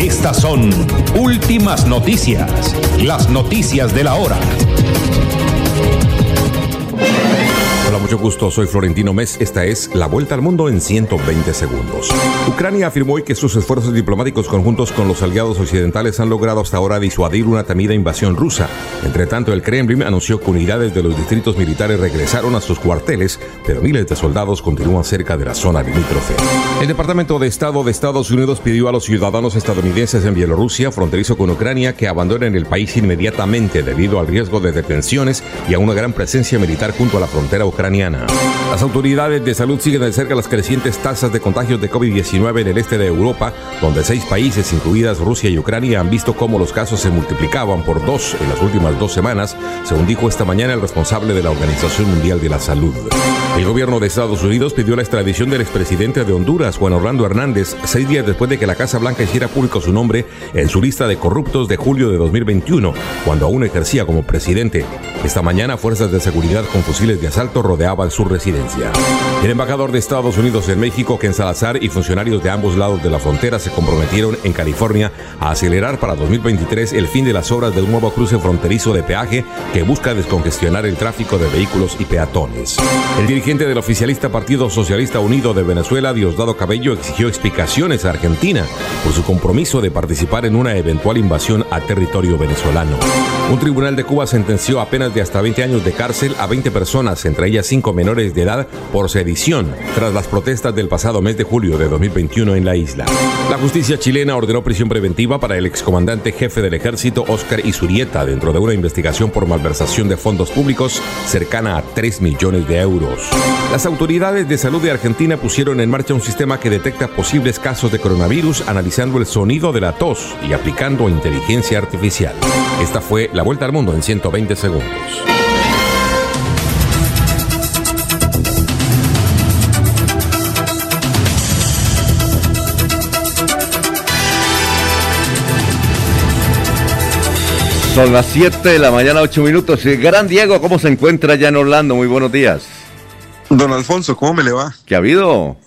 Estas son últimas noticias, las noticias de la hora.
Mucho gusto. Soy Florentino Mes. Esta es La Vuelta al Mundo en 120 segundos. Ucrania afirmó hoy que sus esfuerzos diplomáticos conjuntos con los aliados occidentales han logrado hasta ahora disuadir una temida invasión rusa. Entre tanto, el Kremlin anunció que unidades de los distritos militares regresaron a sus cuarteles, pero miles de soldados continúan cerca de la zona limítrofe. El Departamento de Estado de Estados Unidos pidió a los ciudadanos estadounidenses en Bielorrusia, fronterizo con Ucrania, que abandonen el país inmediatamente debido al riesgo de detenciones y a una gran presencia militar junto a la frontera ucraniana. Las autoridades de salud siguen de cerca las crecientes tasas de contagios de COVID-19 en el este de Europa, donde seis países, incluidas Rusia y Ucrania, han visto cómo los casos se multiplicaban por dos en las últimas dos semanas, según dijo esta mañana el responsable de la Organización Mundial de la Salud. El gobierno de Estados Unidos pidió la extradición del expresidente de Honduras, Juan Orlando Hernández, seis días después de que la Casa Blanca hiciera público su nombre en su lista de corruptos de julio de 2021, cuando aún ejercía como presidente. Esta mañana, fuerzas de seguridad con fusiles de asalto rodeaban su residencia. El embajador de Estados Unidos en México, Ken Salazar, y funcionarios de ambos lados de la frontera se comprometieron en California a acelerar para 2023 el fin de las obras de un nuevo cruce fronterizo de peaje que busca descongestionar el tráfico de vehículos y peatones. El dirigente del oficialista Partido Socialista Unido de Venezuela, Diosdado Cabello, exigió explicaciones a Argentina por su compromiso de participar en una eventual invasión a territorio venezolano. Un tribunal de Cuba sentenció a penas de hasta 20 años de cárcel a 20 personas, entre ellas 5 25 menores de edad por sedición tras las protestas del pasado mes de julio de 2021 en la isla. La justicia chilena ordenó prisión preventiva para el excomandante jefe del ejército Oscar Isurieta dentro de una investigación por malversación de fondos públicos cercana a 3 millones de euros. Las autoridades de salud de Argentina pusieron en marcha un sistema que detecta posibles casos de coronavirus analizando el sonido de la tos y aplicando inteligencia artificial. Esta fue la vuelta al mundo en 120 segundos.
Son las 7 de la mañana, 8 minutos. Y Gran Diego, ¿cómo se encuentra ya en Orlando? Muy buenos días.
Don Alfonso, ¿cómo me le va?
¿Qué ha habido?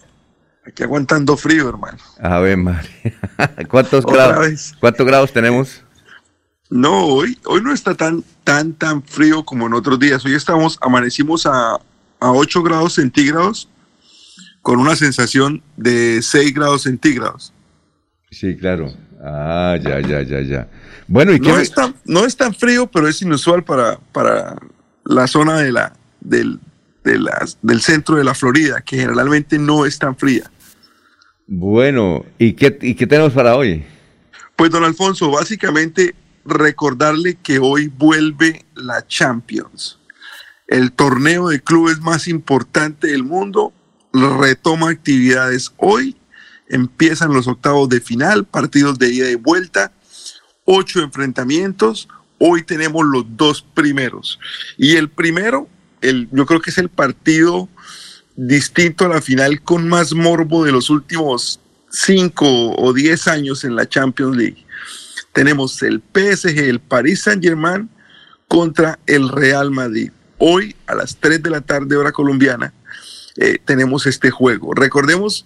Aquí aguantando frío, hermano.
A ver, María. [laughs] ¿Cuántos grados? ¿Cuántos grados tenemos?
No, hoy, hoy no está tan, tan, tan frío como en otros días. Hoy estamos, amanecimos a, a 8 grados centígrados con una sensación de 6 grados centígrados.
Sí, claro. Ah, ya, ya, ya, ya. Bueno.
No es, tan, no es tan frío, pero es inusual para, para la zona de la, del, de las- del centro de la Florida, que generalmente no es tan fría.
Bueno, ¿y qué, ¿y qué tenemos para hoy?
Pues don Alfonso, básicamente recordarle que hoy vuelve la Champions. El torneo de clubes más importante del mundo retoma actividades hoy. Empiezan los octavos de final, partidos de ida y vuelta, ocho enfrentamientos. Hoy tenemos los dos primeros. Y el primero, el, yo creo que es el partido distinto a la final con más morbo de los últimos cinco o diez años en la Champions League. Tenemos el PSG, el Paris Saint Germain contra el Real Madrid. Hoy a las 3 de la tarde hora colombiana eh, tenemos este juego. Recordemos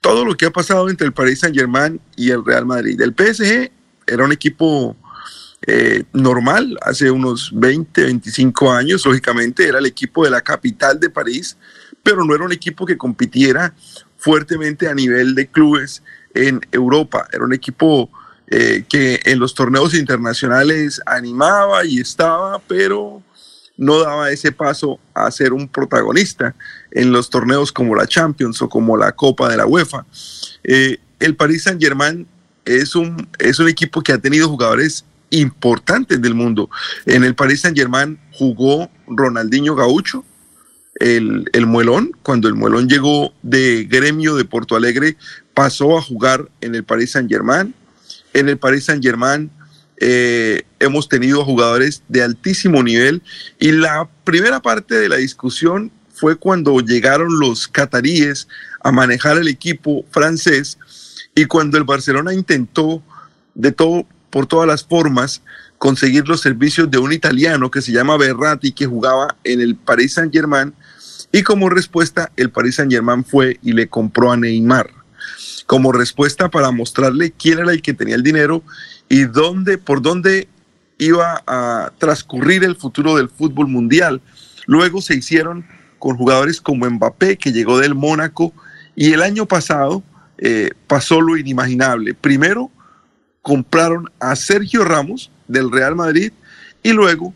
todo lo que ha pasado entre el Paris Saint Germain y el Real Madrid. El PSG era un equipo eh, normal hace unos 20, 25 años, lógicamente era el equipo de la capital de París, pero no era un equipo que compitiera fuertemente a nivel de clubes en Europa. Era un equipo eh, que en los torneos internacionales animaba y estaba, pero no daba ese paso a ser un protagonista en los torneos como la Champions o como la Copa de la UEFA. Eh, el Paris Saint Germain es un, es un equipo que ha tenido jugadores importantes del mundo. En el Paris Saint Germain jugó Ronaldinho Gaucho, el, el Muelón, cuando el Muelón llegó de gremio de Porto Alegre, pasó a jugar en el Paris Saint Germain. En el Paris Saint Germain eh, hemos tenido jugadores de altísimo nivel y la primera parte de la discusión fue cuando llegaron los cataríes a manejar el equipo francés y cuando el Barcelona intentó de todo por todas las formas conseguir los servicios de un italiano que se llama Berratti que jugaba en el Paris Saint-Germain y como respuesta el Paris Saint-Germain fue y le compró a Neymar como respuesta para mostrarle quién era el que tenía el dinero y dónde, por dónde iba a transcurrir el futuro del fútbol mundial. Luego se hicieron con jugadores como Mbappé, que llegó del Mónaco, y el año pasado eh, pasó lo inimaginable. Primero compraron a Sergio Ramos del Real Madrid y luego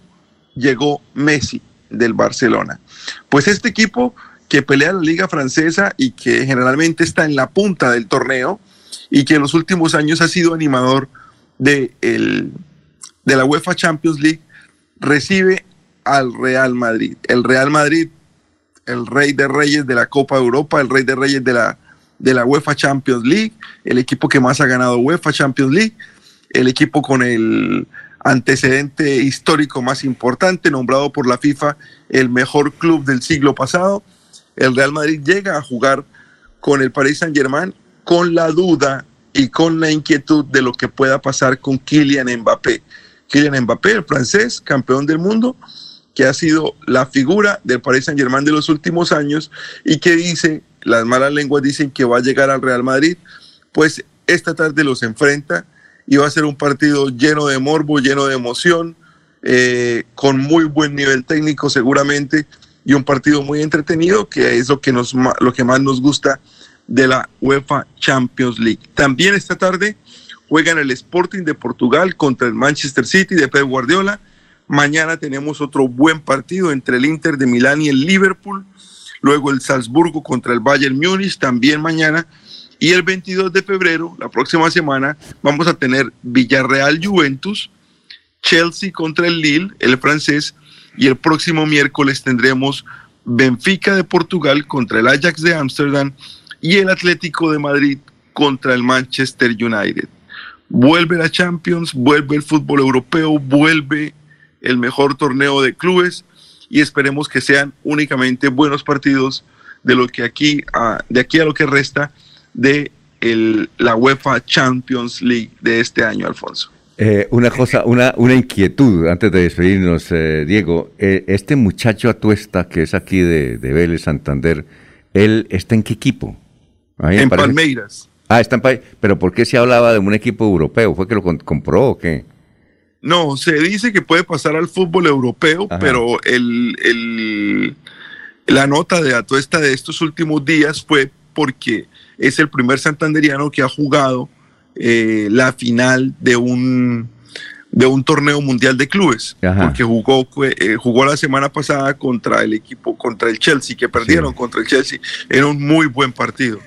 llegó Messi del Barcelona. Pues este equipo que pelea la liga francesa y que generalmente está en la punta del torneo y que en los últimos años ha sido animador de, la UEFA Champions League, recibe al Real Madrid. El Real Madrid, el rey de reyes de la Copa Europa, el rey de reyes de la, de la UEFA Champions League, el equipo que más ha ganado UEFA Champions League, el equipo con el antecedente histórico más importante, nombrado por la FIFA el mejor club del siglo pasado. El Real Madrid llega a jugar con el Paris Saint-Germain con la duda y con la inquietud de lo que pueda pasar con Kylian Mbappé. Kylian Mbappé, el francés, campeón del mundo, que ha sido la figura del Paris Saint-Germain de los últimos años y que dice, las malas lenguas dicen que va a llegar al Real Madrid, pues esta tarde los enfrenta y va a ser un partido lleno de morbo, lleno de emoción, eh, con muy buen nivel técnico seguramente y un partido muy entretenido que es lo que, nos, lo que más nos gusta de la UEFA Champions League. También esta tarde juegan el Sporting de Portugal contra el Manchester City de Pep Guardiola. Mañana tenemos otro buen partido entre el Inter de Milán y el Liverpool. Luego el Salzburgo contra el Bayern Múnich también mañana. Y el 22 de febrero, la próxima semana, vamos a tener Villarreal Juventus, Chelsea contra el Lille, el francés, y el próximo miércoles tendremos Benfica de Portugal contra el Ajax de Ámsterdam y el Atlético de Madrid contra el Manchester United. Vuelve la Champions, vuelve el fútbol europeo, vuelve el mejor torneo de clubes y esperemos que sean únicamente buenos partidos de lo que aquí a, de aquí a lo que resta de el, la UEFA Champions League de este año, Alfonso.
Eh, una cosa, una, una inquietud antes de despedirnos, eh, Diego. Eh, este muchacho Atuesta, que es aquí de, de Vélez Santander, ¿él está en qué equipo?
En Palmeiras.
Ah, está en Palmeiras. Pero ¿por qué se hablaba de un equipo europeo? ¿Fue que lo compró o qué?
No, se dice que puede pasar al fútbol europeo,
Ajá.
pero el, el- la nota de Atuesta de estos últimos días fue porque es el primer santanderiano que ha jugado eh, la final de un, de un torneo mundial de clubes,
Ajá.
porque jugó, eh, jugó la semana pasada contra el equipo, contra el Chelsea, que perdieron contra el Chelsea. Era un muy buen partido,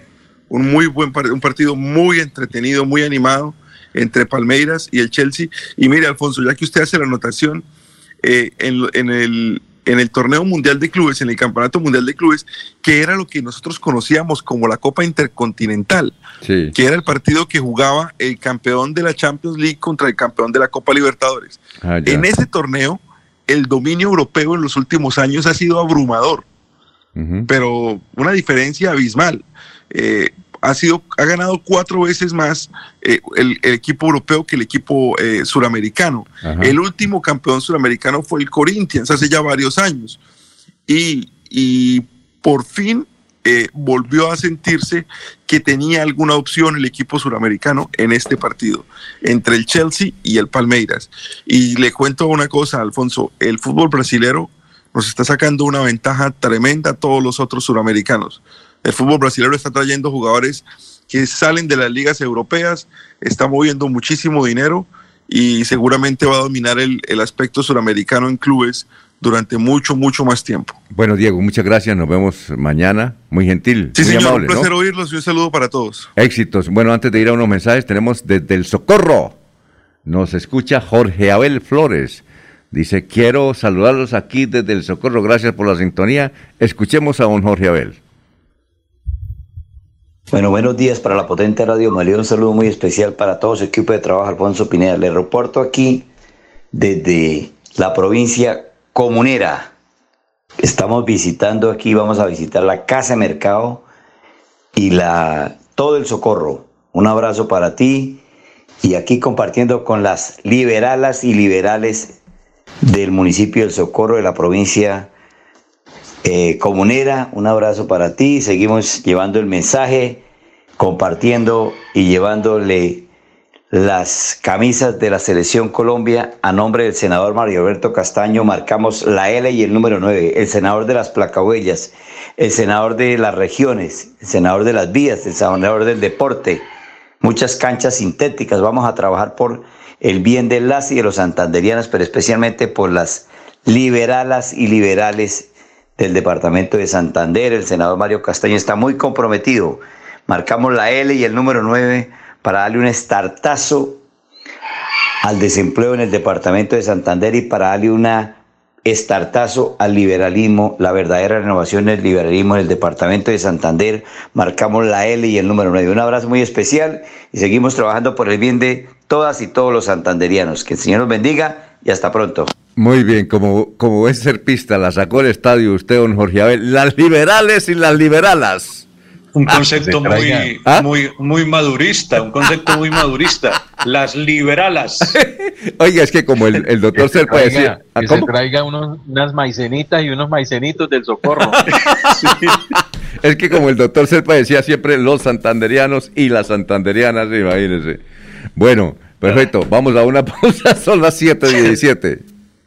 un muy buen partido, un partido muy entretenido, muy animado entre Palmeiras y el Chelsea. Y mire, Alfonso, ya que usted hace la anotación, eh, en, el, en el torneo mundial de clubes, en el campeonato mundial de clubes, que era lo que nosotros conocíamos como la Copa Intercontinental,
Sí.
que era el partido que jugaba el campeón de la Champions League contra el campeón de la Copa Libertadores.
Ah.
En ese torneo, el dominio europeo en los últimos años ha sido abrumador, pero una diferencia abismal. Eh, ha, sido, ha ganado cuatro veces más eh, el, el equipo europeo que el equipo eh, suramericano.
Ajá.
El último campeón suramericano fue el Corinthians hace ya varios años. Y, y por fin eh, volvió a sentirse que tenía alguna opción el equipo suramericano en este partido, entre el Chelsea y el Palmeiras. Y le cuento una cosa, Alfonso, el fútbol brasilero nos está sacando una ventaja tremenda a todos los otros suramericanos. El fútbol brasilero está trayendo jugadores que salen de las ligas europeas, está moviendo muchísimo dinero y seguramente va a dominar el, el aspecto suramericano en clubes durante mucho, mucho más tiempo.
Bueno, Diego, muchas gracias. Nos vemos mañana. Muy gentil.
Sí,
muy
señor,
amable,
un
¿no?
placer oírlos y un saludo para todos.
Éxitos. Bueno, antes de ir a unos mensajes, tenemos desde el Socorro. Nos escucha Jorge Abel Flores. Dice, quiero saludarlos aquí desde el Socorro. Gracias por la sintonía. Escuchemos a don Jorge Abel.
Bueno, buenos días para la potente Radio María. Un saludo muy especial para todo su equipo de trabajo, Alfonso Pineda. Le reporto aquí desde la provincia comunera. Estamos visitando aquí, vamos a visitar la Casa Mercado y la todo el socorro. Un abrazo para ti y aquí compartiendo con las liberalas y liberales del municipio del Socorro de la provincia eh, comunera. Un abrazo para ti. Seguimos llevando el mensaje, compartiendo y llevándole las camisas de la selección Colombia a nombre del senador Mario Alberto Castaño. Marcamos la L y el número 9, el senador de las placahuellas, el senador de las regiones, el senador de las vías, el senador del deporte. Muchas canchas sintéticas. Vamos a trabajar por el bien del LAS y de los santanderianos, pero especialmente por las liberalas y liberales del departamento de Santander. El senador Mario Castaño está muy comprometido. Marcamos la L y el número 9 para darle un estartazo al desempleo en el departamento de Santander y para darle una estartazo al liberalismo, la verdadera renovación del liberalismo en el departamento de Santander. Marcamos la L y el número 9. Un abrazo muy especial y seguimos trabajando por el bien de todas y todos los santanderianos. Que el Señor los bendiga y hasta pronto.
Muy bien, como, como es ser pista, la sacó el estadio usted, don Jorge Abel. Las liberales y las liberalas.
Un
Ah,
concepto muy,
¿Ah?
muy, muy madurista, un concepto muy madurista. Las liberalas. [laughs]
Oiga, es que como el, el doctor
Que se
Serpa decía.
traiga,
¿Ah,
que se traiga unos- unas maicenitas y unos maicenitos del socorro. [laughs]
Es que como el doctor Serpa decía siempre, los santanderianos y las santanderianas, imagínense. Bueno, perfecto. Vamos a una [laughs] pausa, son las 7.17.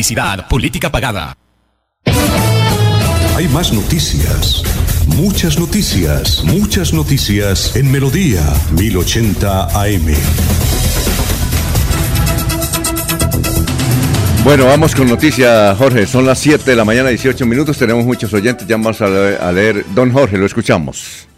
Publicidad, política pagada.
Hay más noticias. Muchas noticias. Muchas noticias en Melodía 1080 AM.
Bueno, vamos con noticias, Jorge. Son las 7 de la mañana, 18 minutos. Tenemos muchos oyentes. Ya vamos a leer. a leer. Don Jorge, lo escuchamos.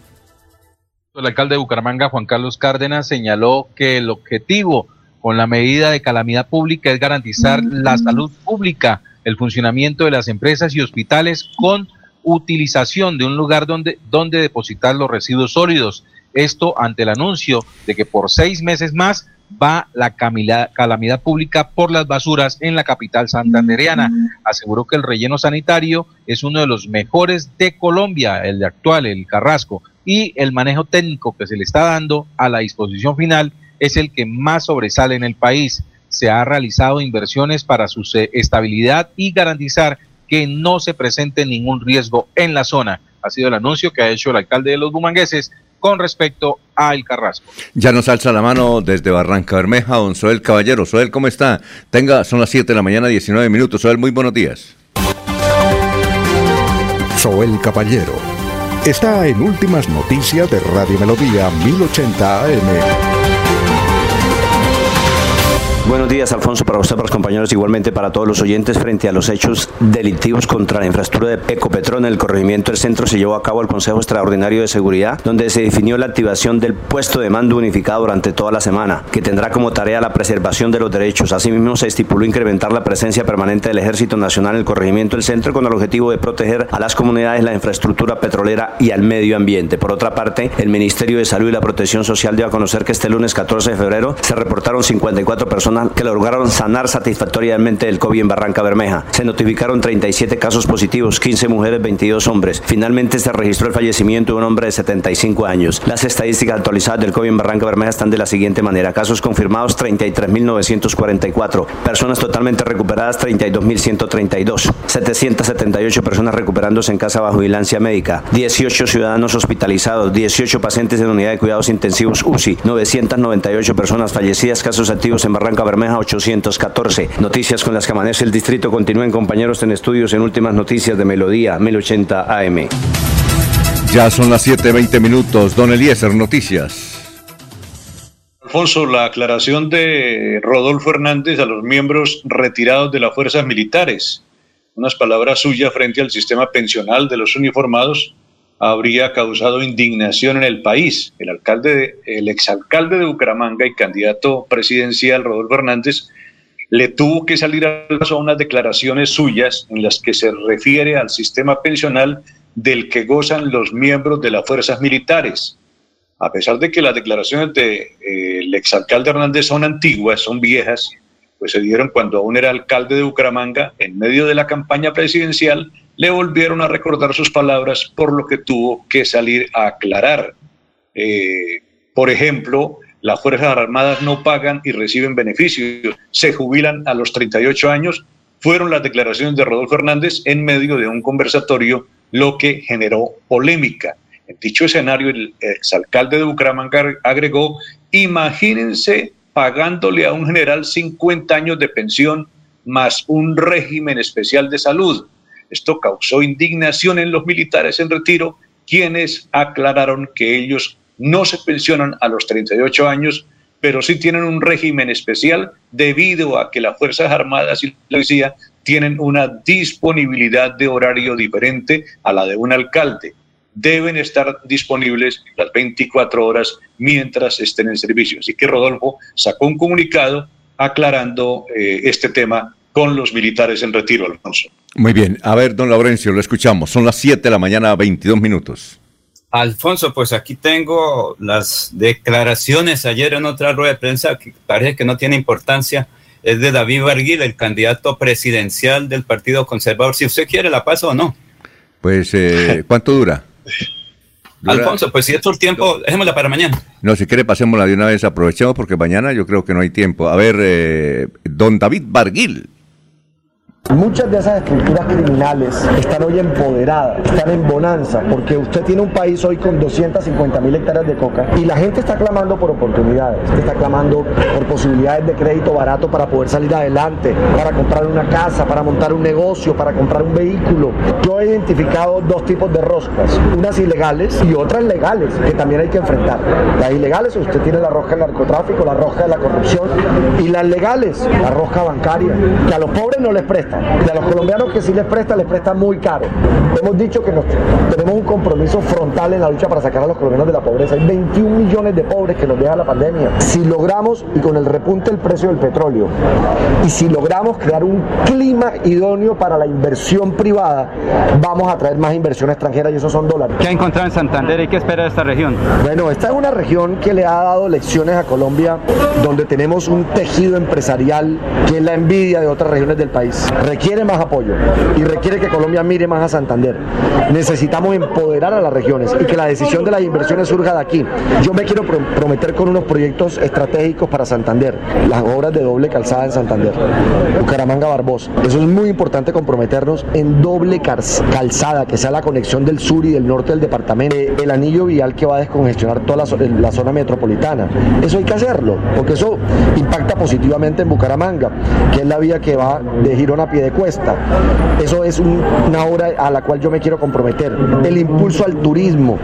El alcalde de Bucaramanga, Juan Carlos Cárdenas, señaló que el objetivo con la medida de calamidad pública es garantizar la salud pública, el funcionamiento de las empresas y hospitales con utilización de un lugar donde, donde depositar los residuos sólidos. Esto ante el anuncio de que por seis meses más va la camila- calamidad pública por las basuras en la capital santandereana. Aseguró que el relleno sanitario es uno de los mejores de Colombia, el de actual, el Carrasco, y el manejo técnico que se le está dando a la disposición final es el que más sobresale en el país. Se ha realizado inversiones para su estabilidad y garantizar que no se presente ningún riesgo en la zona. Ha sido el anuncio que ha hecho el alcalde de los Bumangueses con respecto a El Carrasco.
Ya nos alza la mano desde Barranca Bermeja, don Soel Caballero. Soel, ¿cómo está? Tenga, son las 7 de la mañana, 19 minutos. Soel, muy buenos días.
Soel Caballero está en Últimas Noticias de Radio Melodía 1080 AM.
Buenos días, Alfonso, para usted, para los compañeros, igualmente para todos los oyentes. Frente a los hechos delictivos contra la infraestructura de Ecopetrol en el corregimiento del centro, se llevó a cabo el Consejo Extraordinario de Seguridad, donde se definió la activación del puesto de mando unificado durante toda la semana, que tendrá como tarea la preservación de los derechos. Asimismo, se estipuló incrementar la presencia permanente del Ejército Nacional en el corregimiento del centro con el objetivo de proteger a las comunidades, la infraestructura petrolera y al medio ambiente. Por otra parte, el Ministerio de Salud y la Protección Social dio a conocer que este lunes 14 de febrero se reportaron 54 personas que lograron sanar satisfactoriamente el COVID en Barranca Bermeja. Se notificaron 37 casos positivos, 15 mujeres, 22 hombres. Finalmente se registró el fallecimiento de un hombre de 75 años. Las estadísticas actualizadas del COVID en Barranca Bermeja están de la siguiente manera. Casos confirmados 33.944. Personas totalmente recuperadas 32.132. 778 personas recuperándose en casa bajo vigilancia médica. 18 ciudadanos hospitalizados. 18 pacientes en unidad de cuidados intensivos UCI. 998 personas fallecidas. Casos activos en Barranca Bermeja 814. Noticias con las que amanece el distrito. Continúen compañeros en estudios en últimas noticias de Melodía 1080 AM.
Ya son las 7:20 minutos. Don Eliezer, noticias.
Alfonso, la aclaración de Rodolfo Hernández a los miembros retirados de las fuerzas militares. Unas palabras suyas frente al sistema pensional de los uniformados habría causado indignación en el país. El alcalde, de- el exalcalde de Bucaramanga y candidato presidencial Rodolfo Hernández le tuvo que salir a unas declaraciones suyas en las que se refiere al sistema pensional del que gozan los miembros de las fuerzas militares. A pesar de que las declaraciones del exalcalde Hernández son antiguas, son viejas, pues se dieron cuando aún era alcalde de Bucaramanga, en medio de la campaña presidencial, le volvieron a recordar sus palabras, por lo que tuvo que salir a aclarar. Eh, por ejemplo, las Fuerzas Armadas no pagan y reciben beneficios, se jubilan a los 38 años, fueron las declaraciones de Rodolfo Hernández en medio de un conversatorio, lo que generó polémica. En dicho escenario, el exalcalde de Bucaramanga agregó, imagínense pagándole a un general 50 años de pensión más un régimen especial de salud. Esto causó indignación en los militares en retiro, quienes aclararon que ellos no se pensionan a los 38 años, pero sí tienen un régimen especial debido a que las Fuerzas Armadas y la policía tienen una disponibilidad de horario diferente a la de un alcalde. deben estar disponibles las 24 horas mientras estén en servicio. Así que Rodolfo sacó un comunicado aclarando eh, este tema con los militares en retiro, Alfonso.
Muy bien, a ver, don Laurencio, lo escuchamos. Son las 7 de la mañana, 22 minutos.
Alfonso, pues aquí tengo las declaraciones ayer en otra rueda de prensa que parece que no tiene importancia. Es de David Barguil, el candidato presidencial del Partido Conservador. Si usted quiere, la paso o no.
Pues, eh, [laughs] ¿cuánto dura? Dura-
Alfonso, pues si es el tiempo, dejémosla para mañana.
No, si quiere, pasémosla de una vez, aprovechemos porque mañana yo creo que no hay tiempo. A ver, eh, don David Barguil.
Muchas de esas estructuras criminales están hoy empoderadas, están en bonanza, porque usted tiene un país hoy con 250 mil hectáreas de coca y la gente está clamando por oportunidades, está clamando por posibilidades de crédito barato para poder salir adelante, para comprar una casa, para montar un negocio, para comprar un vehículo. Yo he identificado dos tipos de roscas, unas ilegales y otras legales, que también hay que enfrentar. Las ilegales, usted tiene la rosca del narcotráfico, la rosca de la corrupción, y las legales, la rosca bancaria, que a los pobres no les presta, y a los colombianos que sí les presta, les presta muy caro. Hemos dicho que nos- tenemos un compromiso frontal en la lucha para sacar a los colombianos de la pobreza. Hay 21 millones de pobres que nos deja la pandemia. Si logramos, y con el repunte del precio del petróleo, y si logramos crear un clima idóneo para la inversión privada, vamos a traer más inversión extranjera y esos son dólares.
¿Qué ha encontrado en Santander y qué espera de esta región?
Bueno, esta es una región que le ha dado lecciones a Colombia, donde tenemos un tejido empresarial que es la envidia de otras regiones del país. Requiere más apoyo y requiere que Colombia mire más a Santander. Necesitamos empoderar a las regiones y que la decisión de las inversiones surja de aquí. Yo me quiero pro- prometer con unos proyectos estratégicos para Santander, las obras de doble calzada en Santander, Bucaramanga Barbosa. Eso es muy importante comprometernos en doble calzada, que sea la conexión del sur y del norte del departamento, Eh, el anillo vial que va a descongestionar toda la, zo- la zona metropolitana. Eso hay que hacerlo, porque eso impacta positivamente en Bucaramanga, que es la vía que va de Girón de cuesta. Eso es un- una obra a la cual yo me quiero comprometer. El impulso al turismo.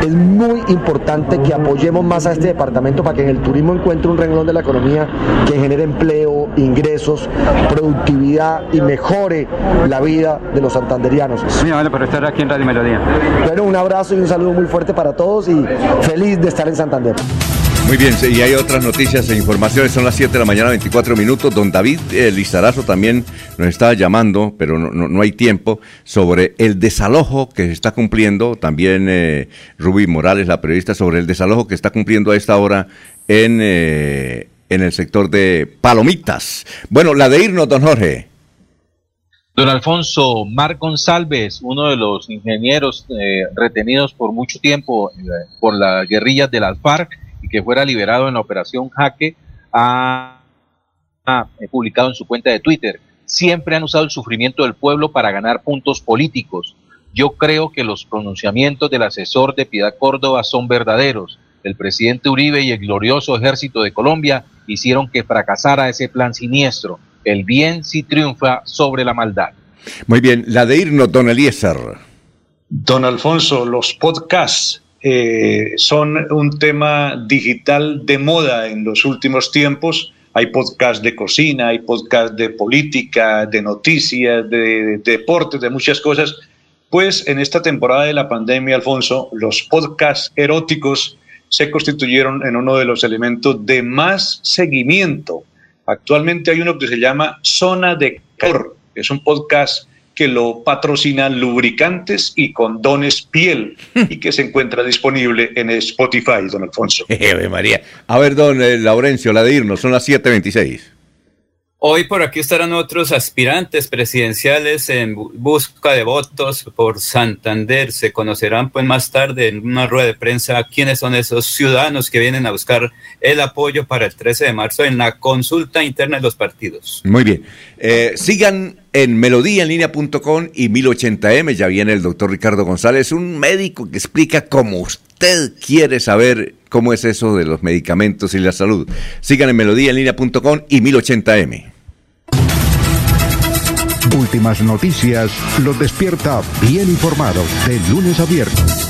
Es muy importante que apoyemos más a este departamento para que en el turismo encuentre un renglón de la economía que genere empleo, ingresos, productividad y mejore la vida de los santanderianos.
Muy amable por estar aquí en Radio Melodía.
Bueno, un abrazo y un saludo muy fuerte para todos y feliz de estar en Santander.
Muy bien, y hay otras noticias e informaciones. Son las 7 de la mañana, 24 minutos. Don David eh, Lizarazo también nos estaba llamando, pero no, no- no hay tiempo, sobre el desalojo que se está cumpliendo. También eh, Rubí Morales, la periodista, sobre el desalojo que está cumpliendo a esta hora en, eh, en el sector de Palomitas. Bueno, la de irnos, don Jorge.
Don Alfonso Mar González, uno de los ingenieros eh, retenidos por mucho tiempo por las guerrillas del FARC y que fuera liberado en la operación Jaque, ha, ha, eh, publicado en su cuenta de Twitter, siempre han usado el sufrimiento del pueblo para ganar puntos políticos. Yo creo que los pronunciamientos del asesor de Piedad Córdoba son verdaderos. El presidente Uribe y el glorioso ejército de Colombia hicieron que fracasara ese plan siniestro. El bien sí triunfa sobre la maldad.
Muy bien, la de irnos, don Eliezer.
Don Alfonso, los podcasts eh, son un tema digital de moda en los últimos tiempos. Hay podcasts de cocina, hay podcasts de política, de noticias, de, de deportes, de muchas cosas. Pues en esta temporada de la pandemia, Alfonso, los podcasts eróticos se constituyeron en uno de los elementos de más seguimiento. Actualmente hay uno que se llama Zona de Calor, es un podcast que lo patrocinan lubricantes y condones piel y que se encuentra disponible en Spotify, don Alfonso. [laughs]
María. A ver, don eh, Laurencio, la de irnos, son las 7.26.
Hoy por aquí estarán otros aspirantes presidenciales en bu- busca de votos por Santander. Se conocerán pues más tarde en una rueda de prensa quiénes son esos ciudadanos que vienen a buscar el apoyo para el 13 de marzo en la consulta interna de los partidos.
Muy bien. Eh, sigan en melodíaenlínea.com y 1080m. Ya viene el doctor Ricardo González, un médico que explica cómo usted quiere saber cómo es eso de los medicamentos y la salud. Sigan en melodíaenlínea.com y 1080m.
Últimas noticias los despierta bien informados de lunes a viernes.